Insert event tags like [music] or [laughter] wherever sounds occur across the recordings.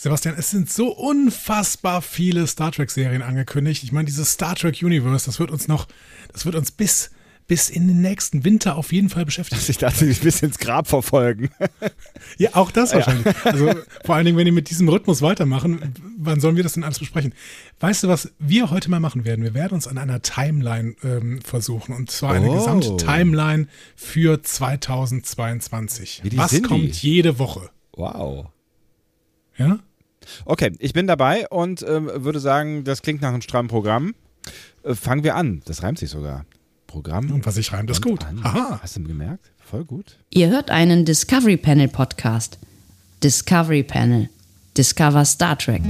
Sebastian, es sind so unfassbar viele Star Trek-Serien angekündigt. Ich meine, dieses Star Trek Universe, das wird uns noch, das wird uns bis, bis in den nächsten Winter auf jeden Fall beschäftigen. Ich dachte, dich bis ins Grab verfolgen. [laughs] Ja, auch das wahrscheinlich. Also vor allen Dingen, wenn die mit diesem Rhythmus weitermachen, wann sollen wir das denn alles besprechen? Weißt du, was wir heute mal machen werden? Wir werden uns an einer Timeline ähm, versuchen. Und zwar eine Oh. gesamte Timeline für 2022. Wie die Was sind die? kommt jede Woche? Wow. Ja? Okay, ich bin dabei und ähm, würde sagen, das klingt nach einem strammen Programm. Äh, fangen wir an. Das reimt sich sogar. Programm. Und was ich reimt, ist gut. an. Aha. Hast du gemerkt? Voll gut. Ihr hört einen Discovery Panel Podcast. Discovery Panel. Discover Star Trek.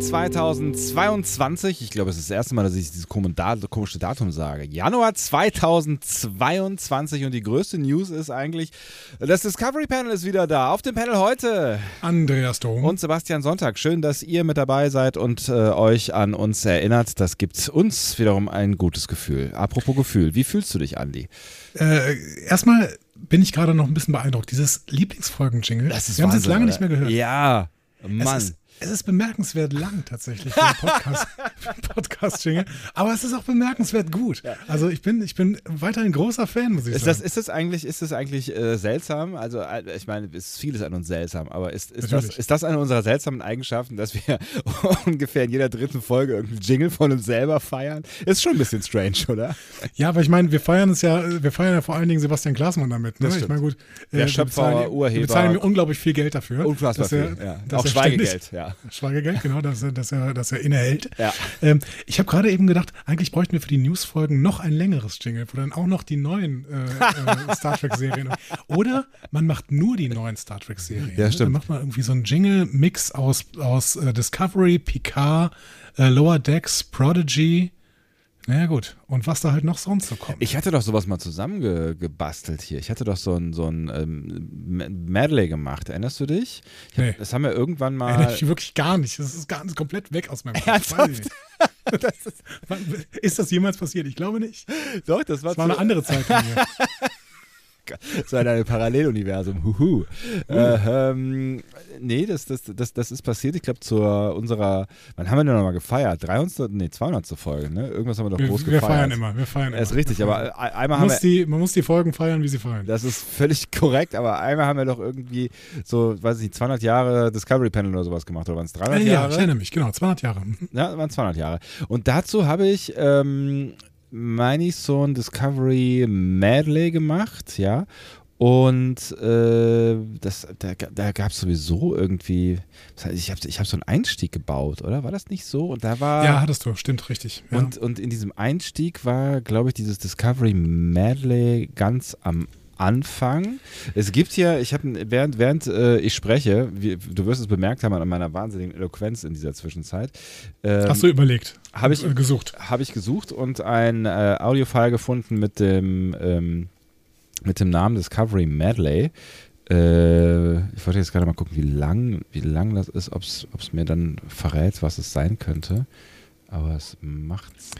Januar 2022. Ich glaube, es ist das erste Mal, dass ich dieses komische Datum sage. Januar 2022 und die größte News ist eigentlich, das Discovery Panel ist wieder da. Auf dem Panel heute Andreas Dom. und Sebastian Sonntag. Schön, dass ihr mit dabei seid und äh, euch an uns erinnert. Das gibt uns wiederum ein gutes Gefühl. Apropos Gefühl, wie fühlst du dich, Andi? Äh, erstmal bin ich gerade noch ein bisschen beeindruckt. Dieses Lieblingsfolgen-Jingle. Wir haben es lange oder? nicht mehr gehört. Ja, Es Mann. ist, es ist bemerkenswert lang tatsächlich für einen Podcast, [laughs] für einen Podcast-Jingle. Aber es ist auch bemerkenswert gut. Also ich bin, ich bin weiterhin großer Fan, muss ich Ist das, sagen. ist das eigentlich, ist das eigentlich äh, seltsam? Also, äh, ich meine, es ist vieles an uns seltsam, aber ist, ist, das, ist das eine unserer seltsamen Eigenschaften, dass wir [laughs] ungefähr in jeder dritten Folge irgendeinen Jingle von uns selber feiern? Ist schon ein bisschen strange, oder? ja, aber ich meine, wir feiern es ja, wir feiern ja vor allen Dingen Sebastian Glasmann damit. Ne? Das Ich meine, gut. Der wir Schöpfer, bezahlen, Urheber. Wir bezahlen unglaublich viel Geld dafür. Unfassbar dass er- viel. Ja. dass Auch Schweigegeld, ständig- ja. Schweigegeld, genau, dass er, dass er, dass er innehält. Ja. Ähm, ich habe gerade eben gedacht, eigentlich bräuchten wir für die Newsfolgen noch ein längeres Jingle, wo dann auch noch die neuen äh, äh, Star Trek-Serien. [laughs] Oder man macht nur die neuen Star Trek-Serien. Ja, ne? stimmt. Dann macht man irgendwie so einen Jingle-Mix aus, aus äh, Discovery, Picard, äh, Lower Decks, Prodigy. Naja, gut. Und was da halt noch sonst so kommt. Ich hatte doch sowas mal zusammengebastelt hier. Ich hatte doch so ein, so ein ähm, Medley gemacht. Erinnerst du dich? Ich hab, Nee. Das haben wir irgendwann mal. Erinnere ich wirklich gar nicht. Das ist ganz komplett weg aus meinem Kopf. Nicht. [laughs] Wann- [laughs] ist das jemals passiert? Ich glaube nicht. Doch, das war, Das war eine andere Zeitlinie. [laughs] So in einem [laughs] Paralleluniversum. Huhu. Äh, ähm, nee, das, das, das, das ist passiert. Ich glaube, zu unserer, wann haben wir denn nochmal gefeiert? 300. Nee, 200. Folge, ne? Irgendwas haben wir doch Wir, groß wir gefeiert. feiern immer. Wir feiern immer. Ist richtig, Wir aber [laughs] äh, einmal man haben muss, wir. die, man muss die Folgen feiern, wie sie feiern. Das ist völlig korrekt, aber einmal haben wir doch irgendwie so, weiß ich nicht, 200 Jahre Discovery Panel oder sowas gemacht. Oder waren es 300 Ah, ja, Jahre? ich erinnere mich, genau, 200 Jahre. Ja, waren 200 Jahre. Und dazu habe ich, ähm, meine ich, so ein Discovery Medley gemacht, ja. Und äh, das, da, da gab es sowieso irgendwie, ich habe ich hab so einen Einstieg gebaut, oder? War das nicht so? Und da war. Ja, hattest du, stimmt, richtig. Ja. und, und in diesem Einstieg war, glaube ich, dieses Discovery Medley ganz am Anfang. Es gibt ja, ich habe, während, während äh, ich spreche, wie, du wirst es bemerkt haben an meiner wahnsinnigen Eloquenz in dieser Zwischenzeit, ähm, Hast du überlegt? hab ich- äh, gesucht? habe ich gesucht und ein äh, Audiofile gefunden mit dem, ähm, mit dem Namen Discovery Medley. Äh, ich wollte jetzt gerade mal gucken, wie lang, wie lang das ist, ob es mir dann verrät, was es sein könnte. Aber es macht's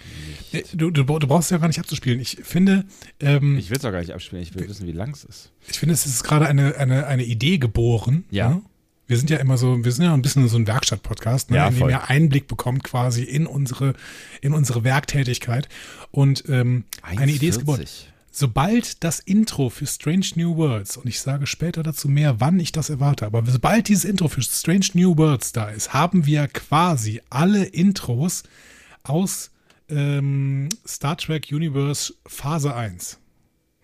nicht. Du, du, du brauchst es ja gar nicht abzuspielen. Ich finde, ähm, Ich will es auch gar nicht abspielen, ich will wissen, wie lang es ist. ich finde, es ist gerade eine, eine, eine Idee geboren. Ja. ne? wir sind ja immer so, wir sind ja ein bisschen so ein Werkstatt-Podcast, ne, Ja, in dem ihr Einblick bekommt quasi in unsere, in unsere Werktätigkeit. Und ähm, eine Idee ist geboren. 1,40. Sobald das Intro für Strange New Worlds, und ich sage später dazu mehr, wann ich das erwarte, aber sobald dieses Intro für Strange New Worlds da ist, haben wir quasi alle Intros aus ähm, Star Trek Universe Phase 1.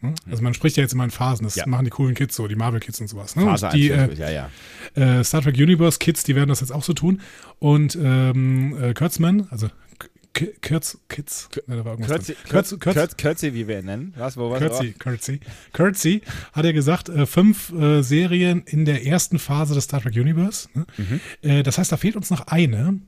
Hm? Also man spricht ja jetzt immer in Phasen, das Ja. machen die coolen Kids so, die Marvel-Kids und sowas. Ne? Phase und die, 1, äh, ja, ja. äh, Star Trek Universe Kids, die werden das jetzt auch so tun. Und ähm, äh, Kurtzman, also K- Kurz, Kids, Kürzi, Kürz, Kürzi, wie wir ihn nennen. Was, wo, was, Curtsy, Curtsy. Curtsy hat er gesagt, äh, fünf äh, Serien in der ersten Phase des Star Trek Universe. Ne? Äh, das heißt, da fehlt uns noch eine,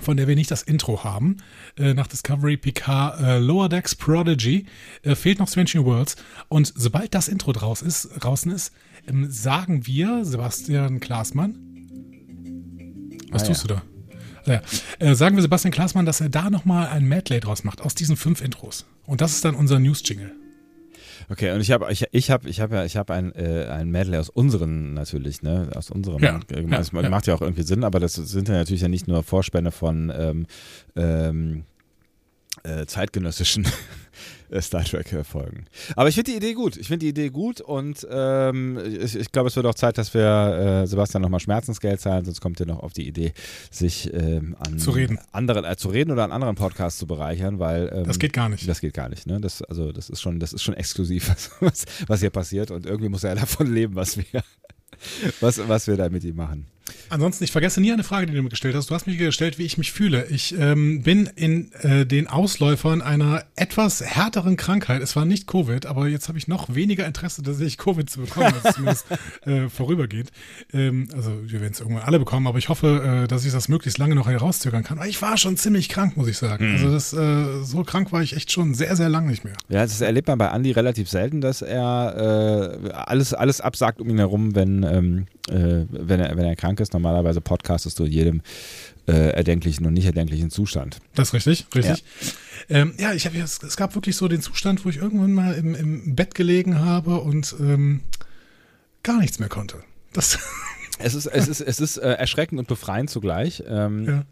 von der wir nicht das Intro haben. Äh, nach Discovery, Picard, äh, Lower Decks, Prodigy, äh, fehlt noch Strange New Worlds. Und sobald das Intro draus ist, draußen ist, ähm, sagen wir, Sebastian Klaasmann, was Ah, tust ja. du da? Ja. Äh, sagen wir Sebastian Klaasmann, dass er da nochmal ein Medley draus macht, aus diesen fünf Intros. Und das ist dann unser News-Jingle. Okay, und ich habe ich, ich hab, ich hab ja ich hab ein, äh, ein Medley aus unseren natürlich, ne? Aus unserem Ja, äh, ja, das ja. macht ja auch irgendwie Sinn, aber das sind ja natürlich ja nicht nur Vorspänne von ähm, ähm, äh, zeitgenössischen [laughs] Star Trek-Folgen. Aber ich finde die Idee gut. Ich finde die Idee gut und ähm, ich, ich glaube, es wird auch Zeit, dass wir äh, Sebastian nochmal Schmerzensgeld zahlen, sonst kommt er noch auf die Idee, sich ähm, an Zu reden. anderen äh, zu reden oder an anderen Podcasts zu bereichern, weil ähm, Das geht gar nicht. das geht gar nicht, ne? Das, also, das ist schon, das ist schon exklusiv, [laughs] was, was hier passiert. Und irgendwie muss er [laughs] davon leben, was wir, was, was wir da mit ihm machen. Ansonsten, ich vergesse nie eine Frage, die du mir gestellt hast. Du hast mich gestellt, wie ich mich fühle. Ich ähm, bin in äh, den Ausläufern einer etwas härteren Krankheit. Es war nicht Covid, aber jetzt habe ich noch weniger Interesse, tatsächlich Covid zu bekommen, als [laughs] zumindest äh, vorübergeht. Ähm, also wir werden es irgendwann alle bekommen, aber ich hoffe, äh, dass ich das möglichst lange noch herauszögern kann. Weil ich war schon ziemlich krank, muss ich sagen. Also das, äh, so krank war ich echt schon sehr, sehr lang nicht mehr. Ja, das erlebt man bei Andy relativ selten, dass er äh, alles, alles absagt um ihn herum, wenn, ähm, äh, wenn, er, wenn er krank ist. Normalerweise podcastest du in jedem äh, erdenklichen und nicht erdenklichen Zustand. Das ist richtig, richtig. Ja, ähm, ja ich hab, es, es gab wirklich so den Zustand, wo ich irgendwann mal im, im Bett gelegen habe und ähm, gar nichts mehr konnte. Das, Es ist, es ist, es ist äh, erschreckend und befreiend zugleich. Ähm, ja.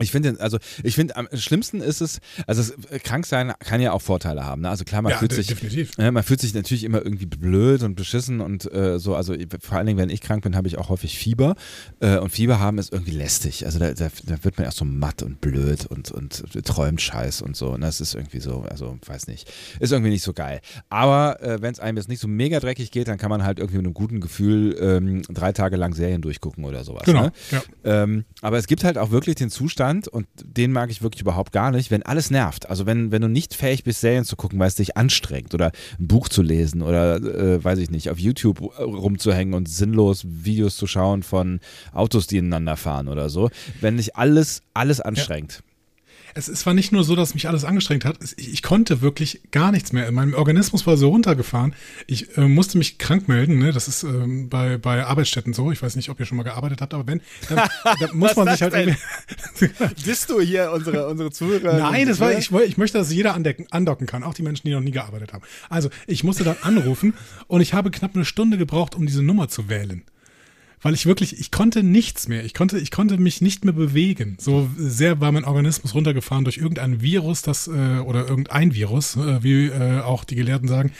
Ich finde, also ich finde, am schlimmsten ist es, also es, äh, krank sein kann ja auch Vorteile haben. Ne? Also klar, man Ja, fühlt sich, definitiv. Ja, man fühlt sich natürlich immer irgendwie blöd und beschissen und äh, so. Also vor allen Dingen, wenn ich krank bin, habe ich auch häufig Fieber. Äh, und Fieber haben ist irgendwie lästig. Also da, da, da wird man erst so matt und blöd und, und träumt Scheiß und so. Und das ist irgendwie so, also weiß nicht, ist irgendwie nicht so geil. Aber äh, wenn es einem jetzt nicht so mega dreckig geht, dann kann man halt irgendwie mit einem guten Gefühl ähm, drei Tage lang Serien durchgucken oder sowas. Genau. Ne? Ja. Ähm, aber es gibt halt auch wirklich den Zustand, und den mag ich wirklich überhaupt gar nicht, wenn alles nervt. Also wenn, wenn du nicht fähig bist, Serien zu gucken, weil es dich anstrengt oder ein Buch zu lesen oder, äh, weiß ich nicht, auf YouTube rumzuhängen und sinnlos Videos zu schauen von Autos, die ineinander fahren oder so. Wenn dich alles, alles anstrengt. Es, es war nicht nur so, dass mich alles angestrengt hat. Ich, ich konnte wirklich gar nichts mehr. Mein Organismus war so runtergefahren. Ich äh, musste mich krank melden. Ne? Das ist ähm, bei, bei Arbeitsstätten so. Ich weiß nicht, ob ihr schon mal gearbeitet habt, aber wenn, dann, [laughs] dann muss man sich halt irgendwie. [laughs] Bist du hier unsere, unsere Zuhörer? Nein, das war, ich, woll- ich möchte, dass jeder andecken, andocken kann, auch die Menschen, die noch nie gearbeitet haben. Also, ich musste dann anrufen und ich habe knapp eine Stunde gebraucht, um diese Nummer zu wählen. Weil ich wirklich, ich konnte nichts mehr. Ich konnte, ich konnte mich nicht mehr bewegen. So sehr war mein Organismus runtergefahren durch irgendein Virus, das, äh, oder irgendein Virus, äh, wie äh, auch die Gelehrten sagen,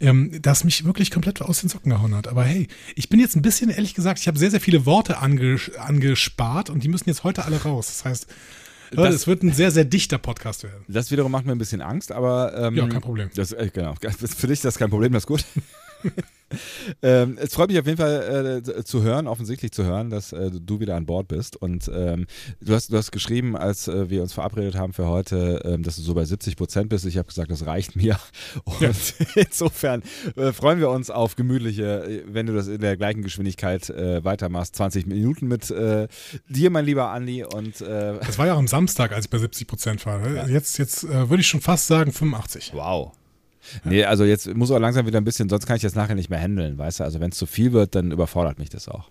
ähm, das mich wirklich komplett aus den Socken gehauen hat. Aber hey, ich bin jetzt ein bisschen, ehrlich gesagt, ich habe sehr, sehr viele Worte anges angespart und die müssen jetzt heute alle raus. Das heißt, Das- es wird ein sehr, sehr dichter Podcast werden. Das wiederum macht mir ein bisschen Angst, aber. Ähm, Ja, kein Problem. Das, äh, genau. Das- [laughs] Für dich ist das kein Problem, das ist gut. [laughs] ähm, es freut mich auf jeden Fall äh, zu hören, offensichtlich zu hören, dass äh, du wieder an Bord bist. Und ähm, du, hast, du hast geschrieben, als äh, wir uns verabredet haben für heute, ähm, dass du so bei 70 Prozent bist. Ich habe gesagt, das reicht mir. Und Ja. [laughs] insofern äh, freuen wir uns auf gemütliche, wenn du das in der gleichen Geschwindigkeit äh, weitermachst, 20 Minuten mit äh, dir, mein lieber Andi. Und Das war ja auch am Samstag, als ich bei 70 Prozent war. ne? Jetzt, jetzt äh, würde ich schon fast sagen 85. Wow. Nee, also jetzt muss auch langsam wieder ein bisschen, sonst kann ich das nachher nicht mehr handeln, weißt du? Also wenn es zu viel wird, dann überfordert mich das auch.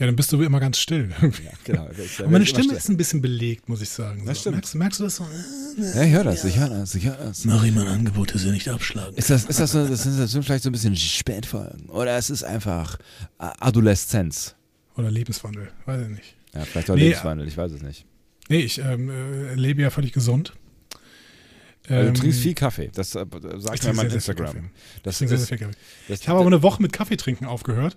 Ja, dann bist du immer ganz still. irgendwie. Genau. Aber meine Stimme ist ein bisschen belegt, muss ich sagen. Das So. stimmt. Merkst, merkst du das so? Ja, ich höre das, ich höre das, ich höre das. Mach ihm ein Angebot, das er nicht abschlagen. Ist das, ist das so, das sind, das sind vielleicht so ein bisschen Spätfolgen? Oder es ist einfach äh, Adoleszenz? Oder Lebenswandel, weiß ich nicht. Ja, vielleicht auch Nee, Lebenswandel, ich weiß es nicht. Nee, ich ähm, äh, lebe ja völlig gesund. Also, du Ähm, trinkst viel Kaffee, das äh, sagt mir mein Instagram. Das Ich das- Ich habe aber eine Woche mit Kaffee trinken aufgehört.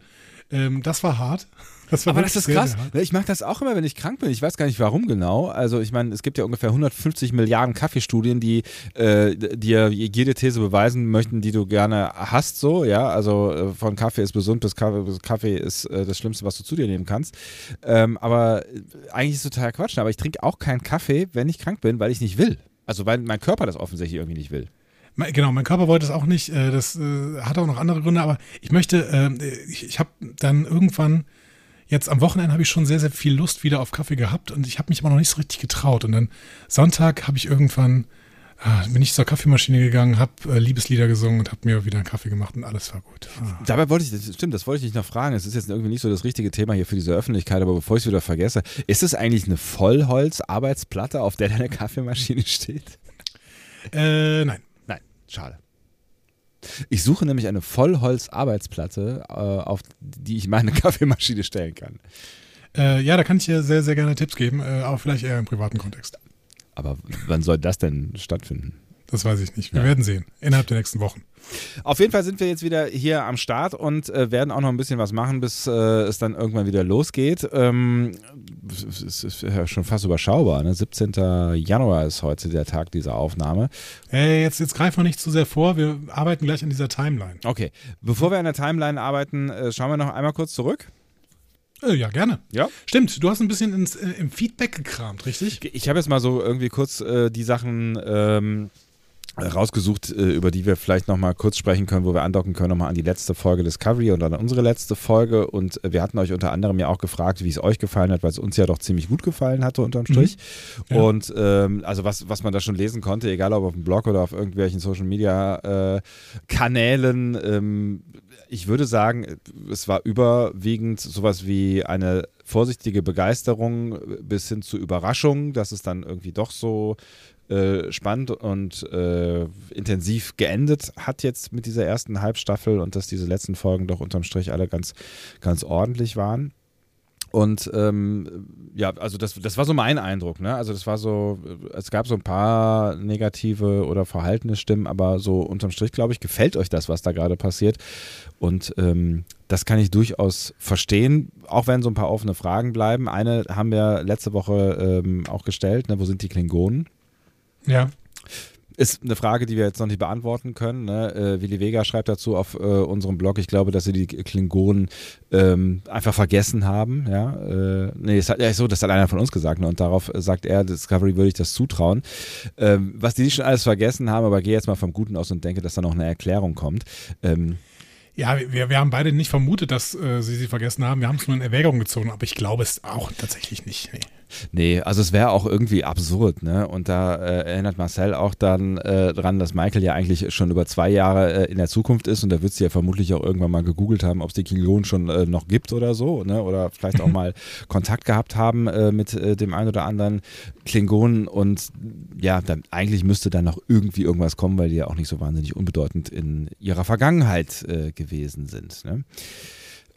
Ähm, das war hart. [laughs] Das war Aber das ist sehr, krass. sehr Ich mache das auch immer, wenn ich krank bin. Ich weiß gar nicht, warum genau. Also ich meine, es gibt ja ungefähr 150 Milliarden Kaffeestudien, die äh, dir jede These beweisen möchten, die du gerne hast. So, ja. Also äh, von Kaffee ist gesund bis Kaffee, bis Kaffee ist äh, das Schlimmste, was du zu dir nehmen kannst. Ähm, aber äh, eigentlich ist es total Quatsch. Aber ich trinke auch keinen Kaffee, wenn ich krank bin, weil ich nicht will. Also weil mein Körper das offensichtlich irgendwie nicht will. Genau, mein Körper wollte es auch nicht. äh, Das äh, hat auch noch andere Gründe, aber ich möchte, ähm, ich, habe dann irgendwann, jetzt am Wochenende habe ich schon sehr, sehr viel Lust wieder auf Kaffee gehabt und ich habe mich aber noch nicht so richtig getraut. Und dann Sonntag habe ich irgendwann, bin ich zur Kaffeemaschine gegangen, habe äh, Liebeslieder gesungen und habe mir wieder einen Kaffee gemacht und alles war gut. Ah. Dabei wollte ich, das stimmt, das wollte ich dich noch fragen. Es ist jetzt irgendwie nicht so das richtige Thema hier für diese Öffentlichkeit, aber bevor ich es wieder vergesse, ist es eigentlich eine Vollholz-Arbeitsplatte, auf der deine Kaffeemaschine steht? Äh, nein. Nein, schade. Ich suche nämlich eine Vollholz-Arbeitsplatte, äh, auf die ich meine [laughs] Kaffeemaschine stellen kann. Äh, ja, da kann ich dir sehr, sehr gerne Tipps geben, äh, aber vielleicht eher im privaten Kontext. Aber wann soll das denn stattfinden? Das weiß ich nicht. Wir Ja. werden sehen. Innerhalb der nächsten Wochen. Auf jeden Fall sind wir jetzt wieder hier am Start und äh, werden auch noch ein bisschen was machen, bis äh, es dann irgendwann wieder losgeht. Ähm, es ist, ist ja schon fast überschaubar. Ne? 17. Januar ist heute der Tag dieser Aufnahme. Hey, jetzt, jetzt greifen wir nicht zu sehr vor. Wir arbeiten gleich an dieser Timeline. Okay, bevor wir an der Timeline arbeiten, äh, schauen wir noch einmal kurz zurück. Äh, ja, gerne. Ja. Stimmt, du hast ein bisschen ins, äh, im Feedback gekramt, richtig? Ich habe jetzt mal so irgendwie kurz äh, die Sachen ähm, rausgesucht, äh, über die wir vielleicht nochmal kurz sprechen können, wo wir andocken können, nochmal an die letzte Folge Discovery und an unsere letzte Folge. Und äh, wir hatten euch unter anderem ja auch gefragt, wie es euch gefallen hat, weil es uns ja doch ziemlich gut gefallen hatte unterm Strich. Ja. Und ähm, also was, was man da schon lesen konnte, egal ob auf dem Blog oder auf irgendwelchen Social Media äh, Kanälen, ähm, ich würde sagen, es war überwiegend sowas wie eine vorsichtige Begeisterung bis hin zu Überraschung, dass es dann irgendwie doch so äh, spannend und äh, intensiv geendet hat jetzt mit dieser ersten Halbstaffel und dass diese letzten Folgen doch unterm Strich alle ganz, ganz ordentlich waren. Und ähm, ja, also das, das war so mein Eindruck. Ne? Also das war so, es gab so ein paar negative oder verhaltene Stimmen, aber so unterm Strich, glaube ich, gefällt euch das, was da gerade passiert. Und ähm, das kann ich durchaus verstehen, auch wenn so ein paar offene Fragen bleiben. Eine haben wir letzte Woche ähm, auch gestellt, ne? wo sind die Klingonen? Ja. Ist eine Frage, die wir jetzt noch nicht beantworten können. Ne? Äh, Willi Vega schreibt dazu auf äh, unserem Blog, ich glaube, dass sie die Klingonen ähm, einfach vergessen haben. Ja? Äh, nee, es hat, ja, so, das hat einer von uns gesagt. Ne? Und darauf sagt er, Discovery würde ich das zutrauen. Ähm, was die schon alles vergessen haben, aber gehe jetzt mal vom Guten aus und denke, dass da noch eine Erklärung kommt. Ähm, Ja, wir, wir haben beide nicht vermutet, dass äh, sie sie vergessen haben. Wir haben es nur in Erwägung gezogen, aber ich glaube es auch tatsächlich nicht. Nee. Nee, also es wäre auch irgendwie absurd, ne? Und da äh, erinnert Marcel auch dann äh, dran, dass Michael ja eigentlich schon über zwei Jahre äh, in der Zukunft ist und da wird sie ja vermutlich auch irgendwann mal gegoogelt haben, ob es die Klingonen schon äh, noch gibt oder so, ne? Oder vielleicht auch [laughs] mal Kontakt gehabt haben äh, mit äh, dem einen oder anderen Klingonen und ja, dann, eigentlich müsste dann noch irgendwie irgendwas kommen, weil die ja auch nicht so wahnsinnig unbedeutend in ihrer Vergangenheit gewesen sind. Ne?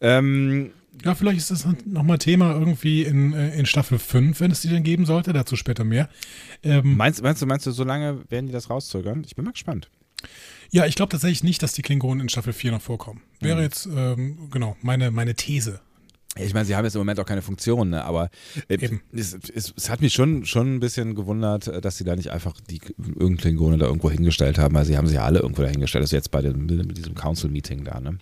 Ähm, Ja, vielleicht ist das nochmal Thema irgendwie in, äh, in Staffel 5, wenn es die denn geben sollte. Dazu später mehr. Ähm, meinst, meinst du, meinst du, so lange werden die das rauszögern? Ich bin mal gespannt. ja, ich glaube tatsächlich nicht, dass die Klingonen in Staffel 4 noch vorkommen. Wäre jetzt, ähm, genau, meine, meine These. Ich meine, sie haben jetzt im Moment auch keine Funktion, ne? aber äh, es, es, es hat mich schon, schon ein bisschen gewundert, äh, dass sie da nicht einfach die irgendeinen Klingone da irgendwo hingestellt haben, weil sie haben sie ja alle irgendwo da hingestellt. Also jetzt bei dem, mit diesem Council-Meeting da, ne?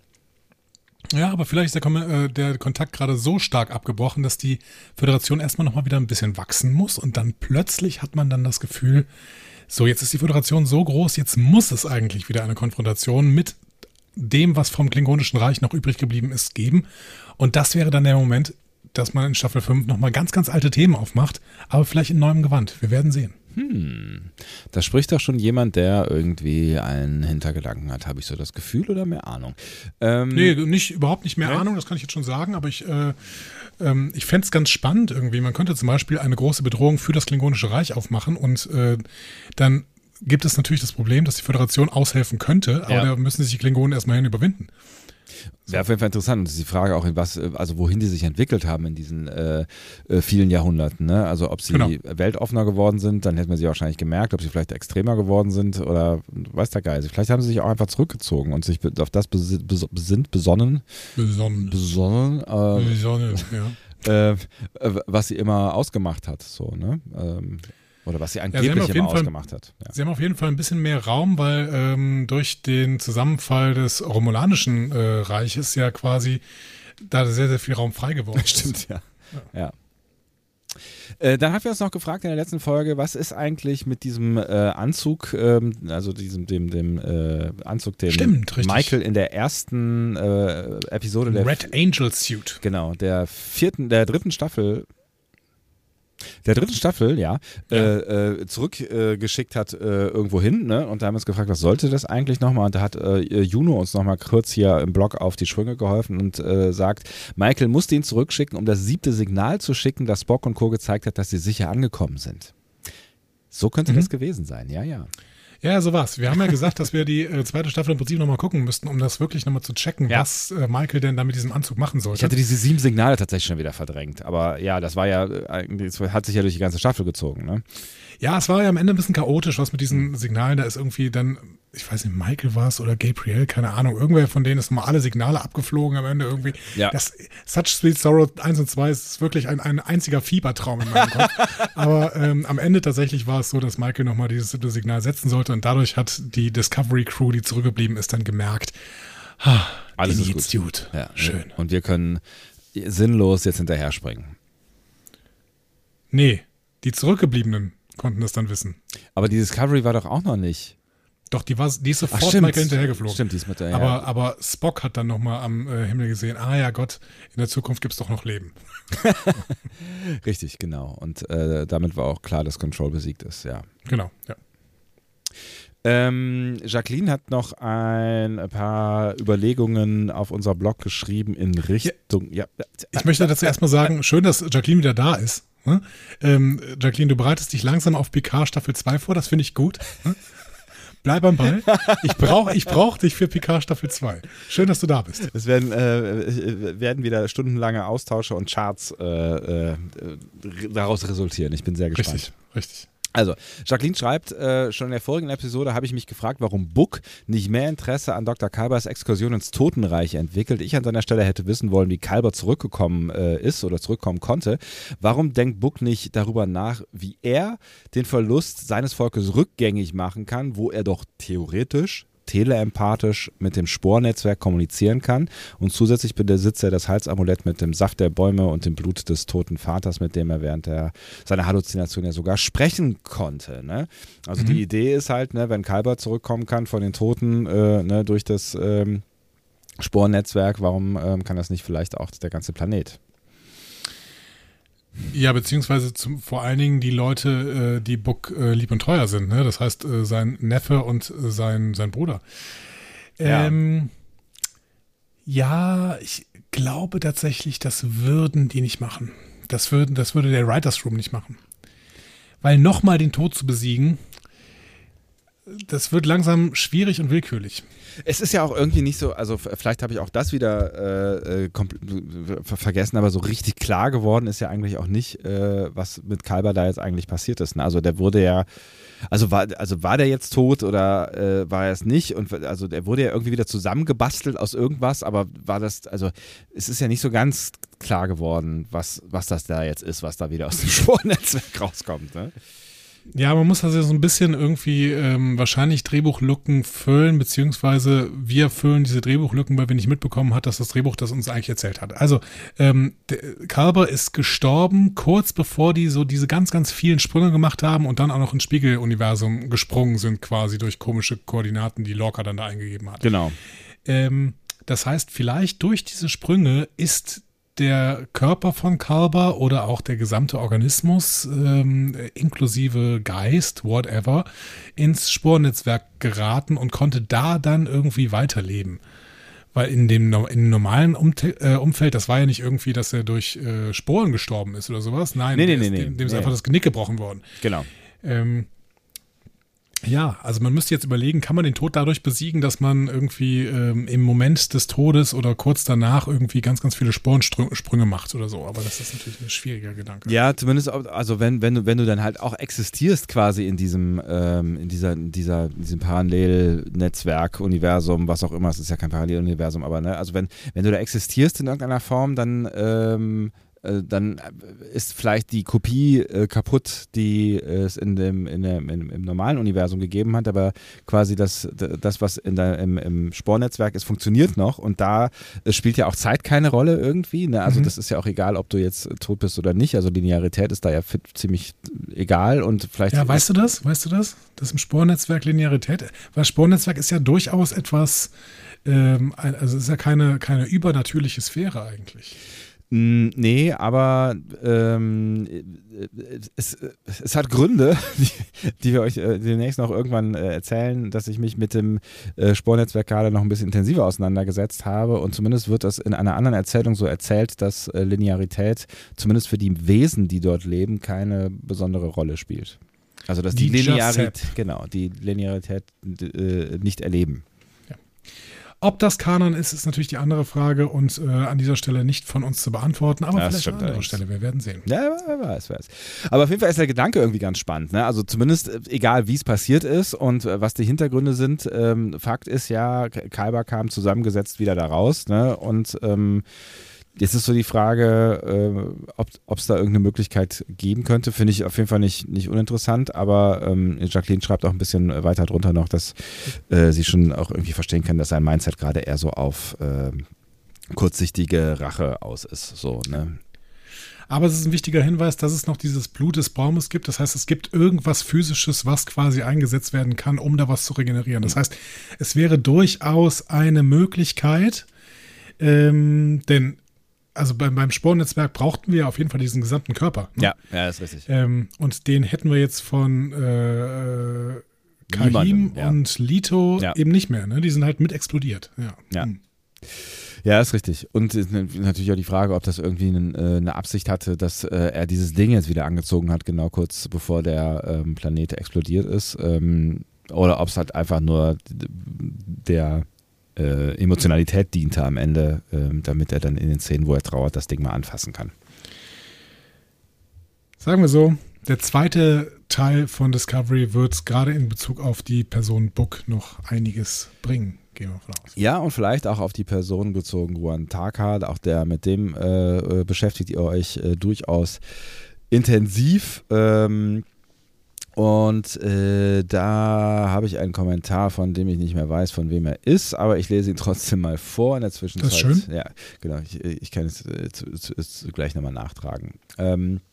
Ja, aber vielleicht ist der, äh, der Kontakt gerade so stark abgebrochen, dass die Föderation erstmal nochmal wieder ein bisschen wachsen muss und dann plötzlich hat man dann das Gefühl, so jetzt ist die Föderation so groß, jetzt muss es eigentlich wieder eine Konfrontation mit dem, was vom Klingonischen Reich noch übrig geblieben ist, geben. Und das wäre dann der Moment, dass man in Staffel 5 nochmal ganz, ganz alte Themen aufmacht, aber vielleicht in neuem Gewand. Wir werden sehen. Da spricht doch schon jemand, der irgendwie einen Hintergedanken hat, habe ich so das Gefühl oder mehr Ahnung. Ähm, Nee, nicht, überhaupt nicht mehr Nee? Ahnung, das kann ich jetzt schon sagen, aber ich, äh, ähm, ich fände es ganz spannend irgendwie. Man könnte zum Beispiel eine große Bedrohung für das Klingonische Reich aufmachen und äh, dann gibt es natürlich das Problem, dass die Föderation aushelfen könnte, aber Ja. da müssen sich die Klingonen erstmal hin überwinden. Wäre auf jeden Fall interessant. Und es ist die Frage auch, in was, also wohin die sich entwickelt haben in diesen äh, äh, vielen Jahrhunderten. Ne? Also ob sie Genau. weltoffener geworden sind, dann hätten wir sie wahrscheinlich gemerkt, ob sie vielleicht extremer geworden sind oder weiß der Geist. Vielleicht haben sie sich auch einfach zurückgezogen und sich auf das bes- besinnt, besonnen, Besonders. besonnen, äh, Besonders, ja. [laughs] äh, was sie immer ausgemacht hat. So, ne? Ähm, oder was sie angeblich auf immer Fall- ausgemacht hat. Ja. Sie haben auf jeden Fall ein bisschen mehr Raum, weil ähm, durch den Zusammenfall des romulanischen äh, Reiches ja quasi da sehr, sehr viel Raum frei geworden [laughs] ist. Stimmt, ja. ja. Äh, dann haben wir uns noch gefragt in der letzten Folge, was ist eigentlich mit diesem äh, Anzug, ähm, also diesem dem dem äh, Anzug, den Stimmt. Michael in der ersten äh, Episode der Red Angel Suit. genau der vierten, der dritten Staffel. Der dritten Staffel, ja, Äh, äh, zurückgeschickt äh, geschickt hat äh, irgendwo hin, ne? Und da haben wir uns gefragt, was sollte das eigentlich nochmal? Und da hat äh, Juno uns nochmal kurz hier im Blog auf die Sprünge geholfen und äh, sagt, Michael musste ihn zurückschicken, um das siebte Signal zu schicken, das Spock und Co. gezeigt hat, dass sie sicher angekommen sind. So könnte das gewesen sein, ja, ja. Ja, so war's. Wir haben ja gesagt, dass wir die äh, zweite Staffel im Prinzip nochmal gucken müssten, um das wirklich nochmal zu checken, Ja. was äh, Michael denn da mit diesem Anzug machen sollte. Ich hatte diese sieben Signale tatsächlich schon wieder verdrängt, aber ja, das war ja, äh, das hat sich ja durch die ganze Staffel gezogen, ne? Ja, es war ja am Ende ein bisschen chaotisch, was mit diesen Signalen. Da ist irgendwie dann, ich weiß nicht, Michael war es oder Gabriel, keine Ahnung. Irgendwer von denen ist mal alle Signale abgeflogen am Ende irgendwie. Ja. Das, Such Sweet Sorrow 1 und 2 ist wirklich ein, ein einziger Fiebertraum in meinem Kopf. [laughs] Aber ähm, am Ende tatsächlich war es so, dass Michael nochmal dieses Signal setzen sollte und dadurch hat die Discovery Crew, die zurückgeblieben ist, dann gemerkt, ah, Alles ist gut. Dude. Ja, Schön. Und wir können sinnlos jetzt hinterher springen. Nee, die Zurückgebliebenen konnten das dann wissen. Aber die Discovery war doch auch noch nicht. Doch, die, war, die ist Ach, sofort stimmt. Michael hinterhergeflogen. Stimmt, die ist mit der. Aber, aber Spock hat dann nochmal am äh, Himmel gesehen, ah ja Gott, in der Zukunft gibt es doch noch Leben. ja, [laughs] richtig, genau. Und äh, damit war auch klar, dass Control besiegt ist, ja. Genau, ja. Ähm, Jacqueline hat noch ein paar Überlegungen auf unser Blog geschrieben in Richtung. Ja, Ich möchte dazu erstmal sagen, schön, dass Jacqueline wieder da ist. ne? Ähm, Jacqueline, du bereitest dich langsam auf Picard Staffel 2 vor, das finde ich gut. ne? Bleib am Ball. Ich brauche ich brauch dich für Picard Staffel 2. Schön, dass du da bist. Es werden, äh, werden wieder stundenlange Austausche und Charts äh, äh, daraus resultieren. Ich bin sehr gespannt. Richtig, richtig. Also, Jacqueline schreibt, äh, schon in der vorigen Episode habe ich mich gefragt, warum Book nicht mehr Interesse an Dr. Kalbers Exkursion ins Totenreich entwickelt. Ich an seiner Stelle hätte wissen wollen, wie Kalber zurückgekommen äh, ist oder zurückkommen konnte. Warum denkt Book nicht darüber nach, wie er den Verlust seines Volkes rückgängig machen kann, wo er doch theoretisch teleempathisch mit dem Spornetzwerk kommunizieren kann und zusätzlich besitzt er das Halsamulett mit dem Saft der Bäume und dem Blut des toten Vaters, mit dem er während der, seiner Halluzination ja sogar sprechen konnte. Ne? Also die Idee ist halt, ne, wenn Kalber zurückkommen kann von den Toten äh, ne, durch das ähm, Spornetzwerk, warum ähm, kann das nicht vielleicht auch der ganze Planet? Ja, beziehungsweise zum, vor allen Dingen die Leute, äh, die Buck äh, lieb und teuer sind. Ne? Das heißt, äh, sein Neffe und äh, sein, sein Bruder. Ja. Ähm, ja, ich glaube tatsächlich, das würden die nicht machen. Das, würden, das würde der Writers Room nicht machen. Weil nochmal den Tod zu besiegen, das wird langsam schwierig und willkürlich. Es ist ja auch irgendwie nicht so, also vielleicht habe ich auch das wieder äh, äh, vergessen, aber so richtig klar geworden ist ja eigentlich auch nicht, äh, was mit Kalber da jetzt eigentlich passiert ist. Ne? Also der wurde ja, also war, also war der jetzt tot oder äh, war er es nicht? Und also der wurde ja irgendwie wieder zusammengebastelt aus irgendwas, aber war das, also es ist ja nicht so ganz klar geworden, was, was das da jetzt ist, was da wieder aus dem [laughs] Spornetzwerk rauskommt. Ne? Ja, man muss also so ein bisschen irgendwie ähm, wahrscheinlich Drehbuchlücken füllen, beziehungsweise wir füllen diese Drehbuchlücken, weil wir nicht mitbekommen hat, dass das Drehbuch das uns eigentlich erzählt hat. Also, ähm, Kalber ist gestorben, kurz bevor die so diese ganz, ganz vielen Sprünge gemacht haben und dann auch noch ins Spiegeluniversum gesprungen sind, quasi durch komische Koordinaten, die Lorca dann da eingegeben hat. Genau. Ähm, das heißt, vielleicht durch diese Sprünge ist der Körper von Kalber oder auch der gesamte Organismus, ähm, inklusive Geist, whatever, ins Spornetzwerk geraten und konnte da dann irgendwie weiterleben. Weil in dem, in dem normalen Umte äh, Umfeld, das war ja nicht irgendwie, dass er durch äh, Sporen gestorben ist oder sowas. Nein, Nee, nee, ist, nee. dem, dem ist einfach das Genick gebrochen worden. Genau. Ähm, Ja, also man müsste jetzt überlegen, kann man den Tod dadurch besiegen, dass man irgendwie ähm, im Moment des Todes oder kurz danach irgendwie ganz, ganz viele Sporensprünge macht oder so. Aber das ist natürlich ein schwieriger Gedanke. Ja, zumindest, also wenn, wenn, du, wenn du dann halt auch existierst quasi in diesem, ähm, in dieser, in dieser, in diesem Parallelnetzwerk, Universum, was auch immer, es ist ja kein Paralleluniversum, aber ne, also wenn, wenn du da existierst in irgendeiner Form, dann ähm, äh, dann ist vielleicht die Kopie äh, kaputt, die es in dem, in dem, in, im normalen Universum gegeben hat, aber quasi das, das was in der, im, im Spornetzwerk ist, funktioniert noch und da spielt ja auch Zeit keine Rolle irgendwie. Ne? Also mhm. das ist ja auch egal, ob du jetzt tot bist oder nicht. Also Linearität ist da ja ziemlich egal und vielleicht. Ja, weißt du das? Weißt du das? Das im Spornetzwerk Linearität, weil Spornetzwerk ist ja durchaus etwas, ähm, also es ist ja keine, keine übernatürliche Sphäre eigentlich. Nee, aber ähm, es, es hat Gründe, [laughs] die, die wir euch äh, demnächst noch irgendwann äh, erzählen, dass ich mich mit dem äh, Spornetzwerk gerade noch ein bisschen intensiver auseinandergesetzt habe. Und zumindest wird das in einer anderen Erzählung so erzählt, dass Linearität zumindest für die Wesen, die dort leben, keine besondere Rolle spielt. Also dass die, die Linearität, genau, die Linearität äh, nicht erleben. Ob das Kanon ist, ist natürlich die andere Frage und äh, an dieser Stelle nicht von uns zu beantworten, aber das vielleicht an anderer Stelle. Wir werden sehen. Ja, wer weiß, wer weiß. Aber auf jeden Fall ist der Gedanke irgendwie ganz spannend. Ne? Also zumindest äh, egal, wie es passiert ist und äh, was die Hintergründe sind. Ähm, Fakt ist ja, Kalber kam zusammengesetzt wieder da raus ne? und ähm, Jetzt ist so die Frage, äh, ob es da irgendeine Möglichkeit geben könnte. Finde ich auf jeden Fall nicht, nicht uninteressant, aber ähm, Jacqueline schreibt auch ein bisschen weiter drunter noch, dass äh, sie schon auch irgendwie verstehen kann, dass sein Mindset gerade eher so auf äh, kurzsichtige Rache aus ist. So, ne? Aber es ist ein wichtiger Hinweis, dass es noch dieses Blut des Baumes gibt. Das heißt, es gibt irgendwas Physisches, was quasi eingesetzt werden kann, um da was zu regenerieren. Das heißt, es wäre durchaus eine Möglichkeit, ähm, denn also beim, beim Spornetzwerk brauchten wir auf jeden Fall diesen gesamten Körper. Ne? Ja, ja, ist richtig. Ähm, und den hätten wir jetzt von äh, äh Kahim ja. und Lito ja. eben nicht mehr. Ne? Die sind halt mit explodiert. Ja. Ja. Hm. Ja, ist richtig. Und natürlich auch die Frage, ob das irgendwie eine, äh, eine Absicht hatte, dass äh, er dieses Ding jetzt wieder angezogen hat, genau kurz bevor der ähm, Planet explodiert ist. Ähm, oder ob es halt einfach nur der äh, Emotionalität diente am Ende, äh, damit er dann in den Szenen, wo er trauert, das Ding mal anfassen kann. Sagen wir so, der zweite Teil von Discovery wird gerade in Bezug auf die Person Book noch einiges bringen. Gehen wir von aus. Ja, und vielleicht auch auf die Person bezogen, Juan Taka, auch der mit dem äh, äh, beschäftigt ihr euch äh, durchaus intensiv. Ähm, und äh, da habe ich einen Kommentar, von dem ich nicht mehr weiß, von wem er ist, aber ich lese ihn trotzdem mal vor in der Zwischenzeit. Das ist schön. Ja, genau. Ich, ich kann es äh, gleich nochmal nachtragen. Ähm, äh,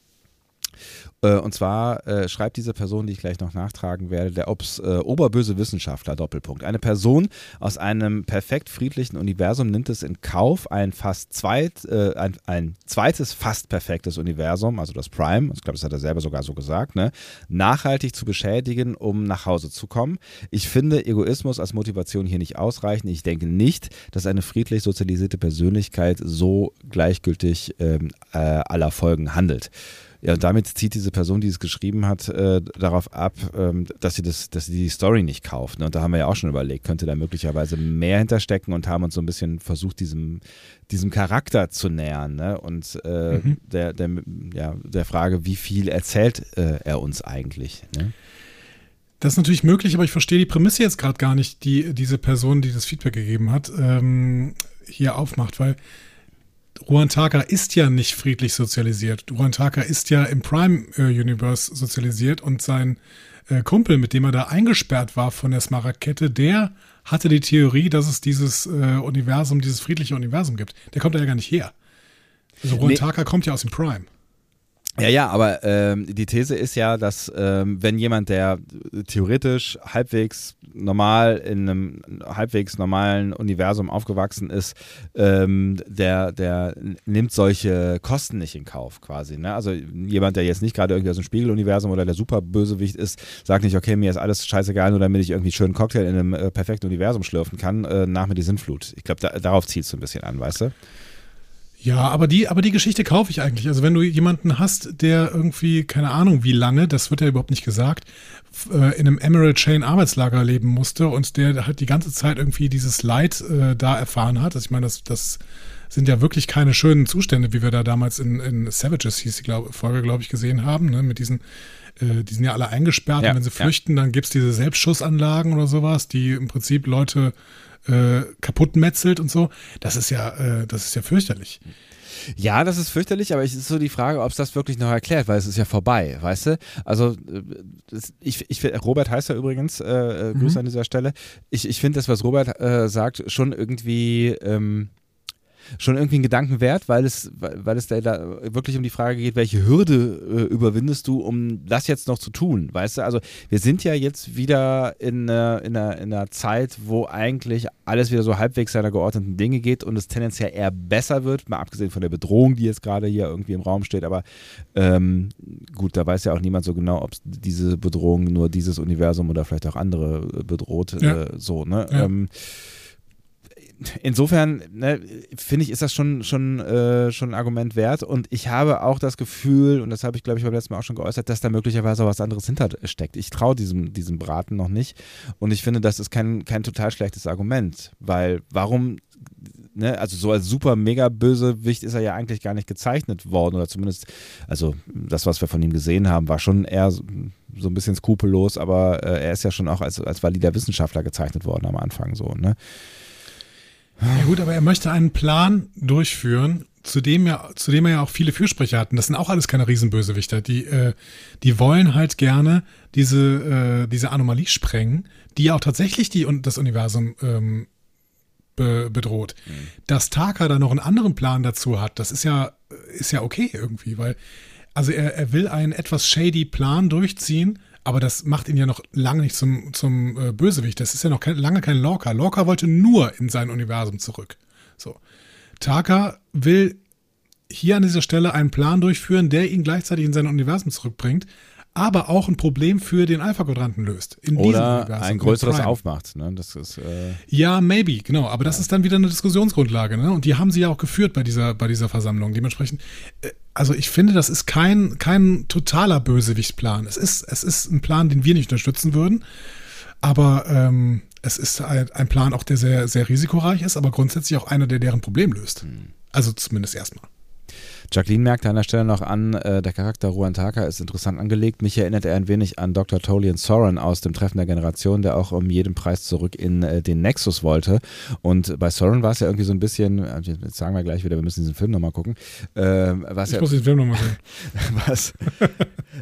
und zwar äh, schreibt diese Person, die ich gleich noch nachtragen werde, der Obs, äh, oberböse Wissenschaftler, Doppelpunkt. Eine Person aus einem perfekt friedlichen Universum nimmt es in Kauf, ein fast zweit, äh, ein, ein, zweites fast perfektes Universum, also das Prime, ich glaube, das hat er selber sogar so gesagt, ne, nachhaltig zu beschädigen, um nach Hause zu kommen. Ich finde Egoismus als Motivation hier nicht ausreichend. Ich denke nicht, dass eine friedlich sozialisierte Persönlichkeit so gleichgültig ähm, äh, aller Folgen handelt. Ja, damit zieht diese Person, die es geschrieben hat, äh, darauf ab, ähm, dass sie das, dass sie die Story nicht kauft. Ne? Und da haben wir ja auch schon überlegt, könnte da möglicherweise mehr hinterstecken und haben uns so ein bisschen versucht, diesem, diesem Charakter zu nähern. Ne? Und äh, mhm. der, der, ja, der Frage, wie viel erzählt äh, er uns eigentlich? Ne? Das ist natürlich möglich, aber ich verstehe die Prämisse jetzt gerade gar nicht, die diese Person, die das Feedback gegeben hat, ähm, hier aufmacht, weil Ruantaka ist ja nicht friedlich sozialisiert. Ruantaka ist ja im Prime-Universe sozialisiert und sein äh, Kumpel, mit dem er da eingesperrt war von der Smaragdkette, der hatte die Theorie, dass es dieses äh, Universum, dieses friedliche Universum gibt. Der kommt da ja gar nicht her. Also Ruantaka nee. kommt ja aus dem Prime. Ja, ja, aber ähm, die These ist ja, dass ähm, wenn jemand, der theoretisch halbwegs normal in einem halbwegs normalen Universum aufgewachsen ist, ähm, der, der nimmt solche Kosten nicht in Kauf quasi. Ne? Also jemand, der jetzt nicht gerade irgendwie aus dem Spiegeluniversum oder der Superbösewicht ist, sagt nicht, okay, mir ist alles scheißegal, nur damit ich irgendwie einen schönen Cocktail in einem äh, perfekten Universum schlürfen kann, äh, nach mir die Sinnflut. Ich glaube, da, darauf es so ein bisschen an, weißt du? Ja, aber die, aber die Geschichte kaufe ich eigentlich. Also wenn du jemanden hast, der irgendwie, keine Ahnung wie lange, das wird ja überhaupt nicht gesagt, äh, in einem Emerald Chain Arbeitslager leben musste und der halt die ganze Zeit irgendwie dieses Leid äh, da erfahren hat. Also ich meine, das, das sind ja wirklich keine schönen Zustände, wie wir da damals in, in Savages hieß die glaub, Folge, glaube ich, gesehen haben, ne? mit diesen, äh, die sind ja alle eingesperrt Ja, und wenn sie ja. flüchten, dann gibt's diese Selbstschussanlagen oder sowas, die im Prinzip Leute äh, kaputt metzelt und so. Das ist ja, äh, das ist ja fürchterlich. Ja, das ist fürchterlich, aber es ist so die Frage, ob es das wirklich noch erklärt, weil es ist ja vorbei, weißt du? Also, äh, das, ich, ich, Robert heißt er übrigens, äh, äh, Grüße an dieser Stelle. Ich, ich finde das, was Robert äh, sagt, schon irgendwie. Ähm, schon irgendwie ein Gedanken wert, weil es, weil es da, da wirklich um die Frage geht, welche Hürde äh, überwindest du, um das jetzt noch zu tun, weißt du? Also wir sind ja jetzt wieder in, äh, in, einer, in einer Zeit, wo eigentlich alles wieder so halbwegs seiner geordneten Dinge geht und es tendenziell eher besser wird, mal abgesehen von der Bedrohung, die jetzt gerade hier irgendwie im Raum steht, aber ähm, gut, da weiß ja auch niemand so genau, ob diese Bedrohung nur dieses Universum oder vielleicht auch andere äh, bedroht, Ja. äh, so, ne? Ja. Ähm, insofern ne, finde ich, ist das schon, schon, äh, schon ein Argument wert. Und ich habe auch das Gefühl, und das habe ich, glaube ich, beim letzten Mal auch schon geäußert, dass da möglicherweise auch was anderes hintersteckt. Ich traue diesem, diesem Braten noch nicht. Und ich finde, das ist kein, kein total schlechtes Argument. Weil warum, ne, also so als super mega Bösewicht ist er ja eigentlich gar nicht gezeichnet worden. Oder zumindest, also das, was wir von ihm gesehen haben, war schon eher so, ein bisschen skrupellos, aber äh, er ist ja schon auch als, als valider Wissenschaftler gezeichnet worden am Anfang so, ne? Ja gut, aber er möchte einen Plan durchführen, zu dem, ja, zu dem er ja auch viele Fürsprecher hatten. Das sind auch alles keine Riesenbösewichter. Die, äh, die wollen halt gerne diese, äh, diese Anomalie sprengen, die ja auch tatsächlich die, und das Universum ähm, be, bedroht. Dass Taka da noch einen anderen Plan dazu hat, das ist ja, ist ja okay irgendwie, weil also er, er will einen etwas shady Plan durchziehen, aber das macht ihn ja noch lange nicht zum, zum äh, Bösewicht. Das ist ja noch kein, lange kein Lorca. Lorca wollte nur in sein Universum zurück. So. Taka will hier an dieser Stelle einen Plan durchführen, der ihn gleichzeitig in sein Universum zurückbringt, aber auch ein Problem für den Alpha-Quadranten löst. In diesem Oder Universum, ein in größeres aufmacht. Ne? Das ist, äh, Ja, maybe, genau. Aber das ist dann wieder eine Diskussionsgrundlage, ne? Und die haben sie ja auch geführt bei dieser, bei dieser Versammlung. Dementsprechend, äh, also ich finde, das ist kein, kein totaler Bösewichtplan. Es ist, es ist ein Plan, den wir nicht unterstützen würden. Aber ähm, es ist ein, ein Plan auch, der sehr, sehr risikoreich ist, aber grundsätzlich auch einer, der deren Problem löst. Also zumindest erstmal. Jacqueline merkte an der Stelle noch an, äh, der Charakter Ruan Taka ist interessant angelegt. Mich erinnert er ein wenig an Dr. Tolian Soren aus dem Treffen der Generation, der auch um jeden Preis zurück in äh, den Nexus wollte. Und bei Soren war es ja irgendwie so ein bisschen, äh, jetzt sagen wir gleich wieder, wir müssen diesen Film nochmal gucken, äh, was Ich ja muss den Film nochmal sehen. [laughs] was,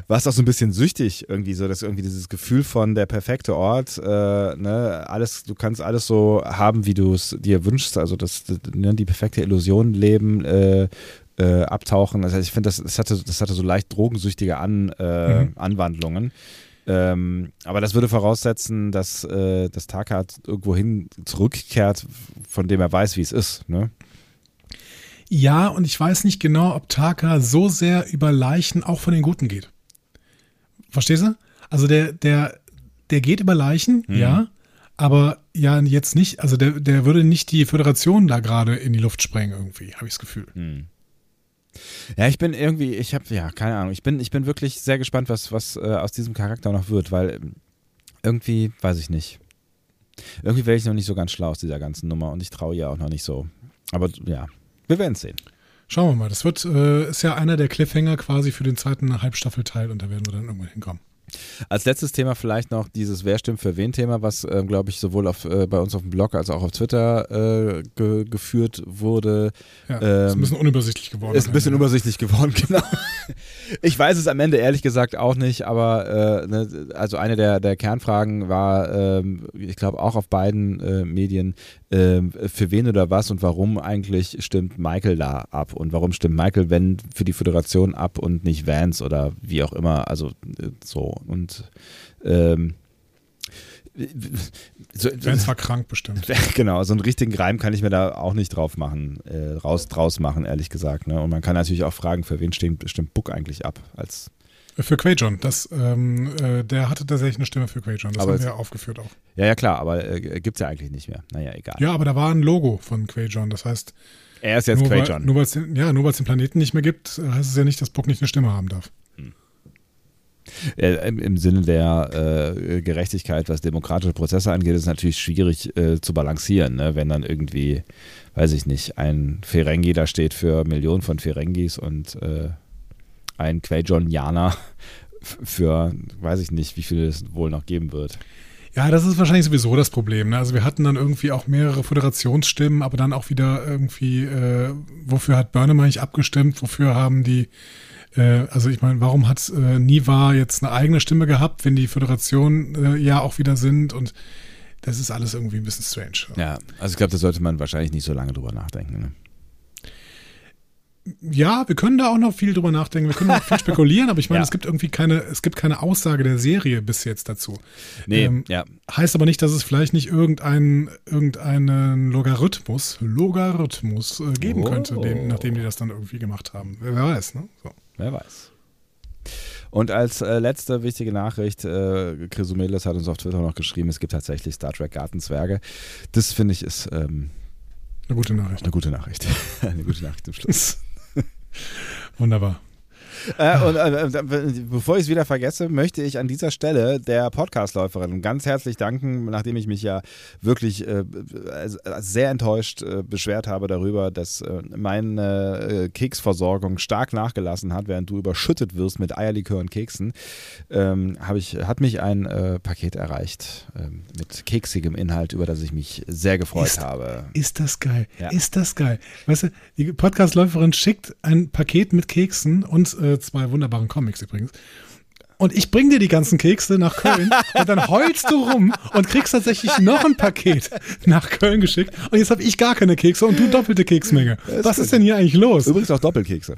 was auch so ein bisschen süchtig irgendwie so, dass irgendwie dieses Gefühl von der perfekte Ort, äh, ne, alles, du kannst alles so haben, wie du es dir wünschst, also das, ne, die perfekte Illusion leben, äh, äh, abtauchen. Das heißt, ich finde, das, das, hatte, das hatte so leicht drogensüchtige An, äh, Mhm. Anwandlungen. Ähm, aber das würde voraussetzen, dass, äh, dass Taka irgendwo hin zurückkehrt, von dem er weiß, wie es ist. Ne? Ja, und ich weiß nicht genau, ob Taka so sehr über Leichen auch von den Guten geht. Verstehst du? Also der, der, der geht über Leichen, ja, aber ja jetzt nicht, also der, der würde nicht die Föderation da gerade in die Luft sprengen irgendwie, habe ich das Gefühl. Hm. Ja, ich bin irgendwie, ich habe, ja, keine Ahnung, ich bin, ich bin wirklich sehr gespannt, was, was äh, aus diesem Charakter noch wird, weil ähm, irgendwie, weiß ich nicht. Irgendwie werde ich noch nicht so ganz schlau aus dieser ganzen Nummer und ich traue ihr auch noch nicht so. Aber ja, wir werden es sehen. Schauen wir mal, das wird, äh, ist ja einer der Cliffhanger quasi für den zweiten Halbstaffelteil und da werden wir dann irgendwann hinkommen. Als letztes Thema vielleicht noch dieses Wer stimmt für wen Thema, was, ähm, glaube ich, sowohl auf, äh, bei uns auf dem Blog als auch auf Twitter äh, ge geführt wurde. Ja, ist ein Ähm, bisschen unübersichtlich geworden. Ist ein bisschen Ja. übersichtlich geworden, [laughs] genau. Ich weiß es am Ende ehrlich gesagt auch nicht, aber äh, ne, also eine der, der Kernfragen war, ähm, ich glaube auch auf beiden äh, Medien, ähm, für wen oder was und warum eigentlich stimmt Michael da ab und warum stimmt Michael, wenn für die Föderation ab und nicht Vance oder wie auch immer, also äh, so und ähm, so, Vance war krank bestimmt. [laughs] Genau, so einen richtigen Reim kann ich mir da auch nicht drauf machen, äh, raus, draus machen, ehrlich gesagt. Ne? Und man kann natürlich auch fragen, für wen stimmt, stimmt Book eigentlich ab? Als, Für Quajon, das, ähm, äh, der hatte tatsächlich eine Stimme für Quajon, das Aber haben wir ja aufgeführt auch. ja, ja, klar, aber äh, gibt es ja eigentlich nicht mehr. Naja, egal. Ja, aber da war ein Logo von Quajon, das heißt, Er ist jetzt Quajon. nur ja, weil es den Planeten nicht mehr gibt, heißt es ja nicht, dass Bock nicht eine Stimme haben darf. Äh, im, Im Sinne der äh, Gerechtigkeit, was demokratische Prozesse angeht, ist natürlich schwierig äh, zu balancieren, ne? wenn dann irgendwie, weiß ich nicht, ein Ferengi da steht für Millionen von Ferengis und äh, ein Quajonianer für, weiß ich nicht, wie viel es wohl noch geben wird. Ja, das ist wahrscheinlich sowieso das Problem. Ne? Also wir hatten dann irgendwie auch mehrere Föderationsstimmen, aber dann auch wieder irgendwie, äh, wofür hat Burnham eigentlich abgestimmt, wofür haben die, äh, also ich meine, warum hat äh, Niva jetzt eine eigene Stimme gehabt, wenn die Föderation äh, ja auch wieder sind und das ist alles irgendwie ein bisschen strange. Ja, also ich glaube, da sollte man wahrscheinlich nicht so lange drüber nachdenken. Ne? Ja, wir können da auch noch viel drüber nachdenken, wir können auch viel [laughs] spekulieren, aber ich meine, Ja. es gibt irgendwie keine, es gibt keine Aussage der Serie bis jetzt dazu. Nee, Ähm, ja. Heißt aber nicht, dass es vielleicht nicht irgendeinen irgendeinen Logarithmus, Logarithmus äh, geben Oh. könnte, dem, nachdem die das dann irgendwie gemacht haben. Wer wer weiß, ne? So. Wer weiß. Und als äh, letzte wichtige Nachricht, äh, Chrysomelis hat uns auf Twitter noch geschrieben, es gibt tatsächlich Star Trek Gartenzwerge. Das finde ich ist ähm, Eine gute Nachricht. eine gute Nachricht. [laughs] eine gute Nachricht zum Schluss. [laughs] Wunderbar. Äh, und äh, äh, bevor ich es wieder vergesse, möchte ich an dieser Stelle der Podcastläuferin ganz herzlich danken, nachdem ich mich ja wirklich äh, äh, sehr enttäuscht äh, beschwert habe darüber, dass meine Keksversorgung stark nachgelassen hat, während du überschüttet wirst mit Eierlikör und Keksen, ähm, ich, hat mich ein Paket erreicht ähm, mit keksigem Inhalt, über das ich mich sehr gefreut Ist- habe. Ist das geil? Ja. Ist das geil? Weißt du, die Podcastläuferin schickt ein Paket mit Keksen und äh, zwei wunderbaren Comics übrigens. Und ich bring dir die ganzen Kekse nach Köln [laughs] und dann heulst du rum und kriegst tatsächlich noch ein Paket nach Köln geschickt. Und jetzt habe ich gar keine Kekse und du doppelte Keksmenge. Was ist denn hier eigentlich los? Übrigens auch Doppelkekse.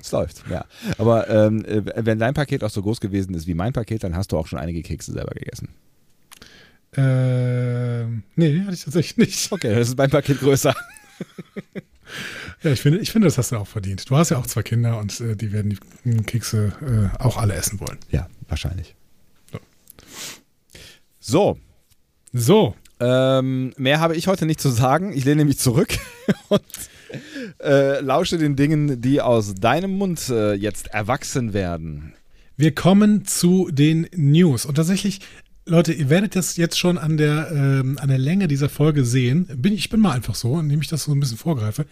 Es läuft, ja. Aber ähm, äh, wenn dein Paket auch so groß gewesen ist wie mein Paket, dann hast du auch schon einige Kekse selber gegessen. Ähm, nee, hatte ich tatsächlich nicht. Okay, das ist mein Paket größer. [laughs] Ja, ich finde, ich finde, das hast du auch verdient. Du hast ja auch zwei Kinder und äh, die werden die Kekse äh, auch alle essen wollen. Ja, wahrscheinlich. So. So, So, ähm, mehr habe ich heute nicht zu sagen. Ich lehne mich zurück [laughs] und äh, lausche den Dingen, die aus deinem Mund äh, jetzt erwachsen werden. wir kommen zu den News. Und tatsächlich, Leute, ihr werdet das jetzt schon an der, ähm, an der Länge dieser Folge sehen. Bin, ich bin mal einfach so, indem ich das so ein bisschen vorgreife.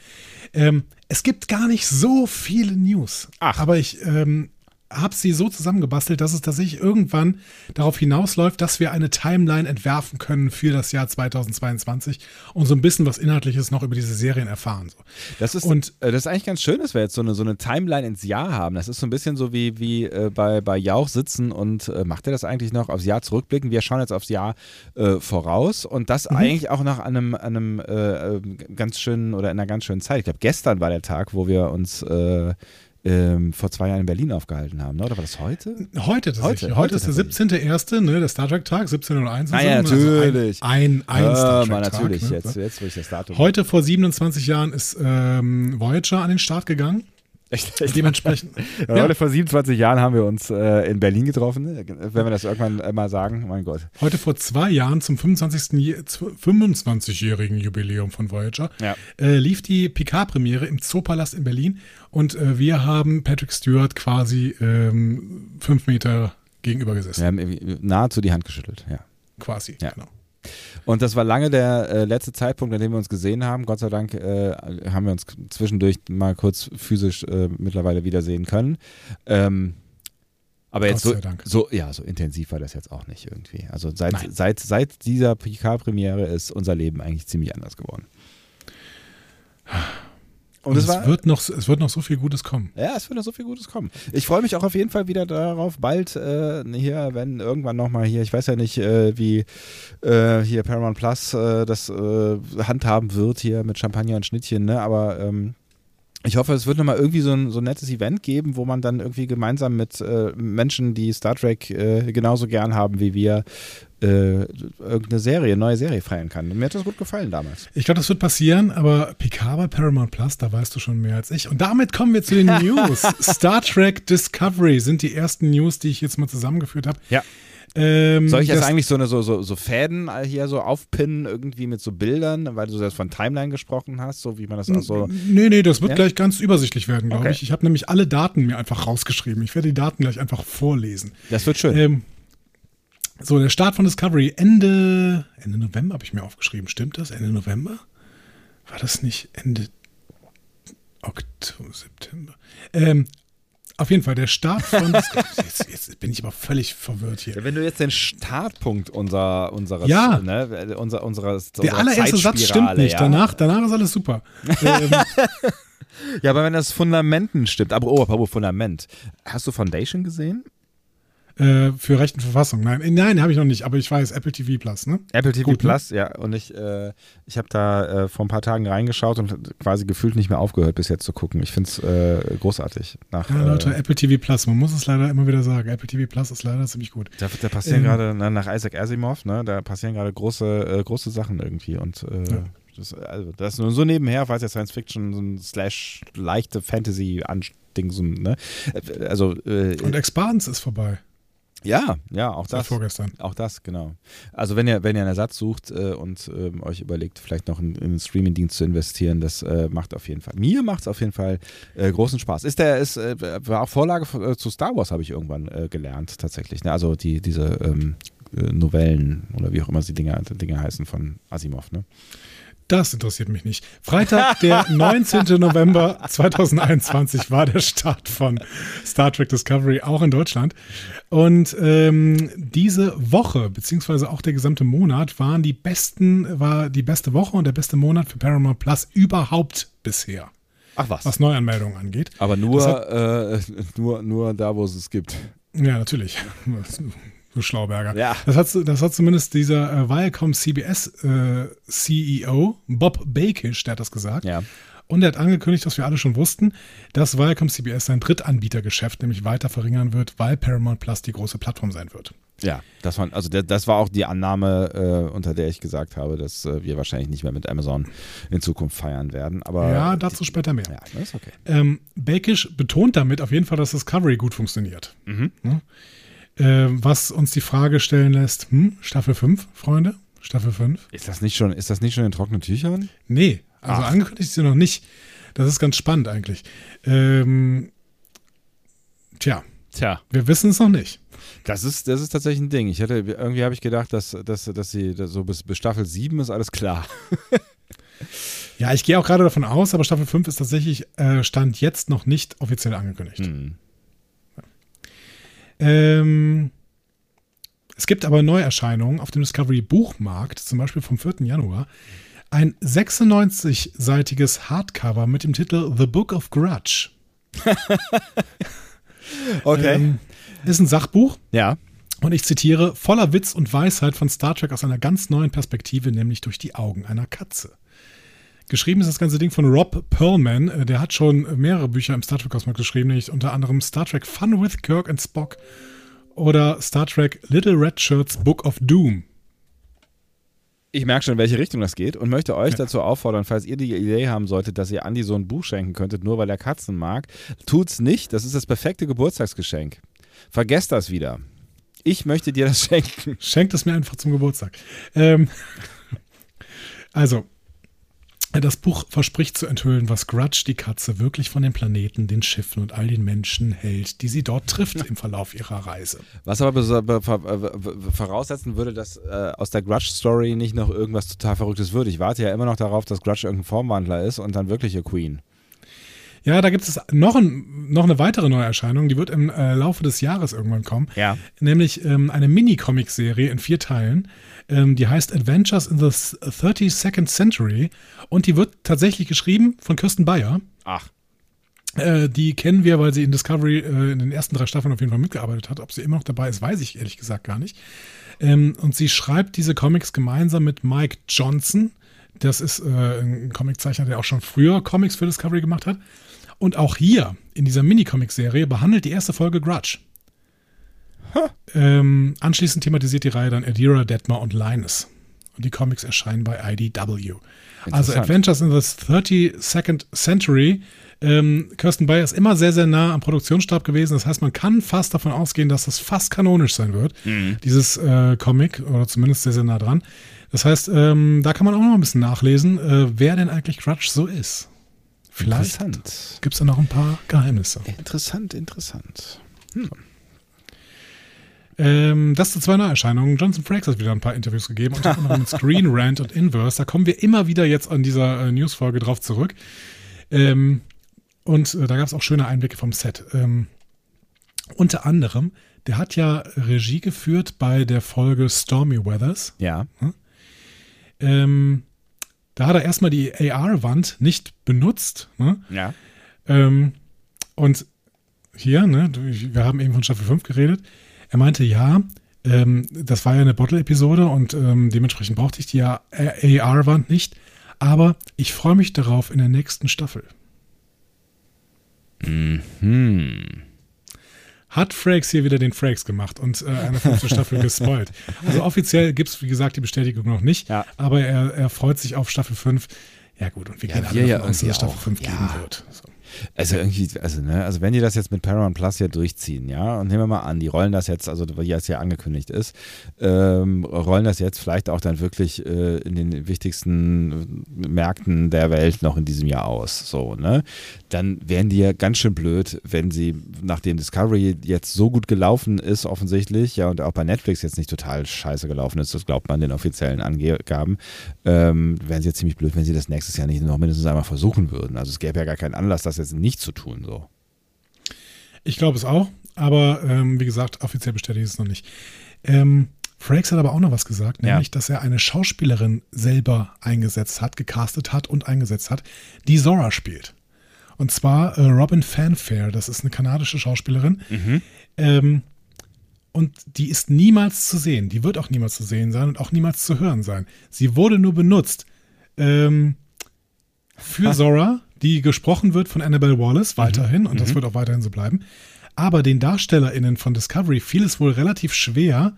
Ähm, es gibt gar nicht so viele News. Ach. Aber ich ähm, habe sie so zusammengebastelt, dass es tatsächlich irgendwann darauf hinausläuft, dass wir eine Timeline entwerfen können für das Jahr 2022 und so ein bisschen was Inhaltliches noch über diese Serien erfahren. So. Das ist, Und- äh, das ist eigentlich ganz schön, dass wir jetzt so eine, so eine Timeline ins Jahr haben. Das ist so ein bisschen so wie, wie äh, bei, bei Jauch sitzen und äh, macht er das eigentlich noch aufs Jahr zurückblicken? Wir schauen jetzt aufs Jahr äh, voraus und das eigentlich auch nach einem, einem äh, äh, ganz schönen oder in einer ganz schönen Zeit. Ich glaube, gestern war der Tag, wo wir uns ähm, vor zwei Jahren in Berlin aufgehalten haben, ne? oder war das heute? Heute tatsächlich. Heute, Heute, heute ist der 17.1., ne, der Star Trek Tag, 17.01. Ah ja, natürlich. Also ein, ein, ein Star Ah, Trek Tag. natürlich, ne? jetzt, jetzt, wo ich das Datum. Heute vor 27 Jahren ist ähm, Voyager an den Start gegangen. Echt, [laughs] echt? Dementsprechend. Ja, [laughs] ja, Heute vor 27 Jahren haben wir uns äh, in Berlin getroffen. Wenn wir das irgendwann äh, mal sagen, mein Gott. heute vor zwei Jahren zum 25. Je- zu- 25-jährigen Jubiläum von Voyager Ja. äh, lief die Picard-Premiere im Zoopalast in Berlin und äh, wir haben Patrick Stewart quasi ähm, fünf Meter gegenüber gesessen. Wir haben nahezu die Hand geschüttelt, ja. Quasi, Ja. genau. Und das war lange der äh, letzte Zeitpunkt, an dem wir uns gesehen haben. Gott sei Dank äh, haben wir uns zwischendurch mal kurz physisch äh, mittlerweile wiedersehen können. Ähm, aber jetzt so, so, ja, so intensiv war das jetzt auch nicht irgendwie. Also seit, Nein. seit, seit dieser PK-Premiere ist unser Leben eigentlich ziemlich anders geworden. Und, Und es es, war, wird noch, es wird noch so viel Gutes kommen. Ja, es wird noch so viel Gutes kommen. Ich freue mich auch auf jeden Fall wieder darauf, bald äh, hier, wenn irgendwann nochmal hier, ich weiß ja nicht, äh, wie äh, hier Paramount Plus äh, das äh, handhaben wird hier mit Champagner und Schnittchen, ne? aber ähm, ich hoffe, es wird nochmal irgendwie so ein, so ein nettes Event geben, wo man dann irgendwie gemeinsam mit äh, Menschen, die Star Trek äh, genauso gern haben wie wir, äh, irgendeine Serie, neue Serie feiern kann. Mir hat das gut gefallen damals. Ich glaube, das wird passieren, aber Picard bei Paramount Plus, da weißt du schon mehr als ich. Und damit kommen wir zu den [laughs] News. Star Trek Discovery sind die ersten News, die ich jetzt mal zusammengeführt habe. Ja. Ähm, Soll ich jetzt eigentlich so, eine, so, so, so Fäden hier so aufpinnen, irgendwie mit so Bildern, weil du das von Timeline gesprochen hast, so wie man das auch so. Nee, nee, das wird Ja? gleich ganz übersichtlich werden, glaube Okay. ich. Ich habe nämlich alle Daten mir einfach rausgeschrieben. Ich werde die Daten gleich einfach vorlesen. Das wird schön. Ähm, so, der Start von Discovery Ende, Ende November habe ich mir aufgeschrieben. Stimmt das? Ende November? War das nicht Ende Oktober, September? Ähm, auf jeden Fall, der Start von. [laughs] Jetzt, jetzt bin ich aber völlig verwirrt hier. Wenn du jetzt den Startpunkt unser, unseres, Ja. ne, unser, unseres, Der unserer allererste Satz stimmt nicht. Ja? Danach, danach ist alles super. ähm, [laughs] ja, aber wenn das Fundamenten stimmt. Aber oh, apropos Fundament. Hast du Foundation gesehen? Äh, für Recht und Verfassung. Nein, äh, nein, habe ich noch nicht, aber ich weiß, Apple TV Plus, ne? Apple TV Gut, ne? Plus, ja. Und ich, äh, ich habe da äh, vor ein paar Tagen reingeschaut und quasi gefühlt nicht mehr aufgehört, bis jetzt zu gucken. Ich finde es äh, großartig. Nach, Ja, Leute, äh, Apple TV Plus, man muss es leider immer wieder sagen. Apple TV Plus ist leider ziemlich gut. da, da passieren ähm, gerade, ne, nach Isaac Asimov, ne, da passieren gerade große, große Sachen irgendwie. Und Ja. das, also, das ist nur so nebenher, falls ihr Science Fiction, so ein slash leichte Fantasy-Ding, so, ne? Also, äh, Und Expanse ist vorbei. Ja, ja, auch das. vorgestern. Auch das, genau. Also wenn ihr, wenn ihr einen Ersatz sucht äh, und ähm, euch überlegt, vielleicht noch in, in einen Streaming-Dienst zu investieren, das äh, macht auf jeden Fall. Mir macht es auf jeden Fall äh, großen Spaß. Ist der, ist, äh, war auch Vorlage äh, zu Star Wars, habe ich irgendwann äh, gelernt, tatsächlich. Ne? Also die, diese ähm, äh, Novellen oder wie auch immer die Dinger, Dinger heißen von Asimov, ne? Das interessiert mich nicht. Freitag, der [laughs] 19. November 2021 war der Start von Star Trek Discovery auch in Deutschland. Und ähm, diese Woche, beziehungsweise auch der gesamte Monat, waren die besten, war die beste Woche und der beste Monat für Paramount Plus überhaupt bisher, Ach was. was Neuanmeldungen angeht. Aber nur, Das äh, nur, nur da, wo es es gibt. Ja, natürlich. Du Schlauberger. Ja. Das hat, das hat zumindest dieser äh, Viacom CBS äh, CEO, Bob Bakish, der hat das gesagt. Ja. Und er hat angekündigt, was wir alle schon wussten, dass Viacom CBS sein Drittanbietergeschäft nämlich weiter verringern wird, weil Paramount Plus die große Plattform sein wird. Ja, das war, also das war auch die Annahme, äh, unter der ich gesagt habe, dass äh, wir wahrscheinlich nicht mehr mit Amazon in Zukunft feiern werden. Aber ja, dazu später mehr. Ja, das ist okay. Ähm, Bakish betont damit auf jeden Fall, dass Discovery gut funktioniert. Mhm. Ne? Ähm, was uns die Frage stellen lässt, hm, Staffel 5, Freunde? Staffel 5? Ist das nicht schon, ist das nicht schon in trockenen Tüchern? Nee, also Ach. angekündigt ist sie noch nicht. Das ist ganz spannend eigentlich. Ähm, tja, Tja. wir wissen es noch nicht. Das ist, das ist tatsächlich ein Ding. Ich hätte, irgendwie habe ich gedacht, dass, dass, dass sie dass so bis, bis Staffel 7 ist alles klar. [laughs] Ja, ich gehe auch gerade davon aus, aber Staffel 5 ist tatsächlich äh, Stand jetzt noch nicht offiziell angekündigt. Hm. Ähm, es gibt aber Neuerscheinungen auf dem Discovery Buchmarkt, zum Beispiel vom 4. Januar. Ein 96-seitiges Hardcover mit dem Titel The Book of Grudge. [laughs] Okay. Ähm, ist ein Sachbuch ja. und ich zitiere, voller Witz und Weisheit von Star Trek aus einer ganz neuen Perspektive, nämlich durch die Augen einer Katze. Geschrieben ist das ganze Ding von Rob Perlman, äh, der hat schon mehrere Bücher im Star Trek Kosmos geschrieben, nämlich unter anderem Star Trek Fun with Kirk and Spock oder Star Trek Little Red Shirts Book of Doom. Ich merke schon, in welche Richtung das geht und möchte euch Ja. dazu auffordern, falls ihr die Idee haben solltet, dass ihr Andi so ein Buch schenken könntet, nur weil er Katzen mag, tut's nicht. Das ist das perfekte Geburtstagsgeschenk. Vergesst das wieder. Ich möchte dir das [laughs] schenken. Schenkt es mir einfach zum Geburtstag. Ähm, [laughs] also, das Buch verspricht zu enthüllen, was Grudge die Katze wirklich von den Planeten, den Schiffen und all den Menschen hält, die sie dort trifft im Verlauf ihrer Reise. Was aber äh, voraussetzen würde, dass äh, aus der Grudge-Story nicht noch irgendwas total Verrücktes wird. Ich warte ja immer noch darauf, dass Grudge irgendein Formwandler ist und dann wirkliche Queen. Ja, da gibt es noch, ein, noch eine weitere Neuerscheinung, die wird im äh, Laufe des Jahres irgendwann kommen. Ja. Nämlich ähm, eine Mini-Comic-Serie in vier Teilen. Ähm, die heißt Adventures in the 32nd Century und die wird tatsächlich geschrieben von Kirsten Bayer. Ach. Äh, die kennen wir, weil sie in Discovery äh, in den ersten drei Staffeln auf jeden Fall mitgearbeitet hat. Ob sie immer noch dabei ist, weiß ich ehrlich gesagt gar nicht. Ähm, und sie schreibt diese Comics gemeinsam mit Mike Johnson. Das ist äh, ein Comiczeichner, der auch schon früher Comics für Discovery gemacht hat. Und auch hier in dieser Mini-Comic-Serie behandelt die erste Folge Grudge. Ähm, anschließend thematisiert die Reihe dann Adira, Detmar und Linus. und die Comics erscheinen bei IDW. Also Adventures in the 32nd Century. Ähm, Kirsten Bayer ist immer sehr, sehr nah am Produktionsstab gewesen. Das heißt, man kann fast davon ausgehen, dass das fast kanonisch sein wird, dieses äh, Comic, oder zumindest sehr, sehr nah dran. Das heißt, ähm, da kann man auch noch ein bisschen nachlesen, äh, wer denn eigentlich Grudge so ist. Vielleicht gibt es da noch ein paar Geheimnisse. Interessant, interessant. Ähm, das zu zwei Neuerscheinungen. Johnson Frakes hat wieder ein paar Interviews gegeben, unter anderem mit Screen Rant und Inverse. Da kommen wir immer wieder jetzt an dieser äh, Newsfolge drauf zurück. Ähm, und äh, da gab es auch schöne Einblicke vom Set. Ähm, unter anderem, der hat ja Regie geführt bei der Folge Stormy Weathers. Ja. Ähm, da hat er erstmal die AR-Wand nicht benutzt. Ne? Ja. Ähm, und hier, ne, wir haben eben von Staffel 5 geredet. Er meinte, ja, ähm, das war ja eine Bottle-Episode und ähm, dementsprechend brauchte ich die ja AR-Wand nicht. Aber ich freue mich darauf in der nächsten Staffel. Hm. Hat Frakes hier wieder den Frakes gemacht und äh, eine fünfte Staffel [laughs] gespoilt. Also offiziell gibt es, wie gesagt, die Bestätigung noch nicht, Ja. aber er, er freut sich auf Staffel 5. Ja gut, und wir Ja, gehen alle wir ja davon aus, dass Staffel auch. 5 Ja. geben wird. So. Also irgendwie, also ne, also wenn die das jetzt mit Paramount Plus ja durchziehen, ja, und nehmen wir mal an, die rollen das jetzt, also wie es ja angekündigt ist, ähm, rollen das jetzt vielleicht auch dann wirklich äh, in den wichtigsten Märkten der Welt noch in diesem Jahr aus, so, ne? Dann wären die ja ganz schön blöd, wenn sie, nachdem Discovery jetzt so gut gelaufen ist, offensichtlich, ja, und auch bei Netflix jetzt nicht total scheiße gelaufen ist, das glaubt man den offiziellen Angaben, ähm, wären sie jetzt ziemlich blöd, wenn sie das nächstes Jahr nicht noch mindestens einmal versuchen würden. Also es gäbe ja gar keinen Anlass, das jetzt nicht zu tun, so. Ich glaube es auch, aber ähm, wie gesagt, offiziell bestätigt ist es noch nicht. Ähm, Frakes hat aber auch noch was gesagt, Ja. nämlich, dass er eine Schauspielerin selber eingesetzt hat, gecastet hat und eingesetzt hat, die Zora spielt. Und zwar äh, Robin Fanfare, das ist eine kanadische Schauspielerin. Ähm, und die ist niemals zu sehen. Die wird auch niemals zu sehen sein und auch niemals zu hören sein. Sie wurde nur benutzt ähm, für Zora, die gesprochen wird von Annabelle Wallace weiterhin und das wird auch weiterhin so bleiben. Aber den DarstellerInnen von Discovery fiel es wohl relativ schwer,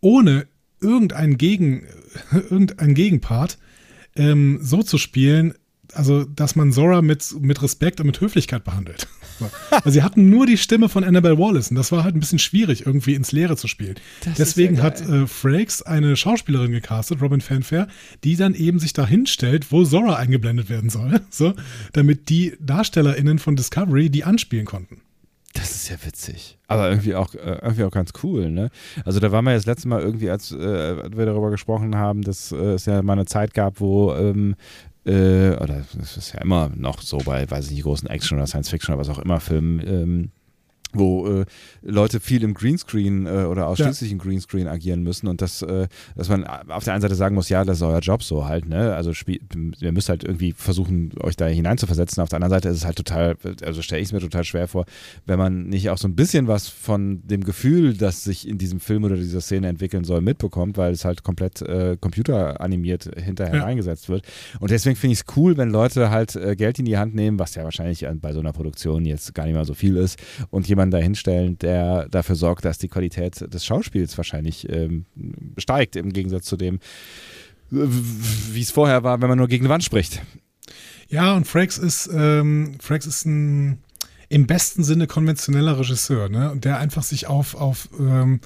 ohne irgendeinen, Gegen, [laughs] irgendeinen Gegenpart ähm, so zu spielen, also dass man Zora mit, mit Respekt und mit Höflichkeit behandelt. So. Weil sie hatten nur die Stimme von Annabelle Wallace und das war halt ein bisschen schwierig, irgendwie ins Leere zu spielen. Deswegen hat äh, Frakes eine Schauspielerin gecastet, Robin Fanfare, die dann eben sich da hinstellt, wo Zora eingeblendet werden soll, [laughs] so, damit die DarstellerInnen von Discovery die anspielen konnten. Das ist ja witzig. Aber irgendwie auch, äh, irgendwie auch ganz cool, ne? Also da waren wir jetzt letztes Mal irgendwie, als äh, wir darüber gesprochen haben, dass äh, es ja mal eine Zeit gab, wo ähm, äh, oder das ist ja immer noch so bei, weiß ich nicht, großen Action oder Science Fiction oder was auch immer Filmen, ähm, wo äh, Leute viel im Greenscreen äh, oder ausschließlich im Greenscreen agieren müssen und das, äh, dass man auf der einen Seite sagen muss, ja, das ist euer Job so halt, ne? Also spiel, ihr müsst halt irgendwie versuchen, euch da hineinzuversetzen. Auf der anderen Seite ist es halt total, also stelle ich es mir total schwer vor, wenn man nicht auch so ein bisschen was von dem Gefühl, das sich in diesem Film oder dieser Szene entwickeln soll, mitbekommt, weil es halt komplett äh, computeranimiert hinterher Ja. eingesetzt wird. Und deswegen finde ich es cool, wenn Leute halt äh, Geld in die Hand nehmen, was ja wahrscheinlich an- bei so einer Produktion jetzt gar nicht mal so viel ist, und jemanden dahinstellen, der dafür sorgt, dass die Qualität des Schauspiels wahrscheinlich ähm, steigt, im Gegensatz zu dem, wie es vorher war, wenn man nur gegen die Wand spricht. Ja, und Frakes ist, ähm, Frakes ist ein im besten Sinne konventioneller Regisseur, ne? Der einfach sich auf, auf, ähm,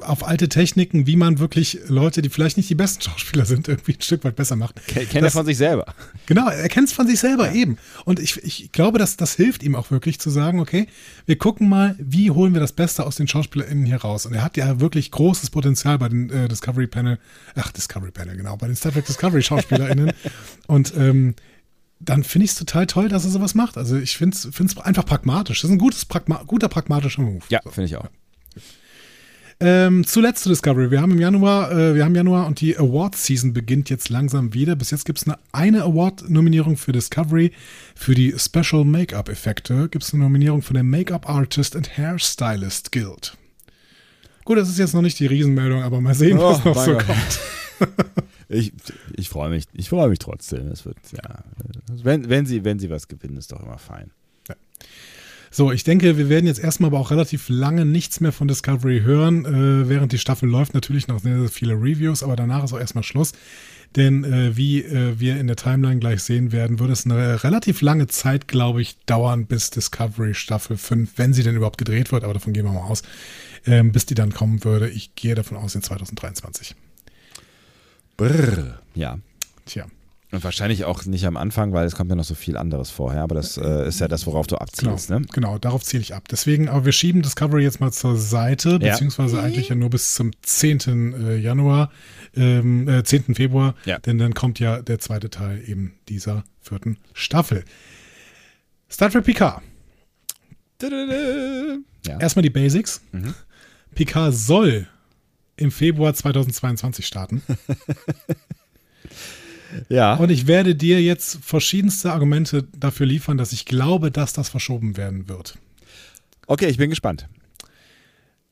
auf alte Techniken, wie man wirklich Leute, die vielleicht nicht die besten [laughs] Schauspieler sind, irgendwie ein Stück weit besser macht. Kennt er Das- von sich selber. Genau, er kennt es von sich selber eben. Und ich, ich glaube, dass das hilft ihm auch wirklich zu sagen, okay, wir gucken mal, wie holen wir das Beste aus den SchauspielerInnen hier raus. Und er hat ja wirklich großes Potenzial bei den äh, Discovery Panel, ach, Discovery Panel, genau, bei den Star Trek Discovery SchauspielerInnen. [laughs] Und ähm, dann finde ich es total toll, dass er sowas macht. Also ich finde es einfach pragmatisch. Das ist ein gutes, Pragma guter pragmatischer Move. Ja, finde ich auch. Ähm, zuletzt zu Discovery. Wir haben im Januar, äh, wir haben Januar und die Award-Season beginnt jetzt langsam wieder. Bis jetzt gibt es eine, eine Award-Nominierung für Discovery. Für die Special Make-up-Effekte gibt es eine Nominierung von der Make-up Artist and Hairstylist Guild. Gut, das ist jetzt noch nicht die Riesenmeldung, aber mal sehen, was Oh, noch so Gott. kommt. [laughs] Ich, ich freue mich, ich freue mich trotzdem. Es wird, ja, wenn, wenn, sie, wenn sie was gewinnen, ist doch immer fein. So, ich denke, wir werden jetzt erstmal aber auch relativ lange nichts mehr von Discovery hören, äh, während die Staffel läuft. Natürlich noch sehr, sehr viele Reviews, aber danach ist auch erstmal Schluss. Denn äh, wie äh, wir in der Timeline gleich sehen werden, wird es eine relativ lange Zeit, glaube ich, dauern, bis Discovery Staffel 5, wenn sie denn überhaupt gedreht wird, aber davon gehen wir mal aus, ähm, bis die dann kommen würde. Ich gehe davon aus in 2023. Brrr. Ja. Tja. Und wahrscheinlich auch nicht am Anfang, weil es kommt ja noch so viel anderes vorher, aber das äh, ist ja das, worauf du Genau, abzielst, ne? genau, darauf ziele ich ab. Deswegen, aber wir schieben Discovery jetzt mal zur Seite, Ja. beziehungsweise eigentlich ja nur bis zum 10. äh, Januar, ähm, äh, 10. Februar, Ja. denn dann kommt ja der zweite Teil eben dieser vierten Staffel. Star Trek Picard. Ja. Erstmal die Basics. Mhm. Picard soll im Februar 2022 starten. [laughs] ja. Und ich werde dir jetzt verschiedenste Argumente dafür liefern, dass ich glaube, dass das verschoben werden wird. Okay, ich bin gespannt.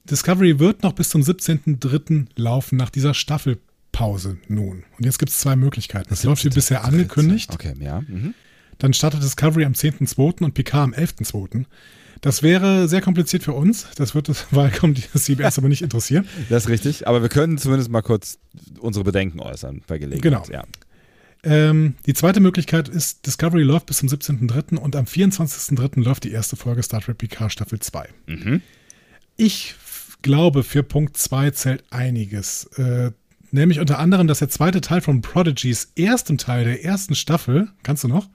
Discovery wird noch bis zum 17.03. laufen nach dieser Staffelpause nun. Und jetzt gibt es zwei Möglichkeiten. Es läuft wie bisher angekündigt. Okay, ja. Mhm. Dann startet Discovery am 10.02. und Picard am 11.02. Das wäre sehr kompliziert für uns. Das wird das [laughs] Wahlkommen die CBS aber nicht interessieren. Das ist richtig, aber wir können zumindest mal kurz unsere Bedenken äußern bei Gelegenheit. Genau. Ja. Ähm, die zweite Möglichkeit ist, Discovery läuft bis zum 17.03. und am 24.03. läuft die erste Folge Star Trek Picard Staffel 2. Mhm. Ich glaube, für Punkt 2 zählt einiges. Äh, nämlich unter anderem, dass der zweite Teil von Prodigys erstem Teil der ersten Staffel, kannst du noch?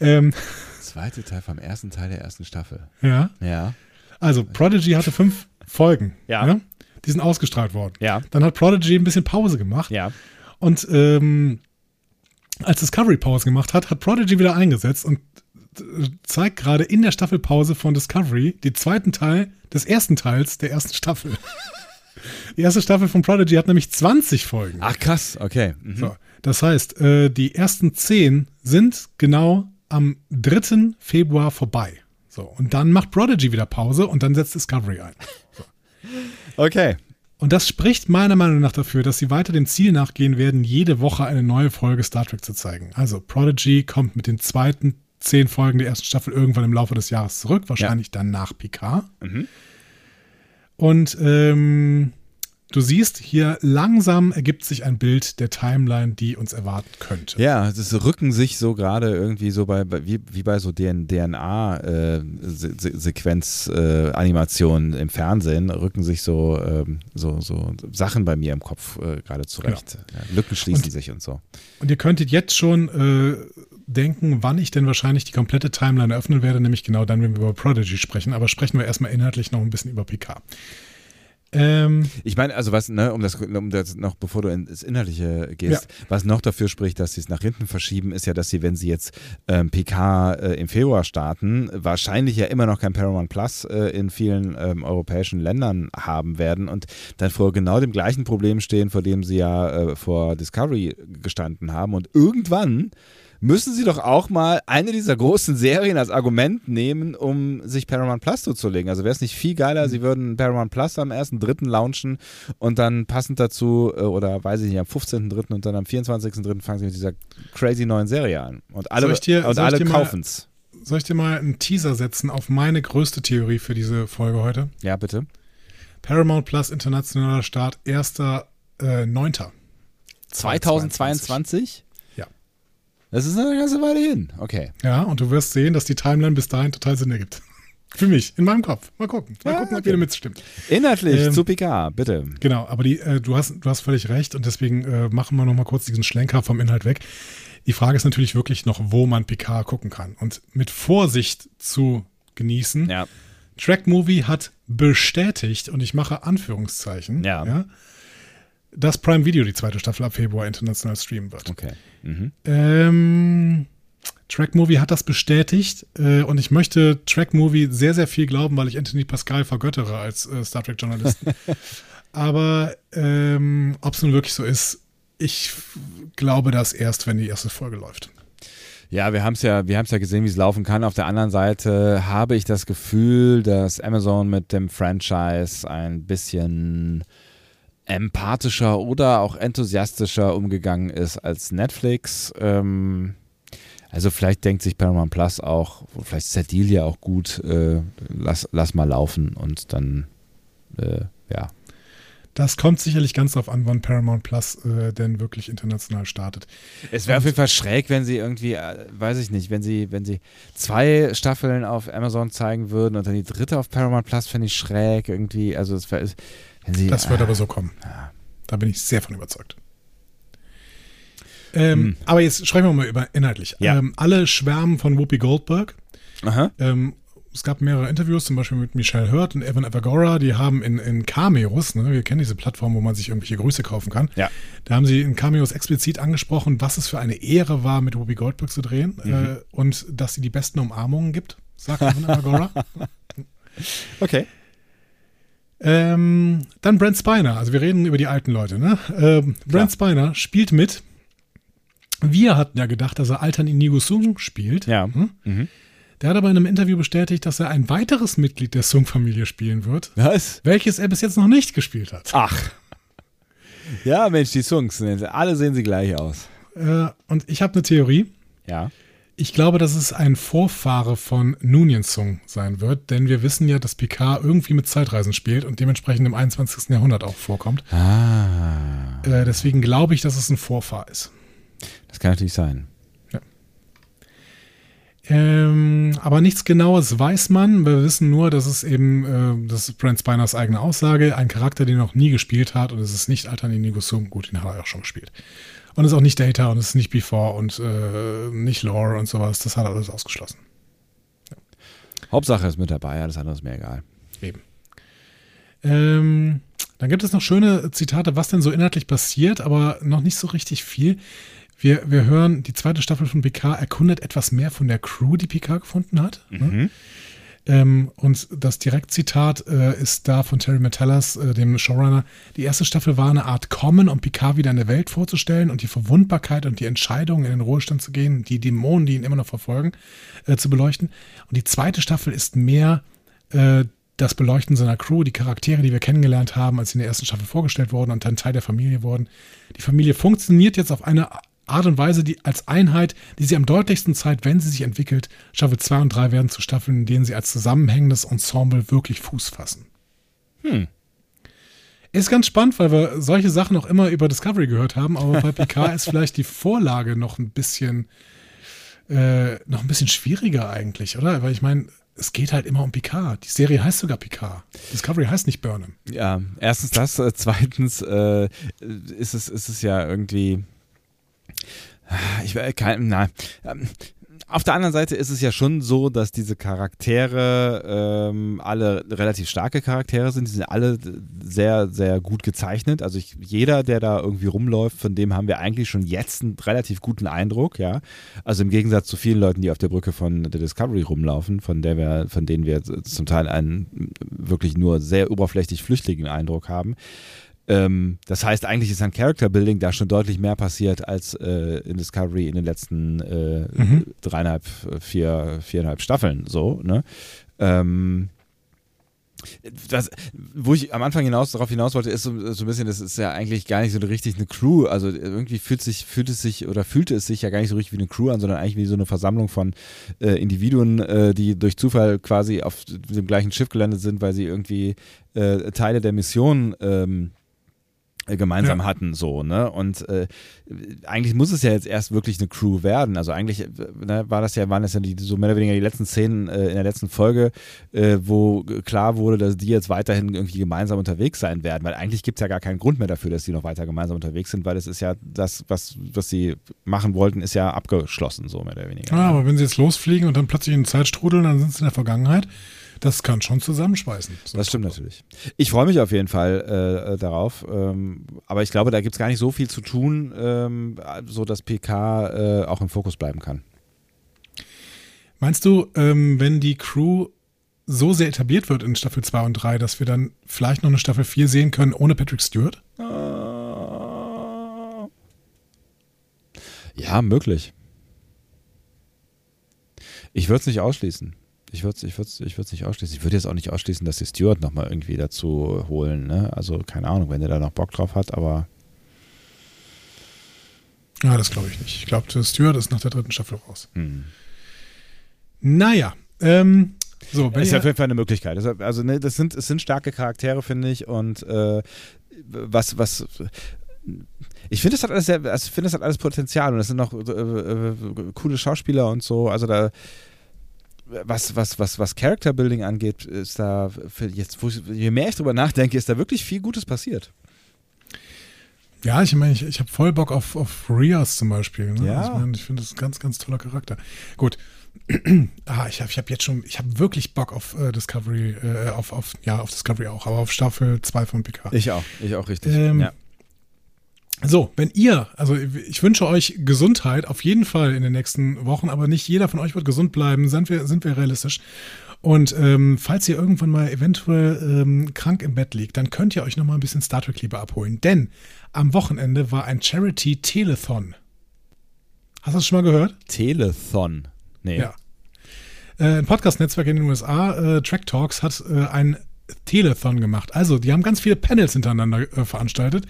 Ähm, Zweite Teil vom ersten Teil der ersten Staffel. ja, Ja. also Prodigy hatte fünf Folgen. Ja. Die sind ausgestrahlt worden. Ja. Dann hat Prodigy ein bisschen Pause gemacht. Ja. Und ähm, als Discovery Pause gemacht hat, hat Prodigy wieder eingesetzt und äh, zeigt gerade in der Staffelpause von Discovery den zweiten Teil des ersten Teils der ersten Staffel. [laughs] Die erste Staffel von Prodigy hat nämlich 20 Folgen. Ach krass, okay. Mhm. So, das heißt, äh, die ersten 10 sind genau am 3. Februar vorbei. So, und dann macht Prodigy wieder Pause und dann setzt Discovery ein. [laughs] Okay. Und das spricht meiner Meinung nach dafür, dass sie weiter dem Ziel nachgehen werden, jede Woche eine neue Folge Star Trek zu zeigen. Also Prodigy kommt mit den zweiten zehn Folgen der ersten Staffel irgendwann im Laufe des Jahres zurück, wahrscheinlich dann nach Picard. Mhm. Und ähm, du siehst, hier langsam ergibt sich ein Bild der Timeline, die uns erwarten könnte. Ja, das rücken sich so gerade irgendwie so bei, wie, wie bei so DNA-Sequenz-Animationen im Fernsehen, rücken sich so, ähm, so, so Sachen bei mir im Kopf äh, gerade zurecht. Ja, Lücken schließen Und- sich und so. Und ihr könntet jetzt schon äh, denken, wann ich denn wahrscheinlich die komplette Timeline eröffnen werde, nämlich genau dann, wenn wir über Prodigy sprechen. Aber sprechen wir erstmal inhaltlich noch ein bisschen über Picard. Ähm, Ich meine, also was, ne, um das, um das noch, bevor du ins Innerliche gehst, was noch dafür spricht, dass sie es nach hinten verschieben, ist ja, dass sie, wenn sie jetzt ähm, PK äh, im Februar starten, wahrscheinlich ja immer noch kein Paramount Plus äh, in vielen ähm, europäischen Ländern haben werden und dann vor genau dem gleichen Problem stehen, vor dem sie ja äh, vor Discovery gestanden haben. Und irgendwann müssen sie doch auch mal eine dieser großen Serien als Argument nehmen, um sich Paramount Plus zuzulegen. Also wäre es nicht viel geiler, sie würden Paramount Plus am 1.3. launchen und dann passend dazu, äh, oder weiß ich nicht, am 15.3. und dann am 24.3. fangen sie mit dieser crazy neuen Serie an. Und alle, dir- und alle dir mal- kaufen's. soll ich dir mal einen Teaser setzen auf meine größte Theorie für diese Folge heute? Ja, bitte. Paramount Plus internationaler Start, 1.9. Äh, 9. 2022? Ja. Das ist eine ganze Weile hin. Okay. Ja, und du wirst sehen, dass die Timeline bis dahin total Sinn ergibt. [laughs] Für mich, in meinem Kopf. Mal gucken. Mal Ja, gucken, ob okay. jeder mitstimmt. Inhaltlich Ähm, zu PK, bitte. Genau, aber die, äh, du, hast, du hast völlig recht und deswegen äh, machen wir nochmal kurz diesen Schlenker vom Inhalt weg. Die Frage ist natürlich wirklich noch, wo man PK gucken kann. Und mit Vorsicht zu genießen. Ja. Track Movie hat bestätigt, und ich mache Anführungszeichen, Ja. dass Prime Video die zweite Staffel ab Februar international streamen wird. Okay. Mhm. Ähm, Track Movie hat das bestätigt äh, und ich möchte Track Movie sehr, sehr viel glauben, weil ich Anthony Pascal vergöttere als äh, Star Trek-Journalisten. [laughs] Aber ähm, ob es nun wirklich so ist, ich glaube das erst, wenn die erste Folge läuft. Ja, wir haben es ja, wir haben es ja gesehen, wie es laufen kann. Auf der anderen Seite habe ich das Gefühl, dass Amazon mit dem Franchise ein bisschen empathischer oder auch enthusiastischer umgegangen ist als Netflix. Ähm, Also vielleicht denkt sich Paramount Plus auch, vielleicht ist der Deal ja auch gut, äh, lass, lass mal laufen und dann, äh, ja. Das kommt sicherlich ganz darauf an, wann Paramount Plus äh, denn wirklich international startet. Es wäre auf jeden Fall schräg, wenn sie irgendwie, äh, weiß ich nicht, wenn sie, wenn sie zwei Staffeln auf Amazon zeigen würden und dann die dritte auf Paramount Plus, fände ich schräg irgendwie. Also es wär, wenn sie, Das wird ah, aber so kommen. ja. Da bin ich sehr von überzeugt. Ähm, Hm. Aber jetzt sprechen wir mal über inhaltlich. Ja. Ähm, alle schwärmen von Whoopi Goldberg. Ähm, es gab mehrere Interviews, zum Beispiel mit Michelle Hurt und Evan Evagora, die haben in, in Cameos, ne, wir kennen diese Plattform, wo man sich irgendwelche Grüße kaufen kann, Ja. da haben sie in Cameos explizit angesprochen, was es für eine Ehre war, mit Whoopi Goldberg zu drehen äh, und dass sie die besten Umarmungen gibt, sagt Evan Evagora. [laughs] Okay. Ähm, dann Brent Spiner, also wir reden über die alten Leute, ne? Ähm, Brent Spiner spielt mit. Wir hatten ja gedacht, dass er Altern Inigo Sung spielt. Ja. Hm? Mhm. Der hat aber in einem Interview bestätigt, dass er ein weiteres Mitglied der Sung-Familie spielen wird, Was? welches er bis jetzt noch nicht gespielt hat. Ach. Ja, Mensch, die Songs, alle sehen sie gleich aus. Äh, und ich habe eine Theorie. Ja. Ich glaube, dass es ein Vorfahre von Noonien Sung sein wird, denn wir wissen ja, dass Picard irgendwie mit Zeitreisen spielt und dementsprechend im 21. Jahrhundert auch vorkommt. Ah. Äh, deswegen glaube ich, dass es ein Vorfahr ist. Das kann natürlich sein. Ähm, aber nichts Genaues weiß man. Wir wissen nur, dass es eben, äh, das ist Brent Spiners eigene Aussage, ein Charakter, den er noch nie gespielt hat und es ist nicht Altani Nigosum. Gut, den hat er auch schon gespielt. Und es ist auch nicht Data und es ist nicht Before und äh, nicht Lore und sowas. Das hat alles ausgeschlossen. Hauptsache er ist mit dabei, alles andere ist mir egal. Eben. Ähm, dann gibt es noch schöne Zitate, was denn so inhaltlich passiert, aber noch nicht so richtig viel. Wir, wir hören, die zweite Staffel von Picard erkundet etwas mehr von der Crew, die Picard gefunden hat. Ne? Ähm, und das Direktzitat äh, ist da von Terry Metellas, äh, dem Showrunner. Die erste Staffel war eine Art Kommen, um Picard wieder in der Welt vorzustellen und die Verwundbarkeit und die Entscheidung, in den Ruhestand zu gehen, die Dämonen, die ihn immer noch verfolgen, äh, zu beleuchten. Und die zweite Staffel ist mehr äh, das Beleuchten seiner Crew, die Charaktere, die wir kennengelernt haben, als sie in der ersten Staffel vorgestellt wurden und dann Teil der Familie wurden. Die Familie funktioniert jetzt auf eine Art und Weise, die als Einheit, die sie am deutlichsten zeigt, wenn sie sich entwickelt. Staffel 2 und 3 werden zu Staffeln, in denen sie als zusammenhängendes Ensemble wirklich Fuß fassen. Hm. Ist ganz spannend, weil wir solche Sachen auch immer über Discovery gehört haben, aber bei Picard [laughs] ist vielleicht die Vorlage noch ein bisschen äh, noch ein bisschen schwieriger eigentlich, oder? Weil ich meine, es geht halt immer um Picard. Die Serie heißt sogar Picard. Discovery heißt nicht Burnham. Ja, erstens das, äh, zweitens äh, ist, es, ist es ja irgendwie. Ich weiß kein, na, ähm, auf der anderen Seite ist es ja schon so, dass diese Charaktere ähm, alle relativ starke Charaktere sind. Die sind alle sehr, sehr gut gezeichnet. Also ich, jeder, der da irgendwie rumläuft, von dem haben wir eigentlich schon jetzt einen relativ guten Eindruck, ja. Also im Gegensatz zu vielen Leuten, die auf der Brücke von der Discovery rumlaufen, von der wir, von denen wir zum Teil einen wirklich nur sehr oberflächlich flüchtigen Eindruck haben. Ähm, das heißt, eigentlich ist an Character Building da schon deutlich mehr passiert als äh, in Discovery in den letzten äh, Mhm. dreieinhalb, vier, viereinhalb Staffeln so, ne? Ähm, das, wo ich am Anfang hinaus darauf hinaus wollte, ist so, so ein bisschen, das ist ja eigentlich gar nicht so richtig eine Crew. Also irgendwie fühlt sich, fühlt es sich oder fühlte es sich ja gar nicht so richtig wie eine Crew an, sondern eigentlich wie so eine Versammlung von äh, Individuen, äh, die durch Zufall quasi auf dem gleichen Schiff gelandet sind, weil sie irgendwie äh, Teile der Mission ähm, äh, gemeinsam Ja. hatten, so, ne? Und äh, eigentlich muss es ja jetzt erst wirklich eine Crew werden. Also eigentlich äh, ne, war das ja, waren das ja die, so mehr oder weniger die letzten Szenen äh, in der letzten Folge, äh, wo klar wurde, dass die jetzt weiterhin irgendwie gemeinsam unterwegs sein werden, weil eigentlich gibt es ja gar keinen Grund mehr dafür, dass die noch weiter gemeinsam unterwegs sind, weil es ist ja das, was, was sie machen wollten, ist ja abgeschlossen, so mehr oder weniger. Ja, aber wenn sie jetzt losfliegen und dann plötzlich in die Zeit strudeln, dann sind sie in der Vergangenheit. Das kann schon zusammenschweißen. So. Das stimmt natürlich. Ich freue mich auf jeden Fall äh, äh, darauf. Ähm, aber ich glaube, da gibt es gar nicht so viel zu tun, ähm, so dass PK äh, auch im Fokus bleiben kann. Meinst du, ähm, wenn die Crew so sehr etabliert wird in Staffel 2 und 3, dass wir dann vielleicht noch eine Staffel 4 sehen können ohne Patrick Stewart? Ja, möglich. Ich würde es nicht ausschließen. Ich würde es ich würd's, ich würd's nicht ausschließen. Ich würde jetzt auch nicht ausschließen, dass die Stewart nochmal irgendwie dazu holen. Ne? Also keine Ahnung, wenn der da noch Bock drauf hat, aber Ja, das glaube ich nicht. Ich glaube, Stuart ist nach der dritten Staffel raus. Hm. Naja, ähm, so, ist ihr, auf jeden Fall eine Möglichkeit. Das- Also, ne, das sind, es sind starke Charaktere, finde ich. Und äh, was, was. Ich finde, das hat alles sehr, also ich finde, das hat alles Potenzial und es sind noch äh, äh, coole Schauspieler und so. Also da, was, was, was, was Character Building angeht, ist da für jetzt, wo ich, je mehr ich drüber nachdenke, ist da wirklich viel Gutes passiert. ja, ich meine, ich, ich habe voll Bock auf, auf Rias zum Beispiel. Ne? Ja. Also, ich, meine, ich finde das ist ein ganz, ganz toller Charakter. Gut. [clears throat] ah, ich habe ich hab jetzt schon, ich habe wirklich Bock auf äh, Discovery, äh, auf, auf, ja, auf Discovery auch, aber auf Staffel 2 von Picard. Ich auch, ich auch richtig. Ähm, ja. So, wenn ihr, also ich wünsche euch Gesundheit auf jeden Fall in den nächsten Wochen, aber nicht jeder von euch wird gesund bleiben, sind wir, sind wir realistisch. Und ähm, falls ihr irgendwann mal eventuell ähm, krank im Bett liegt, dann könnt ihr euch noch mal ein bisschen Star Trek Liebe abholen. Denn am Wochenende war ein Charity Telethon. Hast du das schon mal gehört? Telethon. Nee. Ja. Äh, ein Podcast-Netzwerk in den USA, äh, Track Talks, hat äh, ein Telethon gemacht. Also, die haben ganz viele Panels hintereinander äh, veranstaltet.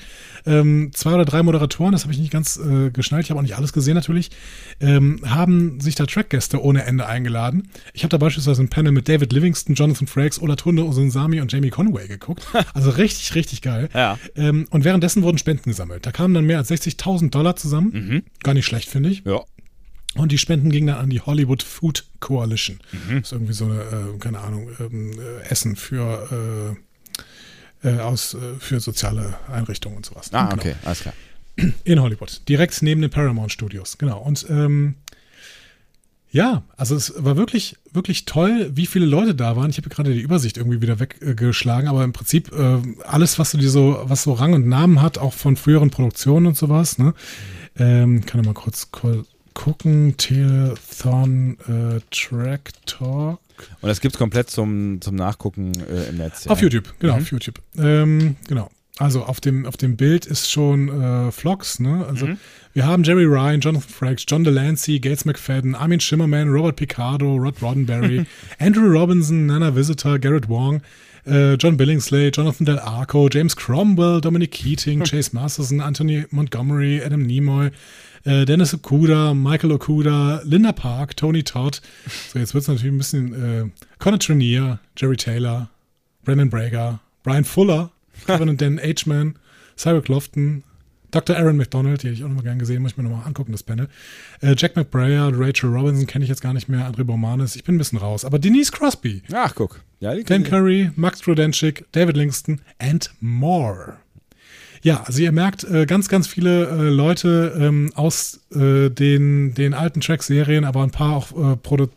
Ähm, zwei oder drei Moderatoren, das habe ich nicht ganz äh, geschnallt, ich habe auch nicht alles gesehen natürlich, ähm, haben sich da Track-Gäste ohne Ende eingeladen. Ich habe da beispielsweise ein Panel mit David Livingston, Jonathan Frakes, Olatunde Osunsami und Jamie Conway geguckt. [laughs] Also richtig, richtig geil. Ja. Ähm, und währenddessen wurden Spenden gesammelt. Da kamen dann mehr als 60.000 Dollar zusammen. Gar nicht schlecht, finde ich. Ja. Und die Spenden gingen dann an die Hollywood Food Coalition. Das ist irgendwie so eine, äh, keine Ahnung, ähm, äh, Essen für, äh, äh, aus, äh, für soziale Einrichtungen und sowas. Ah, Genau. okay, alles klar. In Hollywood. Direkt neben den Paramount Studios. Genau. Und ähm, ja, also es war wirklich, wirklich toll, wie viele Leute da waren. Ich habe gerade die Übersicht irgendwie wieder weggeschlagen, aber im Prinzip äh, alles, was so, die so, was so Rang und Namen hat, auch von früheren Produktionen und sowas. Ne? Ähm, kann ich mal kurz ko- gucken. Telethon äh, Track Talk. Und das gibt es komplett zum, zum Nachgucken äh, im Netz. ja. Auf YouTube, genau, auf YouTube. Ähm, genau. Also auf dem, auf dem Bild ist schon äh, Vlogs, ne? Also wir haben Jerry Ryan, Jonathan Frakes, John Delancey, Gates McFadden, Armin Schimmerman, Robert Picardo, Rod Roddenberry, [laughs] Andrew Robinson, Nana Visitor, Garrett Wong, äh, John Billingsley, Jonathan Del Arco, James Cromwell, Dominic Keating, [laughs] Chase Masterson, Anthony Montgomery, Adam Nimoy, äh, Dennis Okuda, Michael Okuda, Linda Park, Tony Todd. So, jetzt wird es natürlich ein bisschen äh, Connor Trenier, Jerry Taylor, Brandon Brager, Brian Fuller, [laughs] Kevin und Dan H-Man, Cyril Clofton, Dr. Aaron McDonald, die hätte ich auch noch mal gern gesehen, muss ich mir nochmal angucken, das Panel. Äh, Jack McBrayer, Rachel Robinson kenne ich jetzt gar nicht mehr, André Baumanis, ich bin ein bisschen raus. Aber Denise Crosby, Ach, guck. Ja, die Dan Curry, Max Trudenschik, David Lingston and more. Ja, also ihr merkt, äh, ganz, ganz viele äh, Leute ähm, aus äh, den, den alten Track-Serien, aber ein paar auch äh, Produ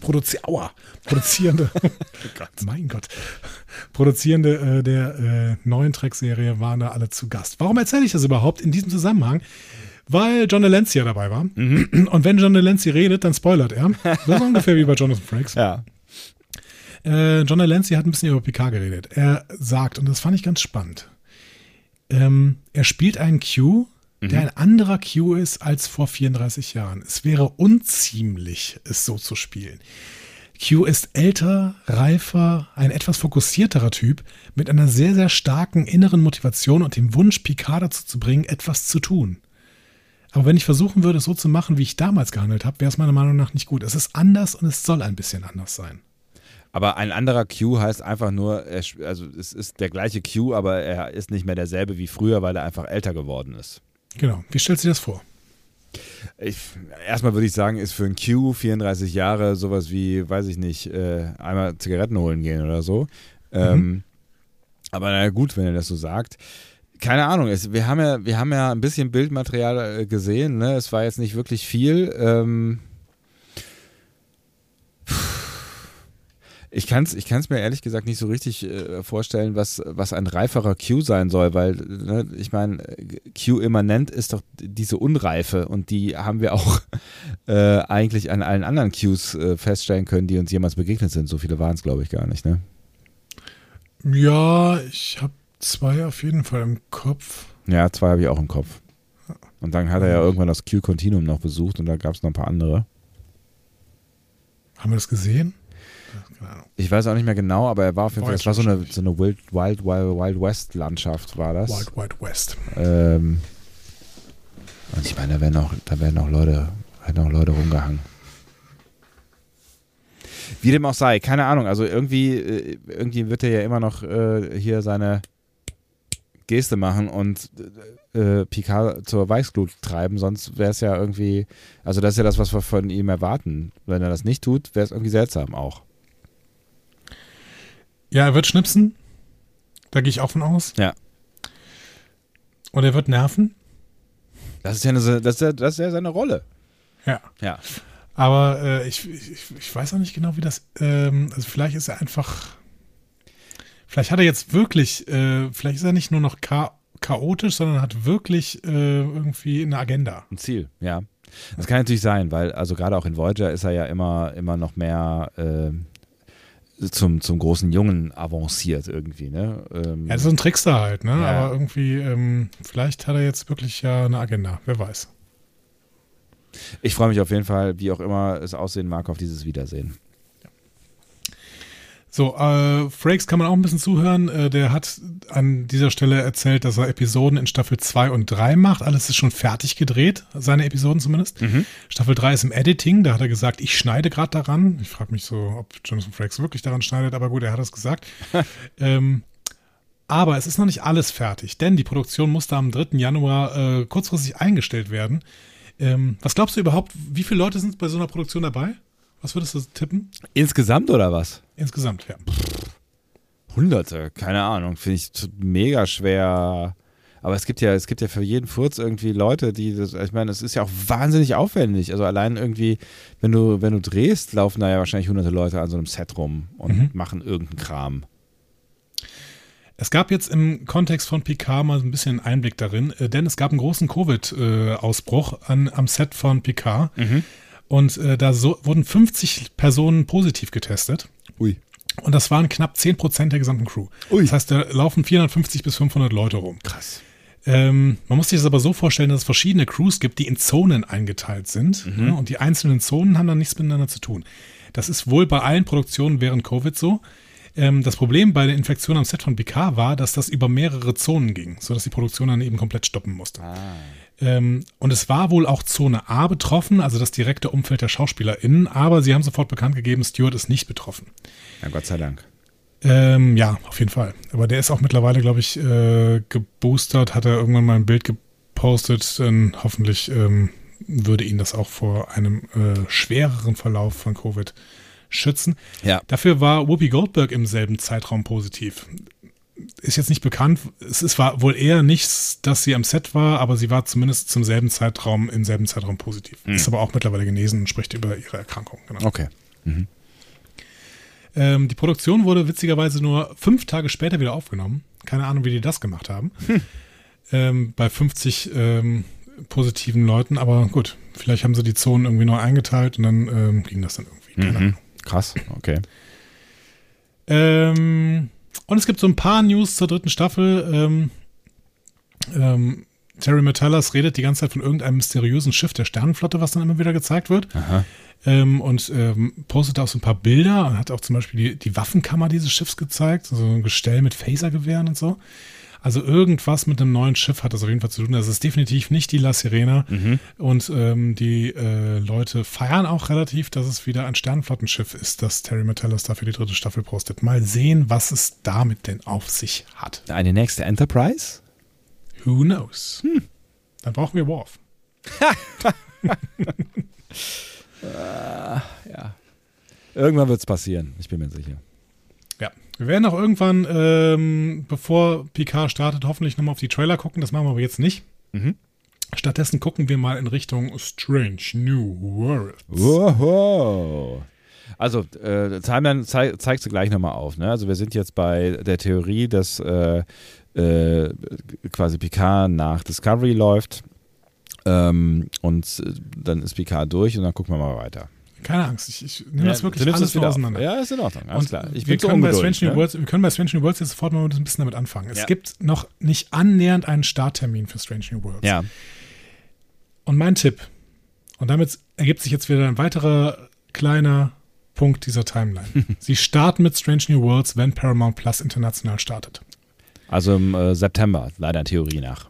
Produzi Aua, Produzierende. [laughs] Mein Gott. Produzierende der neuen Track-Serie waren da alle zu Gast. Warum erzähle ich das überhaupt in diesem Zusammenhang? Weil John Delancey ja dabei war. Und wenn John Delancey redet, dann spoilert er. Das ist ungefähr wie bei Jonathan Frakes. Ja. John Delancey hat ein bisschen über Picard geredet. Er sagt, und das fand ich ganz spannend, ähm, er spielt einen Q, der ein anderer Q ist als vor 34 Jahren. Es wäre unziemlich, es so zu spielen. Q ist älter, reifer, ein etwas fokussierterer Typ mit einer sehr, sehr starken inneren Motivation und dem Wunsch, Picard dazu zu bringen, etwas zu tun. Aber wenn ich versuchen würde, es so zu machen, wie ich damals gehandelt habe, wäre es meiner Meinung nach nicht gut. Es ist anders und es soll ein bisschen anders sein. Aber ein anderer Q heißt einfach nur, er, also es ist der gleiche Q, aber er ist nicht mehr derselbe wie früher, weil er einfach älter geworden ist. Genau. Wie stellst du dir das vor? Ich, erstmal würde ich sagen, ist für ein Q 34 Jahre sowas wie, weiß ich nicht, äh, einmal Zigaretten holen gehen oder so. Ähm, aber na gut, wenn er das so sagt. Keine Ahnung, es, wir, haben ja, wir haben ja ein bisschen Bildmaterial äh, gesehen, ne? es war jetzt nicht wirklich viel. Ähm, ich kann es ich kann's mir ehrlich gesagt nicht so richtig äh, vorstellen, was, was ein reiferer Q sein soll, weil ne, ich meine, Q-immanent ist doch diese Unreife und die haben wir auch [laughs] äh, eigentlich an allen anderen Qs äh, feststellen können, die uns jemals begegnet sind. So viele waren es, glaube ich, gar nicht. Ne? Ja, ich habe zwei auf jeden Fall im Kopf. Ja, zwei habe ich auch im Kopf. Und dann hat er ja irgendwann das Q-Continuum noch besucht und da gab es noch ein paar andere. Haben wir das gesehen? Keine Ahnung. Ich weiß auch nicht mehr genau, aber er war auf jeden Fall, das war so eine, so eine Wild, Wild, Wild, Wild West Landschaft war das. Wild Wild West. Ähm, Und ich meine, da werden auch, da werden auch Leute, werden auch Leute rumgehangen. Wie dem auch sei, keine Ahnung. Also irgendwie, äh, irgendwie wird er ja immer noch äh, hier seine Geste machen und äh, Picard zur Weißglut treiben, sonst wäre es ja irgendwie, also das ist ja das, was wir von ihm erwarten. Wenn er das nicht tut, wäre es irgendwie seltsam auch. Ja, er wird schnipsen. Da gehe ich auch von aus. Ja. Und er wird nerven. Das ist ja, eine, das ist ja, das ist ja seine Rolle. Ja. Ja. Aber äh, ich, ich, ich weiß auch nicht genau, wie das. Ähm, also vielleicht ist er einfach. Vielleicht hat er jetzt wirklich. Äh, vielleicht ist er nicht nur noch cha chaotisch, sondern hat wirklich äh, irgendwie eine Agenda. Ein Ziel, ja. Das kann natürlich sein, weil, also gerade auch in Voyager ist er ja immer, immer noch mehr äh, zum, zum großen Jungen avanciert irgendwie, ne? Ähm, Ja, das ist ein Trickster halt, ne? Ja. Aber irgendwie, ähm, vielleicht hat er jetzt wirklich ja eine Agenda. Wer weiß. ich freue mich auf jeden Fall, wie auch immer es aussehen mag, auf dieses Wiedersehen. So, äh, Frakes kann man auch ein bisschen zuhören. Äh, der hat an dieser Stelle erzählt, dass er Episoden in Staffel 2 und 3 macht. Alles ist schon fertig gedreht, seine Episoden zumindest. Staffel 3 ist im Editing, da hat er gesagt, ich schneide gerade daran. Ich frage mich so, ob Jonathan Frakes wirklich daran schneidet, aber gut, er hat es gesagt. [laughs] ähm, aber es ist noch nicht alles fertig, denn die Produktion musste am 3. Januar äh, kurzfristig eingestellt werden. Ähm, was glaubst du überhaupt, wie viele Leute sind bei so einer Produktion dabei? Was würdest du tippen? Insgesamt oder was? Insgesamt, ja. Hunderte, keine Ahnung, finde ich mega schwer. Aber es gibt ja, es gibt ja für jeden Furz irgendwie Leute, die das, ich meine, es ist ja auch wahnsinnig aufwendig. Also allein irgendwie, wenn du, wenn du drehst, laufen da ja wahrscheinlich hunderte Leute an so einem Set rum und Mhm. machen irgendeinen Kram. Es gab jetzt im Kontext von Picard mal ein bisschen Einblick darin, äh, denn es gab einen großen Covid-Ausbruch an, am Set von Picard. Und äh, da so, wurden 50 Personen positiv getestet. Ui. Und das waren knapp 10 Prozent der gesamten Crew. Ui. Das heißt, da laufen 450 bis 500 Leute rum. Krass. Ähm, man muss sich das aber so vorstellen, dass es verschiedene Crews gibt, die in Zonen eingeteilt sind. Ne? Und die einzelnen Zonen haben dann nichts miteinander zu tun. Das ist wohl bei allen Produktionen während Covid so. Ähm, das Problem bei der Infektion am Set von Picard war, dass das über mehrere Zonen ging, sodass die Produktion dann eben komplett stoppen musste. Ähm, und es war wohl auch Zone A betroffen, also das direkte Umfeld der SchauspielerInnen, aber sie haben sofort bekannt gegeben, Stewart ist nicht betroffen. Ja, Gott sei Dank. Ähm, ja, auf jeden Fall. Aber der ist auch mittlerweile, glaube ich, äh, geboostert, hat er irgendwann mal ein Bild gepostet. Dann hoffentlich ähm, würde ihn das auch vor einem äh, schwereren Verlauf von Covid schützen. Ja. Dafür war Whoopi Goldberg im selben Zeitraum positiv. Ist jetzt nicht bekannt. Es ist, war wohl eher nichts, dass sie am Set war, aber sie war zumindest zum selben Zeitraum, im selben Zeitraum positiv. Ist aber auch mittlerweile genesen und spricht über ihre Erkrankung. Genau. Okay. Ähm, die Produktion wurde witzigerweise nur fünf Tage später wieder aufgenommen. Keine Ahnung, wie die das gemacht haben. Ähm, bei 50 ähm, positiven Leuten, aber gut, vielleicht haben sie die Zonen irgendwie neu eingeteilt und dann ähm, ging das dann irgendwie. Keine Ahnung. Mhm. Krass, okay. Ähm, und es gibt so ein paar News zur dritten Staffel. Ähm, ähm, Terry Metallas redet die ganze Zeit von irgendeinem mysteriösen Schiff der Sternenflotte, was dann immer wieder gezeigt wird. Ähm, und ähm, postet auch so ein paar Bilder und hat auch zum Beispiel die, die Waffenkammer dieses Schiffs gezeigt, so ein Gestell mit Phasergewehren und so. Also irgendwas mit einem neuen Schiff hat das auf jeden Fall zu tun. Das ist definitiv nicht die La Sirena. Und ähm, die äh, Leute feiern auch relativ, dass es wieder ein Sternenflottenschiff ist, das Terry da für die dritte Staffel postet. Mal sehen, was es damit denn auf sich hat. Eine nächste Enterprise? Who knows? Dann brauchen wir Worf. [laughs] [laughs] Ja. Irgendwann wird es passieren, ich bin mir sicher. Ja, wir werden auch irgendwann, ähm, bevor Picard startet, hoffentlich nochmal auf die Trailer gucken. Das machen wir aber jetzt nicht. Mhm. Stattdessen gucken wir mal in Richtung Strange New World. Wow. Also, äh, Timeline zei zeigst du gleich nochmal auf. Ne? Also, wir sind jetzt bei der Theorie, dass äh, äh, quasi Picard nach Discovery läuft. Ähm, und äh, dann ist Picard durch und dann gucken wir mal weiter. Keine Angst, ich, ich nehme das Ja, wirklich du nimmst alles das wieder nur auf. auseinander. Ja, ist in Ordnung. Alles Und klar. Ich wir, so können bei. Strange New Ne? Worlds, wir können bei Strange New Worlds jetzt sofort mal ein bisschen damit anfangen. Es Ja. gibt noch nicht annähernd einen Starttermin für Strange New Worlds. Ja, Und mein Tipp, und damit ergibt sich jetzt wieder ein weiterer kleiner Punkt dieser Timeline. [laughs] Sie starten mit Strange New Worlds, wenn Paramount Plus international startet. also im äh, September, leider Theorie nach.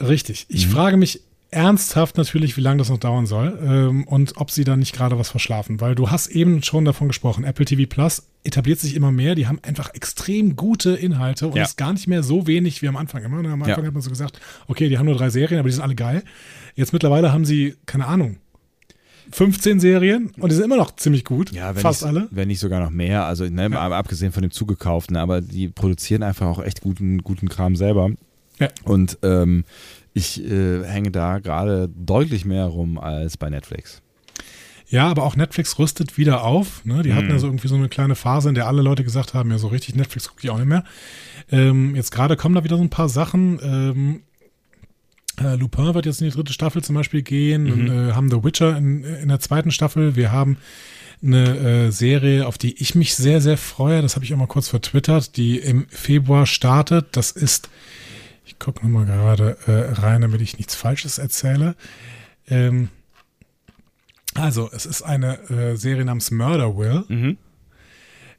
Richtig. Ich Mhm. frage mich ernsthaft natürlich, wie lange das noch dauern soll ähm, und ob sie da nicht gerade was verschlafen. Weil du hast eben schon davon gesprochen, Apple TV Plus etabliert sich immer mehr, die haben einfach extrem gute Inhalte und Ja. ist gar nicht mehr so wenig wie am Anfang immer. Am Anfang Ja. hat man so gesagt, okay, die haben nur drei Serien, aber die sind alle geil. Jetzt mittlerweile haben sie, keine Ahnung, 15 Serien und die sind immer noch ziemlich gut. Ja, wenn fast nicht, alle. Wenn nicht sogar noch mehr. Also, ne, mal abgesehen von dem zugekauften, aber die produzieren einfach auch echt guten, guten Kram selber. Ja. Und ähm, ich äh, hänge da gerade deutlich mehr rum als bei Netflix. Ja, aber auch Netflix rüstet wieder auf. Ne? Die hatten Mhm. ja so irgendwie so eine kleine Phase, in der alle Leute gesagt haben, ja, so richtig Netflix gucke ich auch nicht mehr. Ähm, jetzt gerade kommen da wieder so ein paar Sachen. Ähm, äh, Lupin wird jetzt in die dritte Staffel zum Beispiel gehen. Mhm. Und, äh, haben The Witcher in, in der zweiten Staffel. Wir haben eine äh, Serie, auf die ich mich sehr, sehr freue. Das habe ich auch mal kurz vertwittert, die im Februar startet. Das ist, ich gucke nochmal gerade äh, rein, damit ich nichts Falsches erzähle. Ähm, also, es ist eine äh, Serie namens Murder Will. Mhm.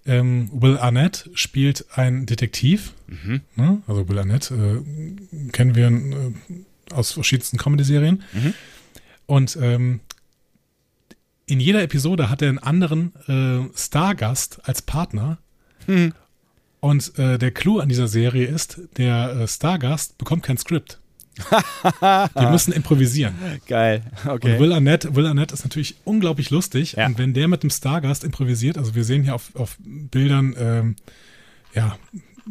Ähm, Will Arnett spielt einen Detektiv. Ne? Also Will Arnett äh, kennen wir äh, aus verschiedensten Comedy-Serien. Mhm. Und ähm, in jeder Episode hat er einen anderen äh, Stargast als Partner. Mhm. Und äh, der Clou an dieser Serie ist, der äh, Stargast bekommt kein Skript. [laughs] Wir müssen improvisieren. Geil. Okay. Und Will Arnett, Will Arnett ist natürlich unglaublich lustig. Ja. Und wenn der mit dem Stargast improvisiert, also wir sehen hier auf, auf Bildern, ähm, ja,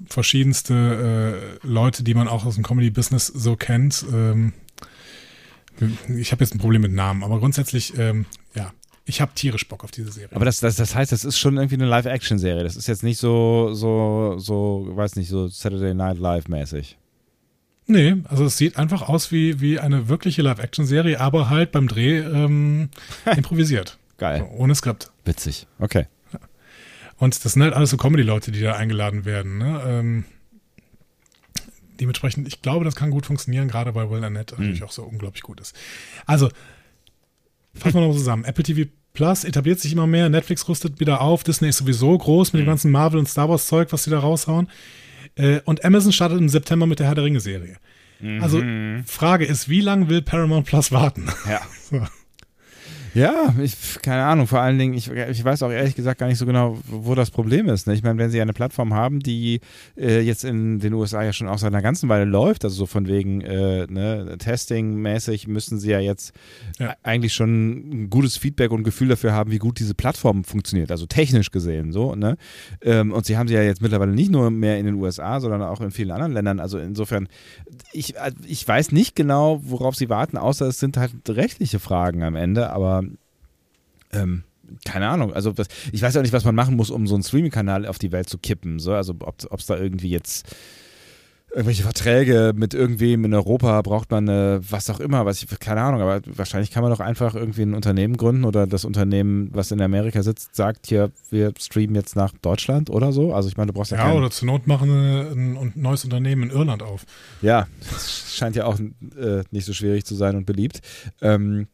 verschiedenste äh, Leute, die man auch aus dem Comedy-Business so kennt. Ähm, ich habe jetzt ein Problem mit Namen, aber grundsätzlich, ähm, ja, ich habe tierisch Bock auf diese Serie. Aber das, das, das heißt, das ist schon irgendwie eine Live-Action-Serie. Das ist jetzt nicht so, so, so, weiß nicht, so Saturday Night Live-mäßig. nee, also es sieht einfach aus wie, wie eine wirkliche Live-Action-Serie, aber halt beim Dreh ähm, [laughs] improvisiert. Geil. So, ohne Skript. Witzig. Okay. Und das sind halt alles so Comedy-Leute, die da eingeladen werden. Ne? Ähm, dementsprechend, ich glaube, das kann gut funktionieren, gerade weil Will Arnett natürlich auch so unglaublich gut ist. Also, fassen wir nochmal zusammen. Apple TV Plus etabliert sich immer mehr, Netflix rüstet wieder auf, Disney ist sowieso groß mit dem ganzen Marvel- und Star Wars-Zeug, was sie da raushauen. Äh, und Amazon startet im September mit der Herr der Ringe-Serie. Also, Frage ist, wie lange will Paramount Plus warten? Ja. [laughs] So. Ja, ich, keine Ahnung. Vor allen Dingen, ich, ich weiß auch ehrlich gesagt gar nicht so genau, wo das Problem ist. Ne? Ich meine, wenn sie eine Plattform haben, die äh, jetzt in den USA ja schon auch seit einer ganzen Weile läuft, also so von wegen äh, ne, Testing-mäßig, müssen sie ja jetzt Ja. eigentlich schon ein gutes Feedback und Gefühl dafür haben, wie gut diese Plattform funktioniert, also technisch gesehen so. Ne? Ähm, und sie haben sie ja jetzt mittlerweile nicht nur mehr in den USA, sondern auch in vielen anderen Ländern. Also insofern, ich, äh, ich weiß nicht genau, worauf sie warten, außer es sind halt rechtliche Fragen am Ende, aber ähm, keine Ahnung. Also das, ich weiß auch nicht, was man machen muss, um so einen Streaming-Kanal auf die Welt zu kippen. So. Also ob es da irgendwie jetzt irgendwelche Verträge mit irgendwem in Europa braucht man äh, was auch immer, was ich, keine Ahnung, aber wahrscheinlich kann man doch einfach irgendwie ein Unternehmen gründen oder das Unternehmen, was in Amerika sitzt, sagt hier, wir streamen jetzt nach Deutschland oder so. Also ich meine, du brauchst ja, Ja, oder zur Not machen ein, ein neues Unternehmen in Irland auf. Ja, [laughs] das scheint ja auch äh, nicht so schwierig zu sein und beliebt. Ähm,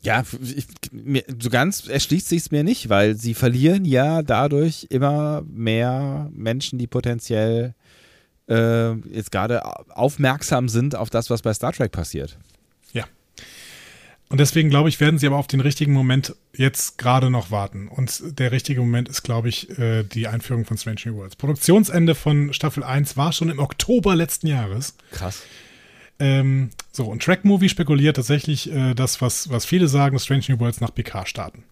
ja, ich, mir, so ganz erschließt sich es mir nicht, weil sie verlieren ja dadurch immer mehr Menschen, die potenziell äh, jetzt gerade aufmerksam sind auf das, was bei Star Trek passiert. Und deswegen glaube ich, werden sie aber auf den richtigen Moment jetzt gerade noch warten. Und der richtige Moment ist, glaube ich, äh, die Einführung von Strange New Worlds. Produktionsende von Staffel 1 war schon im Oktober letzten Jahres. Krass. Ähm, so, und Track Movie spekuliert tatsächlich äh, das, was, was viele sagen, dass Strange New Worlds nach PK starten.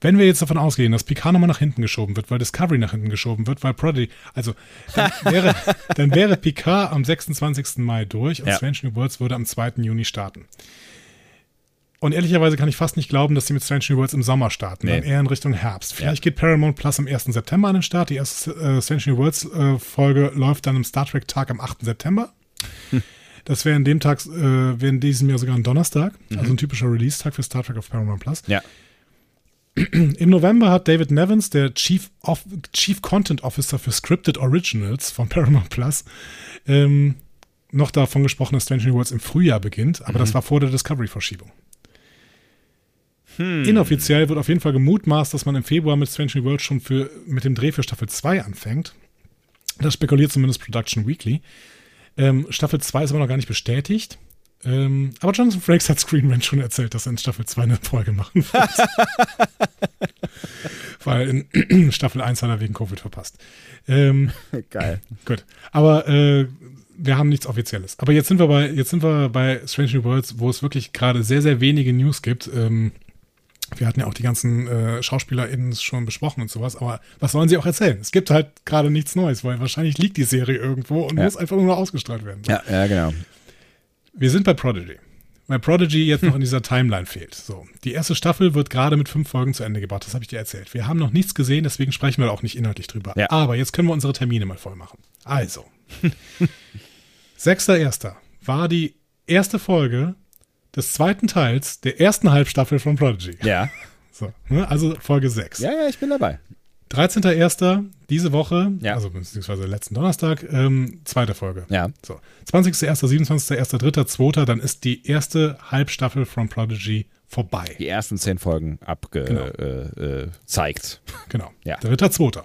Wenn wir jetzt davon ausgehen, dass PK nochmal nach hinten geschoben wird, weil Discovery nach hinten geschoben wird, weil Prodigy, also dann [laughs] wäre, dann wäre PK am 26. Mai durch und Ja. Strange New Worlds würde am 2. Juni starten. Und ehrlicherweise kann ich fast nicht glauben, dass sie mit Strange New Worlds im Sommer starten, Nee. dann eher in Richtung Herbst. Vielleicht geht Paramount Plus am 1. September an den Start. Die erste äh, Strange New Worlds äh, Folge läuft dann im Star Trek Tag am 8. September. Das wäre in dem Tag, äh, wäre in diesem Jahr sogar ein Donnerstag, also ein typischer Release-Tag für Star Trek auf Paramount Plus. Ja. Im November hat David Nevins, der Chief, of, Chief Content Officer für Scripted Originals von Paramount Plus, ähm, noch davon gesprochen, dass Strange New Worlds im Frühjahr beginnt, aber das war vor der Discovery-Verschiebung. Inoffiziell wird auf jeden Fall gemutmaßt, dass man im Februar mit Strange New Worlds schon für, mit dem Dreh für Staffel 2 anfängt. Das spekuliert zumindest Production Weekly. Ähm, Staffel 2 ist aber noch gar nicht bestätigt. Ähm, aber Jonathan Frakes hat Screen Rant schon erzählt, dass er in Staffel 2 eine Folge machen wird. [laughs] Weil in [clears throat] Staffel 1 hat er wegen Covid verpasst. Ähm, [laughs] Geil. gut. Aber äh, wir haben nichts Offizielles. Aber jetzt sind wir bei, jetzt sind wir bei Strange New Worlds, wo es wirklich gerade sehr, sehr wenige News gibt. Ähm, wir hatten ja auch die ganzen äh, SchauspielerInnen schon besprochen und sowas, aber was sollen sie auch erzählen? Es gibt halt gerade nichts Neues, weil wahrscheinlich liegt die Serie irgendwo und Ja. muss einfach nur noch ausgestrahlt werden. So. Ja, ja, genau. Wir sind bei Prodigy. Weil Prodigy jetzt noch in dieser Timeline fehlt. So, die erste Staffel wird gerade mit fünf Folgen zu Ende gebracht. Das habe ich dir erzählt. Wir haben noch nichts gesehen, deswegen sprechen wir auch nicht inhaltlich drüber. Ja. Aber jetzt können wir unsere Termine mal voll machen. Also, [laughs] 6.1. war die erste Folge des zweiten Teils der ersten Halbstaffel von Prodigy. Ja. [laughs] So, ne? Also Folge 6. Ja, ja, ich bin dabei. 13.1. diese Woche, Ja. also beziehungsweise letzten Donnerstag, ähm, zweite Folge. Ja. So, 20.01., 27.01., 3., 2., dann ist die erste Halbstaffel von Prodigy vorbei. Die ersten zehn Folgen Genau. abgezeigt. Äh, äh, zeigt. Genau. Ja. 3.2.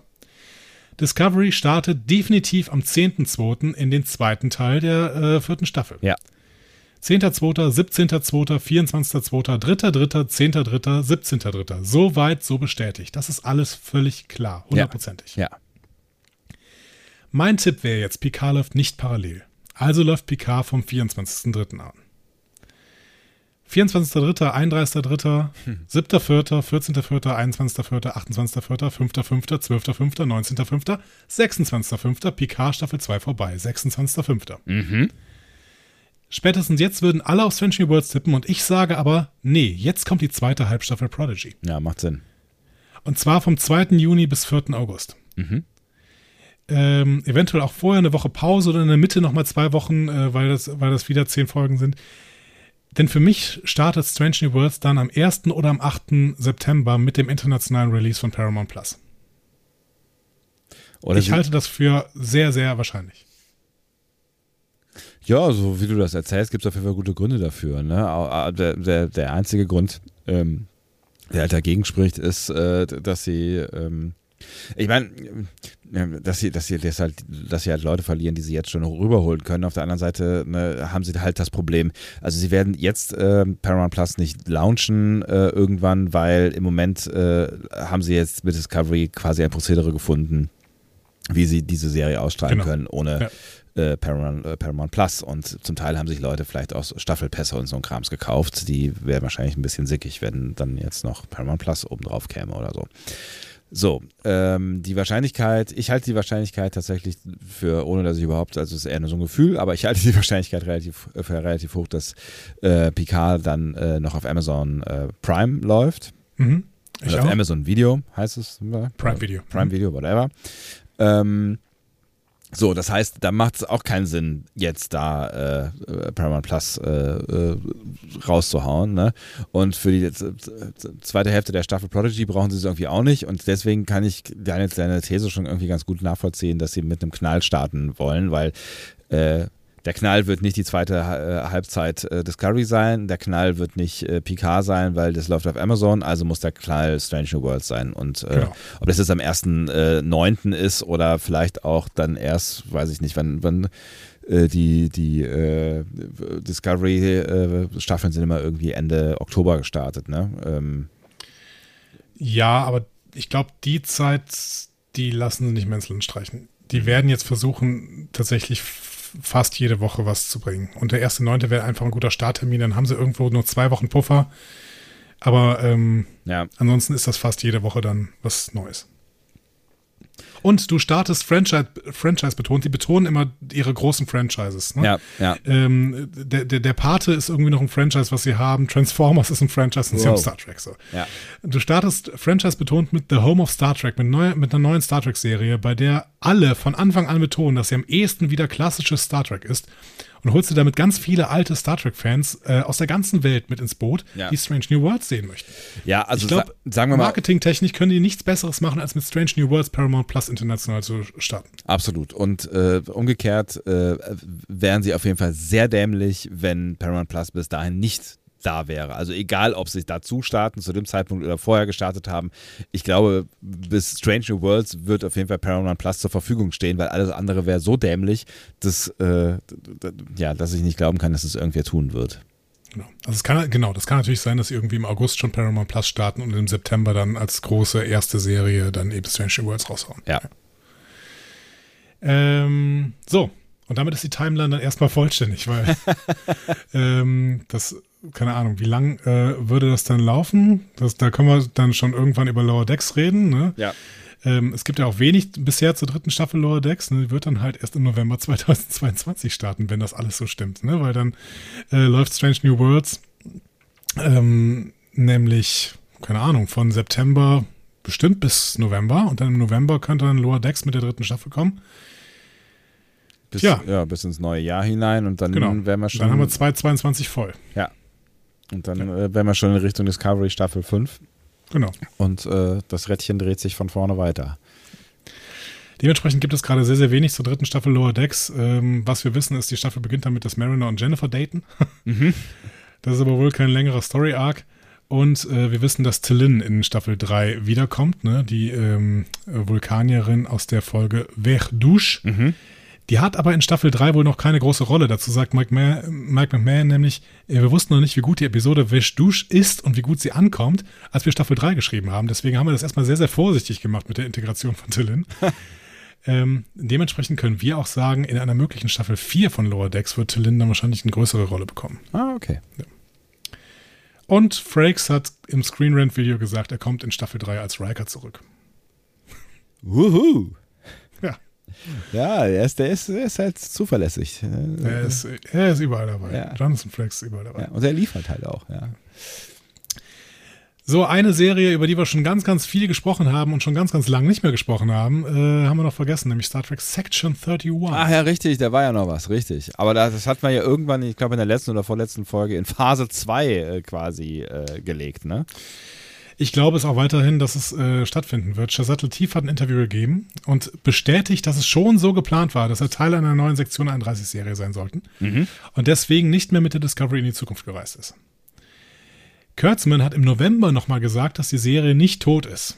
Discovery startet definitiv am 10.2. in den zweiten Teil der äh, vierten Staffel. ja. 10.2., 17.2., 24.2., 3.3., 10.3., 17.3. So weit, so bestätigt. Das ist alles völlig klar, hundertprozentig. Ja. Mein Tipp wäre jetzt, Picard läuft nicht parallel. Also läuft Picard vom 24.3. an. 24.3., 31.3., 7.4., 14.4., 21.4., 28.4., 5.5., 12.5., 19.5., 26.5., Picard Staffel 2 vorbei. 26.5. Mhm. Spätestens jetzt würden alle auf Strange New Worlds tippen und ich sage aber, nee, jetzt kommt die zweite Halbstaffel Prodigy. Ja, macht Sinn. Und zwar vom 2. Juni bis 4. August. Mhm. Ähm, eventuell auch vorher eine Woche Pause oder in der Mitte nochmal zwei Wochen, äh, weil, das, weil das wieder zehn Folgen sind. Denn für mich startet Strange New Worlds dann am 1. oder am 8. September mit dem internationalen Release von Paramount Plus. Oder ich sie- halte das für sehr, sehr wahrscheinlich. Ja, so wie du das erzählst, gibt es auf jeden Fall gute Gründe dafür. Ne? Der, der, der einzige Grund, ähm, der halt dagegen spricht, ist, äh, dass sie, ähm, ich meine, äh, dass sie, dass sie, dass halt, dass sie halt Leute verlieren, die sie jetzt schon rüberholen können. Auf der anderen Seite ne, haben sie halt das Problem. Also sie werden jetzt äh, Paramount Plus nicht launchen äh, irgendwann, weil im Moment äh, haben sie jetzt mit Discovery quasi ein Prozedere gefunden, wie sie diese Serie ausstrahlen Genau. können, ohne Ja. Äh, Paramount, äh, Paramount Plus. Und zum Teil haben sich Leute vielleicht auch Staffelpässe und so ein Krams gekauft. Die wären wahrscheinlich ein bisschen sickig, wenn dann jetzt noch Paramount Plus oben drauf käme oder so. So, ähm, die Wahrscheinlichkeit, ich halte die Wahrscheinlichkeit tatsächlich für, ohne dass ich überhaupt, also es ist eher nur so ein Gefühl, aber ich halte die [laughs] Wahrscheinlichkeit relativ, für relativ hoch, dass äh, Picard dann äh, noch auf Amazon äh, Prime läuft. Mhm. Ich Oder auf. Amazon Video heißt es. Prime Video. Prime Video, whatever. Ähm, so, das heißt, da macht es auch keinen Sinn, jetzt da äh, äh, Paramount Plus äh, äh, rauszuhauen. Ne? Und für die zweite Hälfte der Staffel Prodigy brauchen sie es irgendwie auch nicht. Und deswegen kann ich deine, deine These schon irgendwie ganz gut nachvollziehen, dass sie mit einem Knall starten wollen, weil äh, der Knall wird nicht die zweite äh, Halbzeit äh, Discovery sein, der Knall wird nicht äh, Picard sein, weil das läuft auf Amazon, also muss der Knall Strange New Worlds sein. Und äh, Genau. ob das jetzt am 1.9. ist oder vielleicht auch dann erst, weiß ich nicht, wann, wann die, die Discovery-Staffeln sind immer irgendwie Ende Oktober gestartet, ne? Ähm, Ja, aber ich glaube, die Zeit, die lassen sie nicht Land streichen. Die werden jetzt versuchen, tatsächlich fast jede Woche was zu bringen. Und der erste Neunte wäre einfach ein guter Starttermin. Dann haben sie irgendwo nur zwei Wochen Puffer. Aber ähm, ja, ansonsten ist das fast jede Woche dann was Neues. Und du startest Franchise, Franchise betont. Die betonen immer ihre großen Franchises. Ne? ja, ja. Ähm, der, der, der Pate ist irgendwie noch ein Franchise, was sie haben. Transformers ist ein Franchise und sie haben Star Trek. So. Ja. Du startest Franchise betont mit The Home of Star Trek, mit, neu, mit einer neuen Star Trek-Serie, bei der alle von Anfang an betonen, dass sie am ehesten wieder klassisches Star Trek ist. Und holst du damit ganz viele alte Star Trek-Fans äh, aus der ganzen Welt mit ins Boot, Ja. die Strange New Worlds sehen möchten. Ja, also ich glaube, sa sagen wir mal, marketingtechnisch können die nichts Besseres machen, als mit Strange New Worlds Paramount Plus international zu starten. Absolut. Und äh, umgekehrt äh, wären sie auf jeden Fall sehr dämlich, wenn Paramount Plus bis dahin nicht da wäre. Also egal, ob sie dazu starten, zu dem Zeitpunkt oder vorher gestartet haben. Ich glaube, bis Strange New Worlds wird auf jeden Fall Paramount Plus zur Verfügung stehen, weil alles andere wäre so dämlich, dass, äh, ja, dass ich nicht glauben kann, dass es irgendwer tun wird. Genau. Also es kann, genau, das kann natürlich sein, dass sie irgendwie im August schon Paramount Plus starten und im September dann als große erste Serie dann eben Strange New Worlds raushauen. Ja. Ähm, so, und damit ist die Timeline dann erstmal vollständig, weil [laughs] ähm, das, keine Ahnung, wie lang äh, würde das dann laufen? Das, da können wir dann schon irgendwann über Lower Decks reden. Ne? Ja. Ähm, es gibt ja auch wenig bisher zur dritten Staffel Lower Decks. Ne? Die wird dann halt erst im November [laughs] 2022 starten, wenn das alles so stimmt. Ne? Weil dann äh, läuft Strange New Worlds ähm, nämlich, keine Ahnung, von September bestimmt bis November. Und dann im November könnte dann Lower Decks mit der dritten Staffel kommen. Bis, Ja. ja. bis ins neue Jahr hinein und dann Genau. wären wir schon. Dann haben wir 2022 voll. ja. Und dann äh, wären wir schon in Richtung Discovery Staffel 5 Genau. und äh, das Rädchen dreht sich von vorne weiter. Dementsprechend gibt es gerade sehr, sehr wenig zur dritten Staffel Lower Decks. Ähm, was wir wissen, ist, die Staffel beginnt damit, dass Mariner und Jennifer daten. [laughs] Das ist aber wohl kein längerer Story-Arc. Und äh, wir wissen, dass Tillin in Staffel 3 wiederkommt, ne? die ähm, Vulkanierin aus der Folge Verdouche. Die hat aber in Staffel 3 wohl noch keine große Rolle. Dazu sagt Mike, Ma Mike McMahon nämlich, äh, wir wussten noch nicht, wie gut die Episode Verdouche ist und wie gut sie ankommt, als wir Staffel 3 geschrieben haben. Deswegen haben wir das erstmal sehr, sehr vorsichtig gemacht mit der Integration von Tillin. [laughs] Ähm, dementsprechend können wir auch sagen, in einer möglichen Staffel 4 von Lower Decks wird Tillin dann wahrscheinlich eine größere Rolle bekommen. Ah, okay. Und Frakes hat im Screen Rant Video gesagt, er kommt in Staffel 3 als Riker zurück. Wuhu. Ja, er ist, der, ist, der ist halt zuverlässig. er ist, er ist überall dabei. Ja. Jonathan Frakes ist überall dabei. Ja, und er liefert halt auch, ja. So, eine Serie, über die wir schon ganz, ganz viel gesprochen haben und schon ganz, ganz lang nicht mehr gesprochen haben, äh, haben wir noch vergessen, nämlich Star Trek Section 31. Ach ja, richtig, da war ja noch was, richtig. Aber das, das hat man ja irgendwann, ich glaube in der letzten oder vorletzten Folge, in Phase 2 äh, quasi äh, gelegt, ne? Ich glaube es auch weiterhin, dass es äh, stattfinden wird. Shazat Latif hat ein Interview gegeben und bestätigt, dass es schon so geplant war, dass er Teil einer neuen Sektion 31-Serie sein sollten und deswegen nicht mehr mit der Discovery in die Zukunft gereist ist. Kurtzman hat im November nochmal gesagt, dass die Serie nicht tot ist.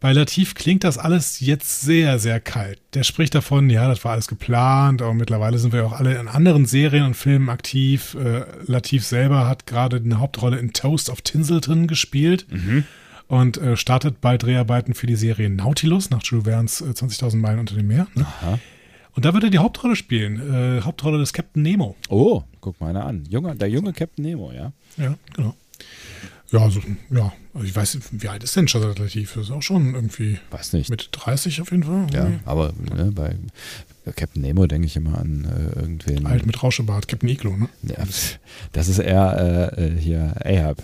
Bei Latif klingt das alles jetzt sehr, sehr kalt. Der spricht davon, ja, das war alles geplant, aber mittlerweile sind wir auch alle in anderen Serien und Filmen aktiv. Äh, Latif selber hat gerade eine Hauptrolle in Toast of Tinselton gespielt und äh, startet bei Dreharbeiten für die Serie Nautilus nach Jules Verne's äh, 20.000 Meilen unter dem Meer. Ne? Und da wird er die Hauptrolle spielen, äh, Hauptrolle des Captain Nemo. Oh, guck mal einer an. Junge, der junge Captain Nemo, ja. Ja, genau. Ja, also, ja, also ich weiß, wie alt ist denn Shazad Latif? Das ist auch schon irgendwie Weiß nicht. mit 30 auf jeden Fall. ja, irgendwie. aber ne, bei Captain Nemo denke ich immer an äh, irgendwen. Alt mit Rauschebart, Captain Iglo, ne? Ja, das ist eher äh, äh, hier Ahab,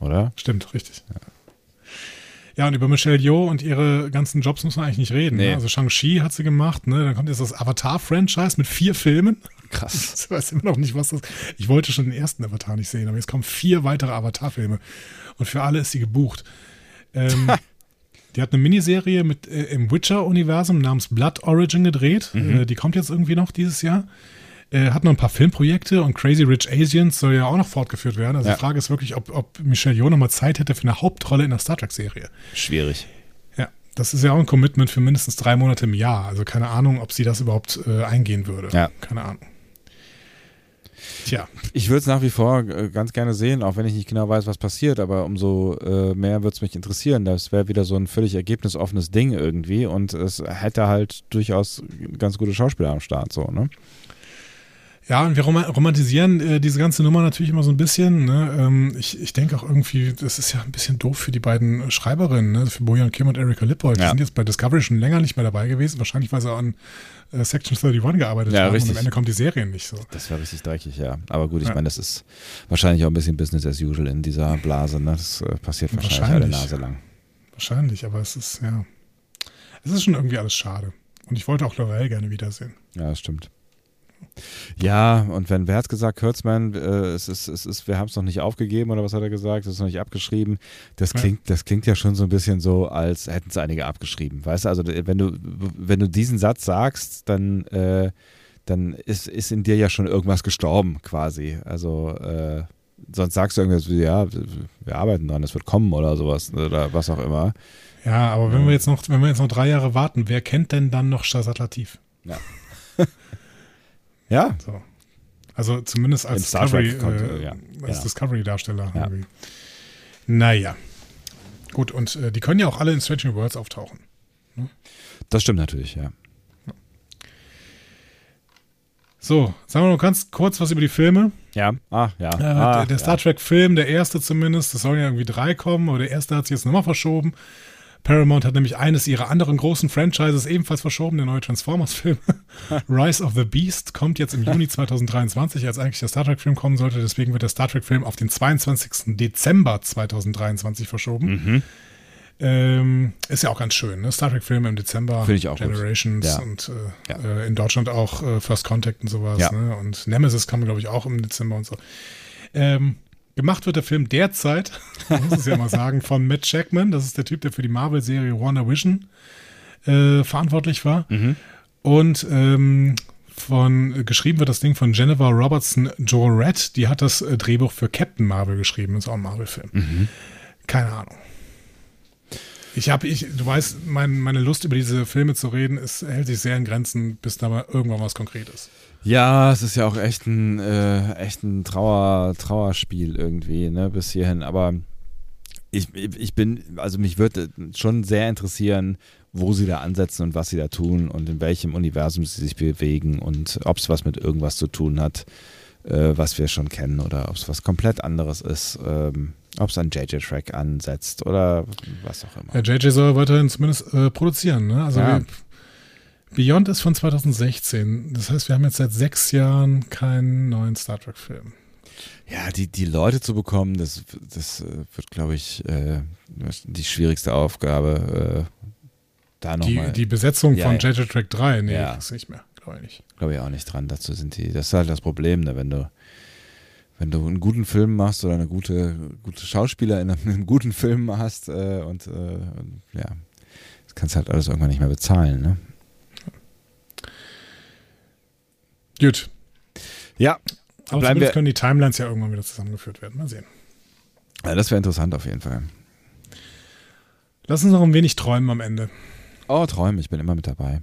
oder? Stimmt, richtig. Ja, und über Michelle Yeoh und ihre ganzen Jobs muss man eigentlich nicht reden. Nee. Ne? Also Shang-Chi hat sie gemacht, ne? Dann kommt jetzt das Avatar-Franchise mit vier Filmen. Krass. [laughs] Ich weiß immer noch nicht, was das Ich wollte schon den ersten Avatar nicht sehen, aber jetzt kommen vier weitere Avatar-Filme. Und für alle ist sie gebucht. Ähm, [laughs] die hat eine Miniserie mit, äh, im Witcher-Universum namens Blood Origin gedreht. Äh, die kommt jetzt irgendwie noch dieses Jahr. Äh, hat noch ein paar Filmprojekte und Crazy Rich Asians soll ja auch noch fortgeführt werden. Also Ja. die Frage ist wirklich, ob, ob Michelle Yeoh noch mal Zeit hätte für eine Hauptrolle in der Star Trek-Serie. Schwierig. Ja, das ist ja auch ein Commitment für mindestens drei Monate im Jahr. Also keine Ahnung, ob sie das überhaupt äh, eingehen würde. Ja. Keine Ahnung. Tja, Ich würde es nach wie vor äh, ganz gerne sehen, auch wenn ich nicht genau weiß, was passiert, aber umso äh, mehr würde es mich interessieren. Das wäre wieder so ein völlig ergebnisoffenes Ding irgendwie und es hätte halt durchaus ganz gute Schauspieler am Start, so, ne? Ja, und wir rom romantisieren äh, diese ganze Nummer natürlich immer so ein bisschen. Ne? Ähm, ich ich denke auch irgendwie, das ist ja ein bisschen doof für die beiden Schreiberinnen, ne? für Bojan Kim und Erika Lippold. Die Ja. sind jetzt bei Discovery schon länger nicht mehr dabei gewesen. Wahrscheinlich, weil sie an äh, Section 31 gearbeitet Ja, haben richtig. und am Ende kommt die Serie nicht so. Das wäre richtig dreckig, ja. Aber gut, ich Ja. meine, das ist wahrscheinlich auch ein bisschen Business as usual in dieser Blase, ne? Das äh, passiert wahrscheinlich, alle Wahrscheinlich. Nase lang. Wahrscheinlich, aber es ist, ja. Es ist schon irgendwie alles schade. Und ich wollte auch Lorel gerne wiedersehen. Ja, das stimmt. Ja, und wenn, wer hat gesagt, Kurtzman, äh, es ist, es ist, wir haben es noch nicht aufgegeben oder was hat er gesagt, es ist noch nicht abgeschrieben. Das Ja. klingt, das klingt ja schon so ein bisschen so, als hätten es einige abgeschrieben. Weißt du, also wenn du, wenn du diesen Satz sagst, dann, äh, dann ist, ist in dir ja schon irgendwas gestorben quasi. Also äh, sonst sagst du irgendwas wie, ja, wir arbeiten dran, es wird kommen oder sowas oder was auch immer. Ja, aber wenn wir jetzt noch, wenn wir jetzt noch drei Jahre warten, wer kennt denn dann noch Shazad Latif? Ja. [laughs] ja, So. Also zumindest als Discovery, kommt, äh, ja, als genau. Discovery-Darsteller. Ja. irgendwie. Naja. Gut, und äh, die können ja auch alle in Strange New Worlds auftauchen. das stimmt natürlich, ja. So, sagen wir noch ganz kurz was über die Filme. Ja, ah, ja. Äh, ah, der der Star Trek-Film, der erste zumindest, das sollen ja irgendwie drei kommen, aber der erste hat sich jetzt nochmal verschoben. Paramount hat nämlich eines ihrer anderen großen Franchises ebenfalls verschoben, der neue Transformers-Film. [laughs] Rise of the Beast kommt jetzt im Juni 2023, als eigentlich der Star Trek-Film kommen sollte. Deswegen wird der Star Trek-Film auf den 22. Dezember 2023 verschoben. Mhm. Ähm, ist ja auch ganz schön, ne? Star Trek-Film im Dezember, Finde ich auch gut. Generations Ja. und äh, Ja. äh, in Deutschland auch äh, First Contact und sowas. Ja. Ne? Und Nemesis kam, glaube ich, auch im Dezember und so. Ähm, gemacht wird der Film derzeit, [laughs] muss es ja mal sagen, von Matt Jackman. Das ist der Typ, der für die Marvel-Serie Wonder Vision äh, verantwortlich war. Mhm. Und ähm, von geschrieben wird das Ding von Jennifer Robertson Joret. Die hat das äh, Drehbuch für Captain Marvel geschrieben. Ist auch ein Marvel-Film. Mhm. Keine Ahnung. Ich habe, ich, du weißt, mein, meine Lust über diese Filme zu reden, ist, hält sich sehr in Grenzen, bis da mal irgendwann was Konkretes. Ja, es ist ja auch echt ein, äh, echt ein Trauer, Trauerspiel irgendwie, ne, bis hierhin. Aber ich, ich bin, also mich würde schon sehr interessieren, wo sie da ansetzen und was sie da tun und in welchem Universum sie sich bewegen und ob es was mit irgendwas zu tun hat, äh, was wir schon kennen oder ob es was komplett anderes ist, ähm, ob es an JJ Track ansetzt oder was auch immer. Ja, JJ soll weiterhin zumindest äh, produzieren. Ne? Also Ja. wir, Beyond ist von 2016. Das heißt, wir haben jetzt seit sechs Jahren keinen neuen Star Trek-Film. Ja, die, die Leute zu bekommen, das, das äh, wird, glaube ich, äh, die schwierigste Aufgabe. Äh, da Die, nochmal, die Besetzung Ja, von. JJ Track 3, nee, Ja. ist nicht mehr, glaube ich nicht. glaube ich auch nicht dran. Dazu sind die, das ist halt das Problem, ne? wenn du wenn du einen guten Film machst oder eine gute, gute Schauspieler in [laughs] einem, in einem guten Film hast äh, und, äh, ja, das kannst du halt alles irgendwann nicht mehr bezahlen, ne? Gut. Ja, Aber Bleiben wir- können die Timelines ja irgendwann wieder zusammengeführt werden. Mal sehen. ja das wäre interessant auf jeden Fall. Lass uns noch ein wenig träumen am Ende. Oh, Träume, ich bin immer mit dabei.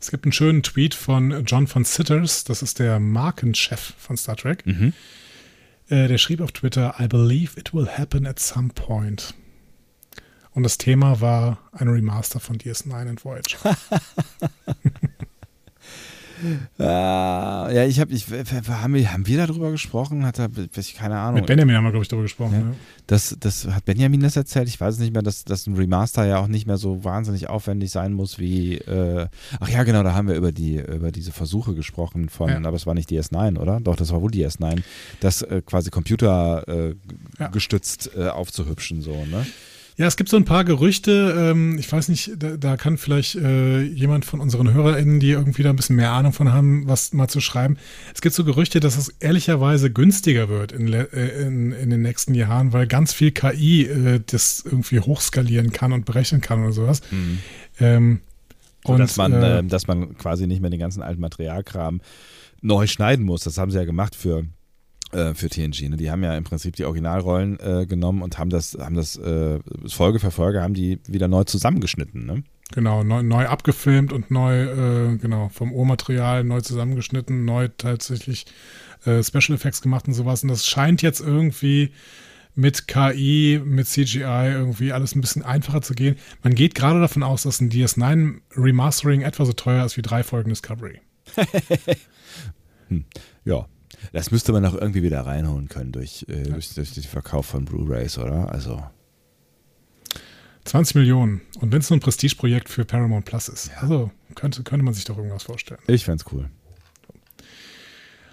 Es gibt einen schönen Tweet von John von Sitters, das ist der Markenchef von Star Trek. Mhm. Äh, der schrieb auf Twitter, I believe it will happen at some point. Und das Thema war ein Remaster von DS9 and Voyager. [laughs] Ah, ja, ich habe, ich, haben wir, haben wir darüber gesprochen? Hat er, ich keine Ahnung. Mit Benjamin haben wir, glaube ich, darüber gesprochen. Ja. Ne? Das, das hat Benjamin das erzählt. Ich weiß es nicht mehr, dass, dass ein Remaster ja auch nicht mehr so wahnsinnig aufwendig sein muss wie. Äh, ach ja, genau, da haben wir über die über diese Versuche gesprochen von, Ja. aber es war nicht DS9, oder? Doch, das war wohl DS9, das äh, quasi Computer äh, Ja. gestützt äh, aufzuhübschen so, ne? Ja, es gibt so ein paar Gerüchte. Ähm, ich weiß nicht, da, da kann vielleicht äh, jemand von unseren HörerInnen, die irgendwie da ein bisschen mehr Ahnung von haben, was mal zu schreiben. Es gibt so Gerüchte, dass es ehrlicherweise günstiger wird in, äh, in, in den nächsten Jahren, weil ganz viel KI äh, das irgendwie hochskalieren kann und berechnen kann oder sowas. Ähm, Und, und dass man, äh, äh, dass man quasi nicht mehr den ganzen alten Materialkram neu schneiden muss. Das haben sie ja gemacht für äh, für TNG. Ne? Die haben ja im Prinzip die Originalrollen äh, genommen und haben das, haben das äh, Folge für Folge haben die wieder neu zusammengeschnitten. Ne? Genau, neu, neu abgefilmt und neu, äh, genau, vom Urmaterial neu zusammengeschnitten, neu tatsächlich äh, Special Effects gemacht und sowas. Und das scheint jetzt irgendwie mit KI, mit CGI irgendwie alles ein bisschen einfacher zu gehen. Man geht gerade davon aus, dass ein DS9 Remastering etwa so teuer ist wie drei Folgen Discovery. [laughs] Ja. Das müsste man auch irgendwie wieder reinholen können durch, äh, durch, durch den Verkauf von Blu-Rays, oder? Also, 20 Millionen. Und wenn es nur ein Prestigeprojekt für Paramount Plus ist. Also könnte, könnte man sich doch irgendwas vorstellen. ich fände cool.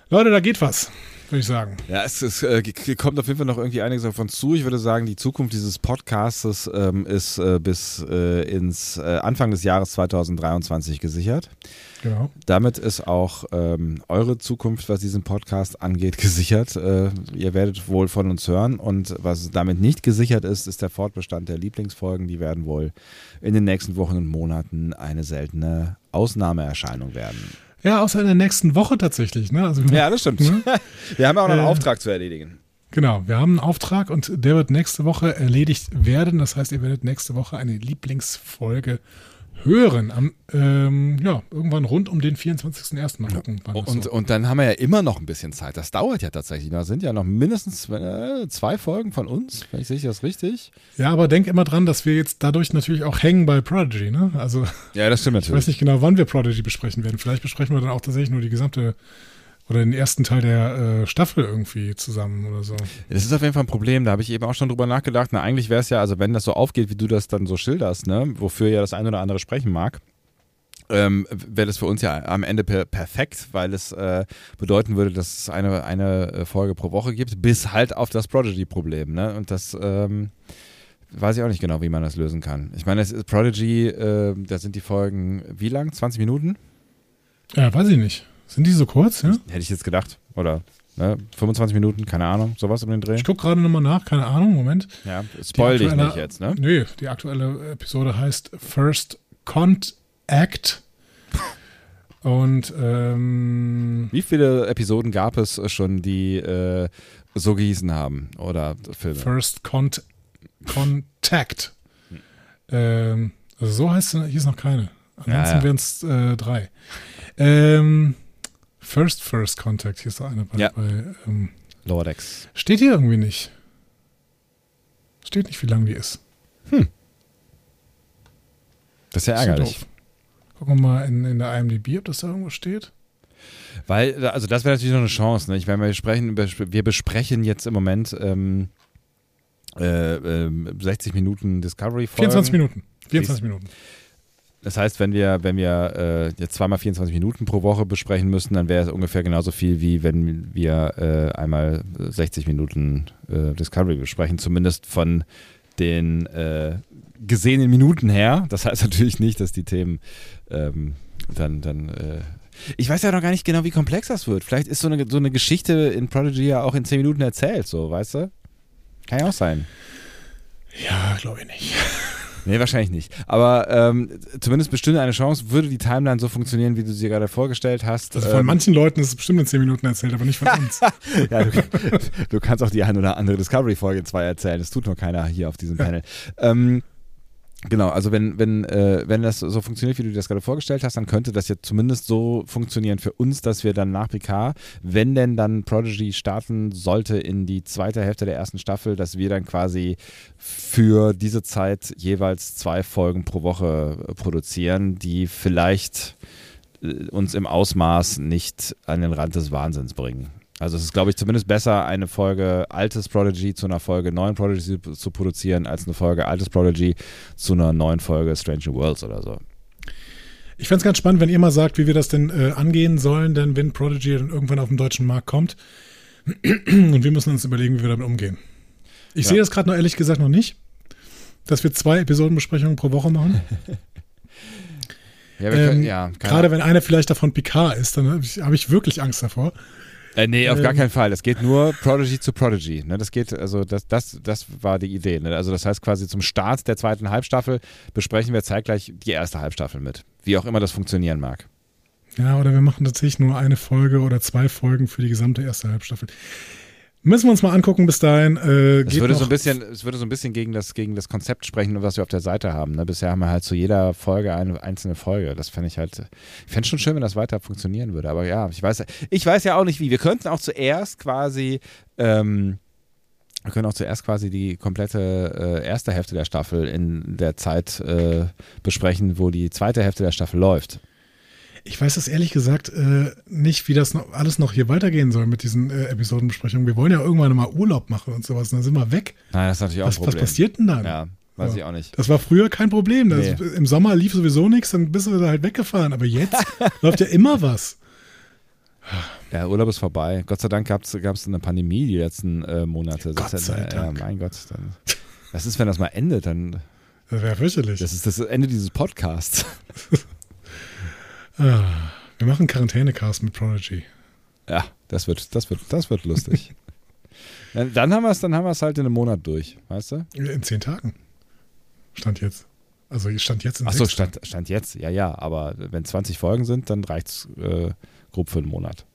Leute, da geht was, würde ich sagen. Ja, es, es äh, kommt auf jeden Fall noch irgendwie einiges auf uns zu. Ich würde sagen, die Zukunft dieses Podcastes ähm, ist äh, bis äh, ins äh, Anfang des Jahres 2023 gesichert. Genau. Damit ist auch ähm, eure Zukunft, was diesen Podcast angeht, [laughs] gesichert. Äh, ihr werdet wohl von uns hören. Und was damit nicht gesichert ist, ist der Fortbestand der Lieblingsfolgen. Die werden wohl in den nächsten Wochen und Monaten eine seltene Ausnahmeerscheinung werden. Ja, außer in der nächsten Woche tatsächlich. Ne? Also, Ja, das stimmt. Ne? [laughs] Wir haben auch noch einen Äh, Auftrag zu erledigen. Genau, wir haben einen Auftrag und der wird nächste Woche erledigt werden. Das heißt, ihr werdet nächste Woche eine Lieblingsfolge hören. Am, ähm, ja, irgendwann rund um den 24.01. Mal gucken. wann das Und, so- und dann haben wir ja immer noch ein bisschen Zeit. Das dauert ja tatsächlich. Da sind ja noch mindestens äh, zwei Folgen von uns. Vielleicht sehe ich das richtig. ja, aber denk immer dran, dass wir jetzt dadurch natürlich auch hängen bei Prodigy. Ne? Also Ja, das stimmt [laughs] ich weiß nicht genau, wann wir Prodigy besprechen werden. Vielleicht besprechen wir dann auch tatsächlich nur die gesamte oder den ersten Teil der äh, Staffel irgendwie zusammen oder so. Das ist auf jeden Fall ein Problem. Da habe ich eben auch schon drüber nachgedacht. Na, eigentlich wäre es ja, also wenn das so aufgeht, wie du das dann so schilderst, ne, wofür ja das eine oder andere sprechen mag, ähm, wäre das für uns ja am Ende per perfekt, weil es äh, bedeuten würde, dass es eine, eine äh, Folge pro Woche gibt, bis halt auf das Prodigy-Problem. Ne? Und das ähm, weiß ich auch nicht genau, wie man das lösen kann. Ich meine, es ist Prodigy, äh, da sind die Folgen wie lang? 20 Minuten? Ja, weiß ich nicht. Sind die so kurz? Ja? Hätte ich jetzt gedacht. Oder ne, 25 Minuten, keine Ahnung, sowas um den Dreh. Ich gucke gerade nochmal nach, keine Ahnung, Moment. Ja, spoil dich nicht jetzt, ne? Nee, die aktuelle Episode heißt First Contact. Und ähm, Wie viele Episoden gab es schon, die äh, so gehießen haben? Oder Filme? First Cont Contact. Ähm, also so heißt es, hier ist noch keine. Ansonsten Ja, ja. wären es äh, drei. Ähm, First First Contact, hier ist noch eine bei. Ja. bei ähm, Lower Decks. steht hier irgendwie nicht. Steht nicht, wie lang die ist. Das ist ja ärgerlich. doof. Gucken wir mal in, in der IMDb, ob das da irgendwo steht. Weil, also das wäre natürlich noch eine Chance. Ne? Ich meine, wir, sprechen, wir besprechen jetzt im Moment ähm, äh, ähm, 60 Minuten Discovery-Folgen. 24 Minuten. 24 Minuten. Das heißt, wenn wir, wenn wir äh, jetzt zweimal 24 Minuten pro Woche besprechen müssten, dann wäre es ungefähr genauso viel, wie wenn wir äh, einmal 60 Minuten äh, Discovery besprechen. Zumindest von den äh, gesehenen Minuten her. Das heißt [laughs] natürlich nicht, dass die Themen ähm, dann, dann äh, ich weiß ja noch gar nicht genau, wie komplex das wird. Vielleicht ist so eine, so eine Geschichte in Prodigy ja auch in 10 Minuten erzählt, so, weißt du? Kann ja auch sein. Ja, glaube ich nicht. [laughs] Nee, wahrscheinlich nicht. Aber ähm, zumindest bestünde eine Chance, würde die Timeline so funktionieren, wie du sie gerade vorgestellt hast. Also von ähm, manchen Leuten ist es bestimmt in 10 Minuten erzählt, aber nicht von uns. [laughs] ja, du, du kannst auch die ein oder andere Discovery-Folge in zwei erzählen. Das tut nur keiner hier auf diesem Panel. Ähm, genau, also wenn, wenn, äh, wenn das so funktioniert, wie du dir das gerade vorgestellt hast, dann könnte das ja zumindest so funktionieren für uns, dass wir dann nach PK, wenn denn dann Prodigy starten sollte in die zweite Hälfte der ersten Staffel, dass wir dann quasi für diese Zeit jeweils zwei Folgen pro Woche äh, produzieren, die vielleicht äh, uns im Ausmaß nicht an den Rand des Wahnsinns bringen. Also es ist, glaube ich, zumindest besser, eine Folge altes Prodigy zu einer Folge neuen Prodigy zu, produzieren, als eine Folge altes Prodigy zu einer neuen Folge Stranger Worlds oder so. Ich fände es ganz spannend, wenn ihr mal sagt, wie wir das denn äh, angehen sollen, denn wenn Prodigy dann irgendwann auf den deutschen Markt kommt [clears throat] und wir müssen uns überlegen, wie wir damit umgehen. Ich Ja. sehe das gerade noch ehrlich gesagt noch nicht, dass wir zwei Episodenbesprechungen pro Woche machen. [laughs] Ja, wir Ähm, können, ja keine Gerade wenn eine vielleicht davon Picard ist, dann habe ich, hab ich wirklich Angst davor. Äh, nee, auf gar Ähm. keinen Fall. Es geht nur Prodigy zu Prodigy. Ne? Das geht, also das, das, das war die Idee. Ne? Also das heißt quasi zum Start der zweiten Halbstaffel besprechen wir zeitgleich die erste Halbstaffel mit. Wie auch immer das funktionieren mag. Ja, oder wir machen tatsächlich nur eine Folge oder zwei Folgen für die gesamte erste Halbstaffel. Müssen wir uns mal angucken bis dahin. Äh, Es würde, so ein bisschen, es würde so ein bisschen gegen das, gegen das Konzept sprechen, was wir auf der Seite haben. Ne? Bisher haben wir halt zu jeder Folge eine einzelne Folge. Das fände ich halt, ich fände schon schön, wenn das weiter funktionieren würde. Aber ja, ich weiß, ich weiß ja auch nicht wie. Wir könnten auch zuerst quasi, ähm, wir können auch zuerst quasi die komplette äh, erste Hälfte der Staffel in der Zeit äh, besprechen, wo die zweite Hälfte der Staffel läuft. Ich weiß das ehrlich gesagt äh, nicht, wie das noch, alles noch hier weitergehen soll mit diesen äh, Episodenbesprechungen. Wir wollen ja irgendwann mal Urlaub machen und sowas, und dann sind wir weg. Nein, das ist natürlich auch Was, ein was Problem. passiert denn dann? Ja, weiß Ja. ich auch nicht. Das war früher kein Problem. Das, Nee. Im Sommer lief sowieso nichts, dann bist du da halt weggefahren. Aber jetzt [laughs] läuft ja immer was. Ja, Urlaub ist vorbei. Gott sei Dank gab es eine Pandemie die letzten äh, Monate. Gott Das ist sei ja, Dank. Ja, mein Gott. Dann, was ist, wenn das mal endet? Dann, Das wäre fürchterlich. das ist das Ende dieses Podcasts. [laughs] Ah, wir machen Quarantänecast mit Prodigy. Ja, das wird, das wird, das wird lustig. [laughs] dann, haben wir es, dann haben wir es halt in einem Monat durch, weißt du? In zehn Tagen. Stand jetzt. Also stand jetzt in Achso, stand, stand jetzt, ja, ja. Aber wenn 20 Folgen sind, dann reicht es äh, grob für einen Monat.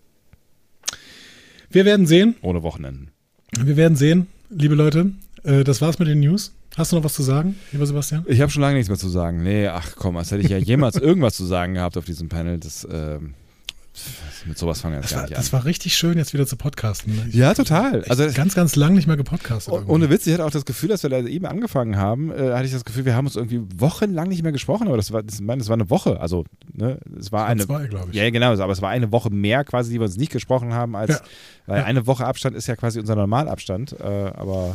Wir werden sehen. Ohne Wochenenden. Wir werden sehen, liebe Leute. Äh, das war's mit den News. Hast du noch was zu sagen, lieber Sebastian? Ich habe schon lange nichts mehr zu sagen. Nee, ach komm, als hätte ich ja jemals [laughs] irgendwas zu sagen gehabt auf diesem Panel. Das, ähm, mit sowas fangen wir jetzt Das gar war, nicht das an. war richtig schön, jetzt wieder zu podcasten. Ich, Ja, total. Also ganz, ganz lang nicht mehr gepodcastet. Oh- Ohne Witz, ich hatte auch das Gefühl, dass wir da eben angefangen haben, äh, hatte ich das Gefühl, wir haben uns irgendwie wochenlang nicht mehr gesprochen, aber das war, das, meine, das war eine Woche, also, ne, es war eine, zwei, glaube ich. ja, genau, aber es war eine Woche mehr quasi, die wir uns nicht gesprochen haben, als, Ja. weil Ja. eine Woche Abstand ist ja quasi unser Normalabstand, äh, aber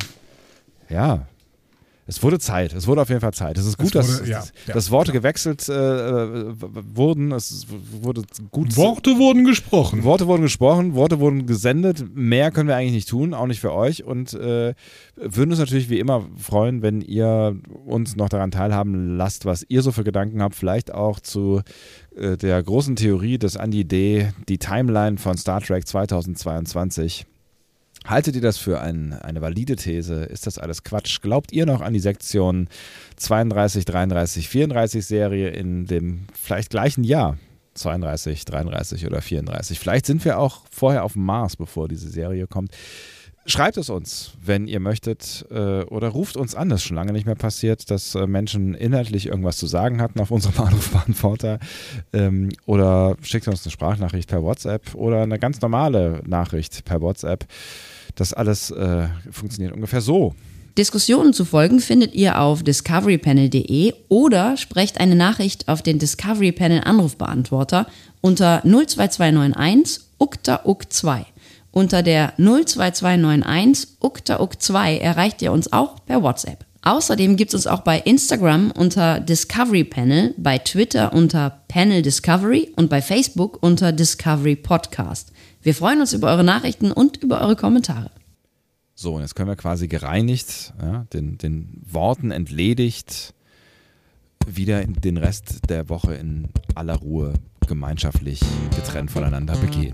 ja, es wurde Zeit, es wurde auf jeden Fall Zeit. Es ist gut, Es dass, wurde- ja, dass, ja, dass Worte genau. gewechselt äh, wurden, es wurde gut Worte wurden gesprochen. Worte wurden gesprochen, Worte wurden gesendet. Mehr können wir eigentlich nicht tun, auch nicht für euch. Und äh, würden uns natürlich wie immer freuen, wenn ihr uns noch daran teilhaben lasst, was ihr so für Gedanken habt. Vielleicht auch zu äh, der großen Theorie des Andy D, die Timeline von Star Trek 2022. Haltet ihr das für ein, eine valide These? Ist das alles Quatsch? Glaubt ihr noch an die Sektion 32, 33, 34 Serie in dem vielleicht gleichen Jahr? 32, 33 oder 34. Vielleicht sind wir auch vorher auf dem Mars, bevor diese Serie kommt. Schreibt es uns, wenn ihr möchtet, äh, oder ruft uns an. Das ist schon lange nicht mehr passiert, dass äh, Menschen inhaltlich irgendwas zu sagen hatten auf unserem [laughs] Anrufbeantworter. Ähm, oder schickt uns eine Sprachnachricht per WhatsApp oder eine ganz normale Nachricht per WhatsApp. Das alles äh, funktioniert ungefähr so. Diskussionen zu folgen findet ihr auf discoverypanel.de oder sprecht eine Nachricht auf den Discovery Panel Anrufbeantworter unter 02291 ukta uk 2. Unter der 02291 ukta uk 2 erreicht ihr uns auch per WhatsApp. Außerdem gibt es uns auch bei Instagram unter Discovery Panel, bei Twitter unter Panel Discovery und bei Facebook unter Discovery Podcast. Wir freuen uns über eure Nachrichten und über eure Kommentare. So, und jetzt können wir quasi gereinigt, ja, den, den Worten entledigt, wieder in den Rest der Woche in aller Ruhe gemeinschaftlich getrennt voneinander begehen.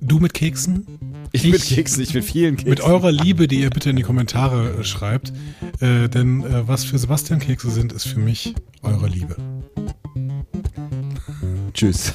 Du mit Keksen? Ich, mit Keksen, ich mit vielen Keksen. Mit eurer Liebe, die ihr bitte in die Kommentare äh, schreibt. Äh, denn äh, was für Sebastian Kekse sind, ist für mich eure Liebe. Tschüss.